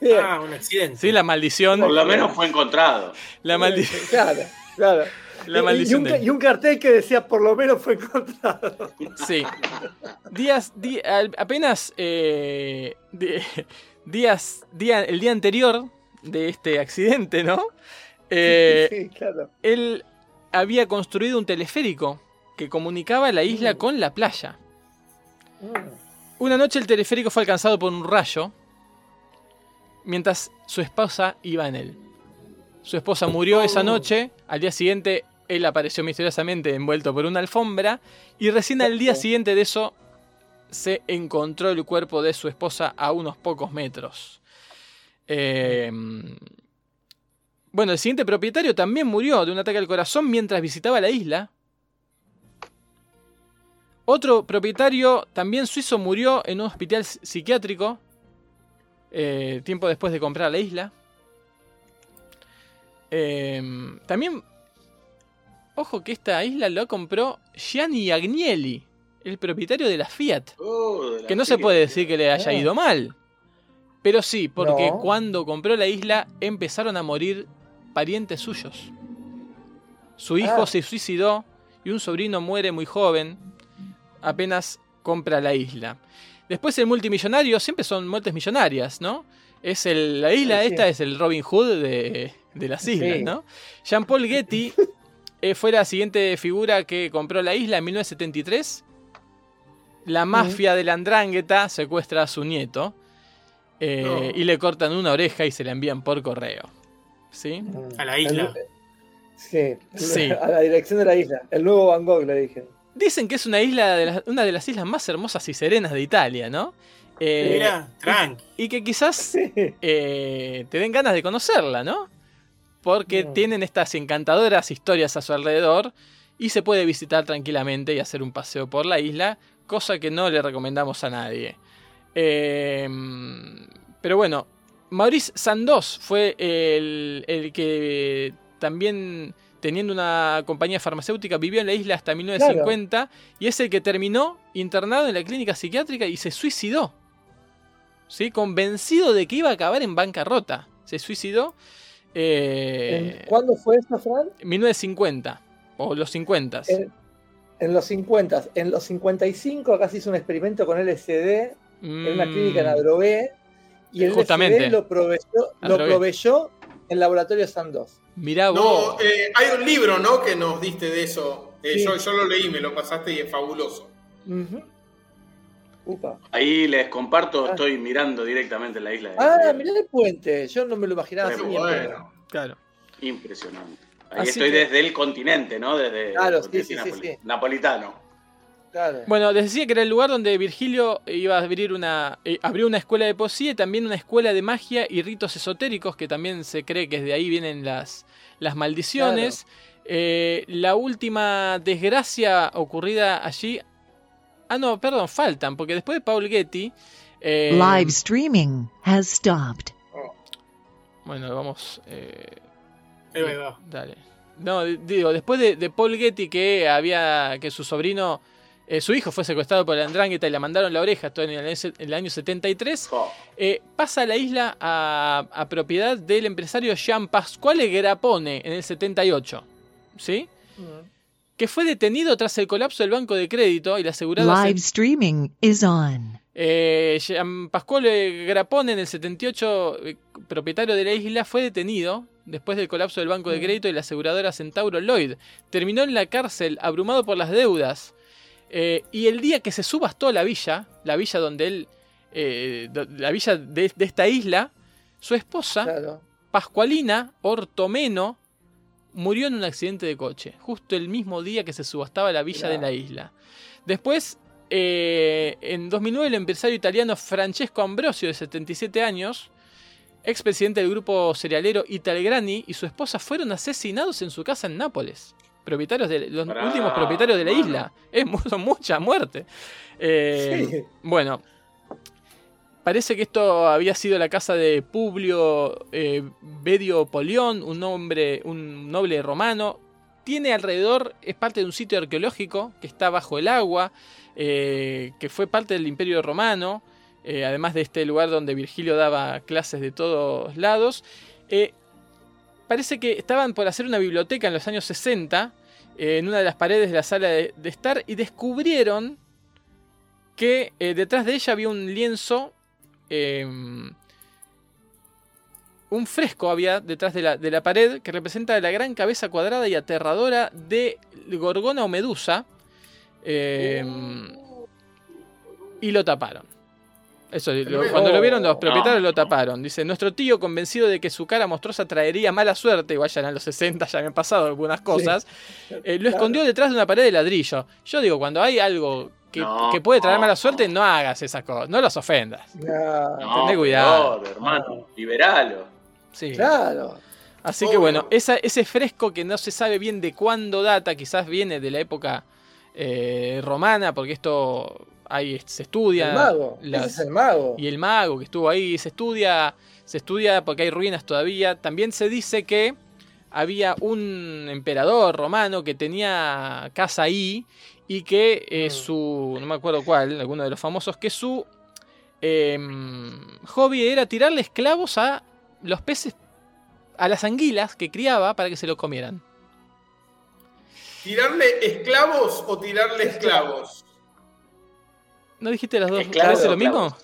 Speaker 7: Bien.
Speaker 3: Ah, un accidente.
Speaker 1: Sí, la maldición.
Speaker 2: por lo menos fue encontrado.
Speaker 1: La, maldición
Speaker 7: Claro, claro.
Speaker 1: La
Speaker 7: Y- un, y cartel que decía por lo menos fue encontrado.
Speaker 1: Sí. Días, di- apenas eh, días, día, el día anterior de este accidente, ¿no? Eh,
Speaker 7: sí, claro.
Speaker 1: él había construido un teleférico que comunicaba la isla
Speaker 7: Mm.
Speaker 1: con la playa.
Speaker 7: Mm.
Speaker 1: Una noche el teleférico fue alcanzado por un rayo mientras su esposa iba en él. Su esposa murió esa
Speaker 7: Oh.
Speaker 1: noche, al día siguiente él apareció misteriosamente envuelto por una alfombra y recién al día siguiente de eso se encontró el cuerpo de su esposa a unos pocos metros. Eh, bueno, el siguiente propietario también murió de un ataque al corazón mientras visitaba la isla. Otro propietario, también suizo, murió en un hospital psi- psiquiátrico eh, tiempo después de comprar la isla. Eh, también, ojo que esta isla lo compró Gianni Agnelli, el propietario de la Fiat.
Speaker 2: Oh, de la
Speaker 1: Que no se puede decir que le haya
Speaker 7: Ah.
Speaker 1: ido mal. Pero sí, porque
Speaker 7: No.
Speaker 1: cuando compró la isla empezaron a morir parientes suyos. Su hijo
Speaker 7: Ah.
Speaker 1: se suicidó y un sobrino muere muy joven, apenas compra la isla. Después el multimillonario, siempre son muertes millonarias, ¿no? Es el, la isla
Speaker 7: Sí, sí.
Speaker 1: esta es el Robin Hood de, de las islas,
Speaker 7: Sí.
Speaker 1: ¿no? Jean-Paul Getty eh, fue la siguiente figura que compró la isla en 1973. La mafia de la Andrangheta secuestra a su nieto eh,
Speaker 4: No.
Speaker 1: y le cortan una oreja y se la envían por correo. ¿Sí?
Speaker 3: A la isla.
Speaker 7: Sí,
Speaker 1: Sí.
Speaker 7: a la dirección de la isla. El nuevo Van Gogh, le dije.
Speaker 1: Dicen que es una isla de las- una de las islas más hermosas y serenas de Italia, ¿no? Eh,
Speaker 3: Mira, tranqui.
Speaker 1: y que quizás eh, te den ganas de conocerla, ¿no? Porque
Speaker 7: Mm.
Speaker 1: tienen estas encantadoras historias a su alrededor y se puede visitar tranquilamente y hacer un paseo por la isla, cosa que no le recomendamos a nadie. Eh, pero bueno, Maurice Sandoz fue el, el que también teniendo una compañía farmacéutica vivió en la isla hasta 1950 y es el que terminó internado en la clínica psiquiátrica y se suicidó. ¿Sí? Convencido de que iba a acabar en bancarrota. Se suicidó eh,
Speaker 7: ¿En- ¿Cuándo fue eso, Fran?
Speaker 1: en 1950 o los 50.
Speaker 7: En, en los 50. En los 55 acá se hizo un experimento con LSD en una clínica en Adrogué. Y el
Speaker 1: Mm. Justamente.
Speaker 7: LSD lo proveyó, lo proveyó el laboratorio Sandoz.
Speaker 1: Mirá
Speaker 4: No,
Speaker 1: vos.
Speaker 4: eh, hay un libro, ¿no? Que nos diste de eso. Eh,
Speaker 7: Sí.
Speaker 4: yo, yo lo leí, me lo pasaste y es fabuloso.
Speaker 7: Ujú. Upa.
Speaker 2: Ahí les comparto,
Speaker 7: Ah.
Speaker 2: estoy mirando directamente la isla. de
Speaker 7: Ah, mirá el puente. Yo no me lo imaginaba así.
Speaker 4: Bueno.
Speaker 1: Claro.
Speaker 2: Impresionante. Ahí
Speaker 1: Así
Speaker 2: estoy
Speaker 1: que-
Speaker 2: desde el continente, ¿no? Desde
Speaker 7: Claro,
Speaker 2: porque
Speaker 7: sí,
Speaker 2: es
Speaker 7: sí, sí,
Speaker 2: napoli-
Speaker 7: sí.
Speaker 2: napolitano.
Speaker 7: Claro.
Speaker 1: Bueno, les decía que era el lugar donde Virgilio iba a abrir una, eh, abrió una escuela de poesía y también una escuela de magia y ritos esotéricos, que también se cree que de ahí vienen las, las maldiciones. Eh, la última desgracia ocurrida allí. Ah, no, perdón, faltan, porque después de Paul Getty. eh,
Speaker 6: Live streaming has stopped.
Speaker 1: Bueno, vamos. eh. Dale. No, di- digo, después de, de Paul Getty que había. que su sobrino. eh, su hijo fue secuestrado por la Andrangheta y le mandaron la oreja esto en el, año- en el año 73.
Speaker 2: Jo,
Speaker 1: eh, pasa la isla a, a propiedad del empresario Jean Pasquale Grapone en el 78. ¿Sí?
Speaker 7: Mm.
Speaker 1: Que fue detenido tras el colapso del banco de crédito y la asegurada.
Speaker 6: Live streaming is on.
Speaker 1: Eh, Jean Pasquale Grapone en el 78, eh, propietario de la isla, fue detenido después del colapso del banco de
Speaker 7: Mm.
Speaker 1: crédito y la aseguradora Centauro Lloyd. Terminó en la cárcel abrumado por las deudas. Eh, y el día que se subastó la villa, la villa donde él, eh, la villa de, de esta isla, su esposa,
Speaker 7: Claro.
Speaker 1: Pascualina Ortomeno, murió en un accidente de coche, justo el mismo día que se subastaba la villa
Speaker 7: Mirá.
Speaker 1: de la isla. Después, eh, en 2009, el empresario italiano Francesco Ambrosio, de 77 años, expresidente del grupo cerealero Italgrani, y su esposa fueron asesinados en su casa en Nápoles. Propietarios de, los últimos propietarios de la isla. Es son mucha muerte. Eh,
Speaker 7: Sí.
Speaker 1: Bueno, parece que esto había sido la casa de Publio eh, Bedio Polión, un, hombre, un noble romano. Tiene alrededor, es parte de un sitio arqueológico que está bajo el agua, eh, que fue parte del Imperio Romano, eh, además de este lugar donde Virgilio daba clases de todos lados. Parece que estaban por hacer una biblioteca en los años 60, eh, en una de las paredes de la sala de, estar, y descubrieron que detrás de ella había un lienzo, eh, un fresco había detrás de la, de la pared que representa la gran cabeza cuadrada y aterradora de Gorgona o Medusa, Eh, y lo taparon. Eso, lo-
Speaker 4: Tremendo.
Speaker 1: cuando lo vieron los propietarios
Speaker 2: No.
Speaker 1: lo taparon. Dice, nuestro tío convencido de que su cara monstruosa traería mala suerte, igual ya en los 60 ya habían pasado algunas cosas, eh, lo escondió detrás de una pared de ladrillo. Yo digo, cuando hay algo que,
Speaker 2: No,
Speaker 1: que puede traer
Speaker 2: no,
Speaker 1: mala suerte,
Speaker 2: no.
Speaker 1: no hagas esas cosas, no los ofendas. Tené cuidado.
Speaker 2: hermano, liberalo.
Speaker 1: Sí.
Speaker 7: Claro.
Speaker 1: Así que bueno, esa- ese fresco que no se sabe bien de cuándo data, quizás viene de la época eh, romana, porque esto ahí se estudia.
Speaker 7: El mago.
Speaker 1: las-
Speaker 7: Ese es el mago.
Speaker 1: y el mago que estuvo ahí se estudia, se estudia porque hay ruinas todavía. También se dice que había un emperador romano que tenía casa ahí y que eh,
Speaker 7: Mm.
Speaker 1: su, no me acuerdo cuál, alguno de los famosos, que su em, hobby era tirarle esclavos a los peces, a las anguilas que criaba para que se los comieran.
Speaker 4: ¿Tirarle esclavos o tirarle esclavos?
Speaker 1: ¿No dijiste las dos
Speaker 2: Esclavos o
Speaker 1: lo mismo?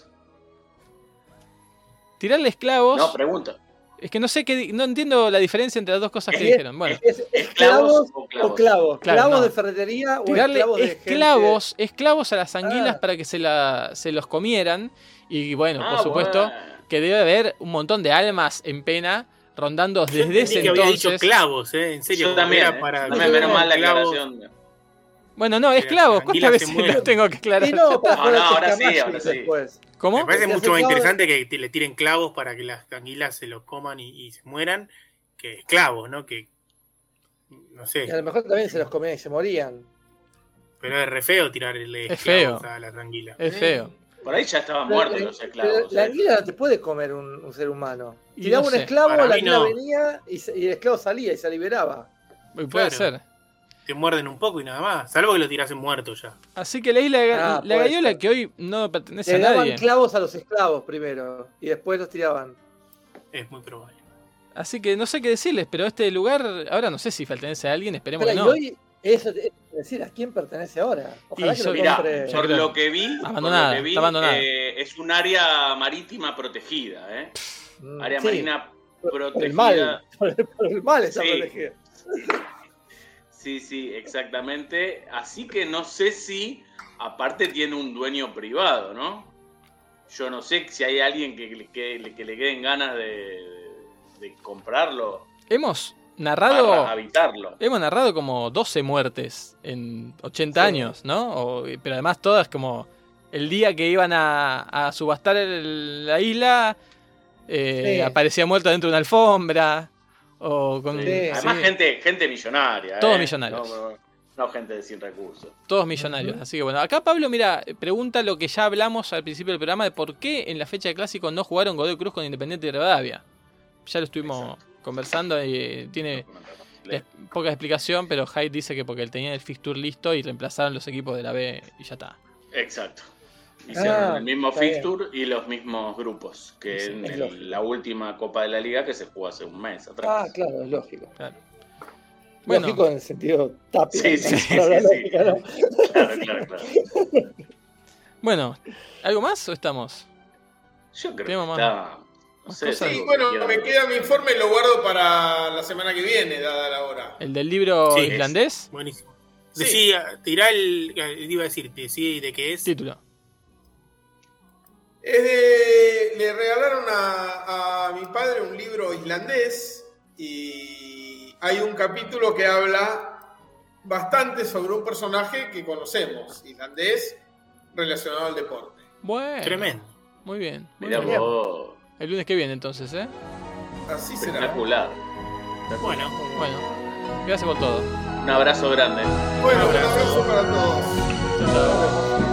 Speaker 1: Tirarle esclavos.
Speaker 2: No, pregunta.
Speaker 1: Es que no sé qué, no entiendo la diferencia entre las dos cosas que
Speaker 7: Es-
Speaker 1: dijeron. Bueno.
Speaker 7: Es
Speaker 2: ¿Esclavos
Speaker 7: esclavos
Speaker 2: o
Speaker 7: o
Speaker 2: clavos?
Speaker 7: clavos.
Speaker 1: Claro,
Speaker 7: clavos
Speaker 1: no.
Speaker 7: de ferretería o
Speaker 1: tirarle
Speaker 7: esclavos de gente-
Speaker 1: esclavos, a las anguilas
Speaker 7: Ah.
Speaker 1: para que se, la, se los comieran. Y bueno,
Speaker 2: Ah,
Speaker 1: por supuesto,
Speaker 2: bueno.
Speaker 1: que debe haber un montón de almas en pena rondando desde
Speaker 3: Entendí
Speaker 1: ese
Speaker 3: que había dicho
Speaker 1: entonces.
Speaker 3: clavos, ¿eh? En serio.
Speaker 2: Yo
Speaker 3: porque
Speaker 2: también,
Speaker 3: era
Speaker 2: eh.
Speaker 3: para-
Speaker 2: También, menos mal la
Speaker 3: clavos.
Speaker 2: aclaración.
Speaker 1: Bueno, no, esclavos. ¿Cuántas veces lo tengo que aclarar?
Speaker 7: Y no.
Speaker 2: No, no, ahora sí, ahora sí.
Speaker 7: después.
Speaker 1: ¿Cómo?
Speaker 3: Me parece mucho más interesante que te- le tiren clavos para que las anguilas se los coman y, y se mueran que esclavos, ¿no? Que. No
Speaker 7: Y a
Speaker 3: sé.
Speaker 7: lo mejor también se los comían y se morían.
Speaker 3: Pero es re feo tirarle
Speaker 1: Es
Speaker 3: esclavos
Speaker 1: feo.
Speaker 3: a las anguilas.
Speaker 1: Es feo.
Speaker 2: Por ahí ya estaban
Speaker 7: Pero,
Speaker 2: muertos los
Speaker 7: pero
Speaker 2: esclavos.
Speaker 7: la anguila no te puede comer un, un ser humano. Tiraba
Speaker 1: no
Speaker 7: un
Speaker 1: sé.
Speaker 7: esclavo,
Speaker 3: Para
Speaker 7: la anguila
Speaker 3: no.
Speaker 7: venía y, se- y el esclavo salía y se liberaba.
Speaker 1: Puede
Speaker 3: Claro.
Speaker 1: ser.
Speaker 3: Te muerden un poco y nada más. Salvo que lo tirasen muerto ya.
Speaker 1: Así que la isla de
Speaker 7: Ah,
Speaker 1: la
Speaker 7: ser.
Speaker 1: que hoy no pertenece
Speaker 7: Le
Speaker 1: a
Speaker 7: daban
Speaker 1: nadie.
Speaker 7: clavos a los esclavos primero y después los tiraban.
Speaker 3: Es muy probable.
Speaker 1: Así que no sé qué decirles, pero este lugar, ahora no sé si pertenece a alguien, esperemos
Speaker 7: Espera,
Speaker 1: que
Speaker 7: y
Speaker 1: no.
Speaker 7: hoy, eso es decir, ¿a quién pertenece ahora? Ojalá
Speaker 1: Y
Speaker 7: que
Speaker 1: yo-
Speaker 7: lo
Speaker 2: Mirá,
Speaker 7: compre.
Speaker 1: yo
Speaker 2: por lo que vi,
Speaker 1: Abandonada,
Speaker 2: lo que vi,
Speaker 1: está abandonada.
Speaker 2: eh, es un área marítima protegida, ¿eh?
Speaker 7: Mm,
Speaker 2: Área
Speaker 7: sí,
Speaker 2: marina protegida.
Speaker 7: por el mal. Por el, por el mal está
Speaker 2: Sí.
Speaker 7: protegida.
Speaker 2: Sí, sí, exactamente. Así que no sé si, aparte, tiene un dueño privado, ¿no? Yo no sé si hay alguien que, le- que, le- que le queden ganas de, de comprarlo
Speaker 1: Hemos
Speaker 2: para
Speaker 1: narrado,
Speaker 2: habitarlo.
Speaker 1: hemos narrado como 12 muertes en 80
Speaker 7: Sí.
Speaker 1: años, ¿no? O- pero además todas como el día que iban a, a subastar el- la isla, eh,
Speaker 7: Sí.
Speaker 1: aparecía muerto dentro de una alfombra. O con,
Speaker 2: Sí.
Speaker 7: Sí.
Speaker 2: Además, gente, gente millonaria.
Speaker 1: Todos
Speaker 2: ¿eh?
Speaker 1: millonarios.
Speaker 2: No, no, no gente sin recursos.
Speaker 1: todos millonarios. Así que bueno, acá Pablo, mira, pregunta lo que ya hablamos al principio del programa de por qué en la fecha de clásico no jugaron Godoy Cruz con Independiente de Rivadavia. Ya lo estuvimos conversando y eh, tiene poca explicación, pero Hyde dice que porque él tenía el fixture listo y reemplazaron los equipos de la B y ya está.
Speaker 2: Exacto. Hicieron
Speaker 7: Ah,
Speaker 2: el mismo
Speaker 7: bien.
Speaker 2: fixture y los mismos grupos que
Speaker 1: Sí,
Speaker 2: en el- la última Copa de la Liga que se jugó hace un mes atrás.
Speaker 7: Ah, claro, es lógico.
Speaker 1: Claro. Bueno,
Speaker 7: Lógico en el sentido tapia.
Speaker 2: Sí, sí, sí. Claro, claro, claro.
Speaker 1: bueno, ¿algo más o estamos?
Speaker 2: Yo creo que
Speaker 1: más-
Speaker 2: está. No sé,
Speaker 4: Sí, bueno, me queda mi informe y lo guardo para la semana que viene, dada la hora.
Speaker 1: ¿El del libro
Speaker 3: Sí,
Speaker 1: islandés?
Speaker 3: Buenísimo.
Speaker 4: Sí.
Speaker 3: Decía, tirá el. eh, Iba a decir, decí de qué es.
Speaker 1: Título.
Speaker 4: Es de- le regalaron a, a mi padre un libro islandés y hay un capítulo que habla bastante sobre un personaje que conocemos, islandés, relacionado al deporte.
Speaker 1: Bueno.
Speaker 3: Tremendo.
Speaker 1: Muy bien. muy bien.
Speaker 2: vos,
Speaker 1: El lunes que viene entonces, ¿eh?
Speaker 4: Así será.
Speaker 2: espectacular.
Speaker 3: Bueno,
Speaker 1: Bueno, gracias por todo.
Speaker 2: Un abrazo grande.
Speaker 4: Bueno, un abrazo para todos.
Speaker 1: Chao, chao.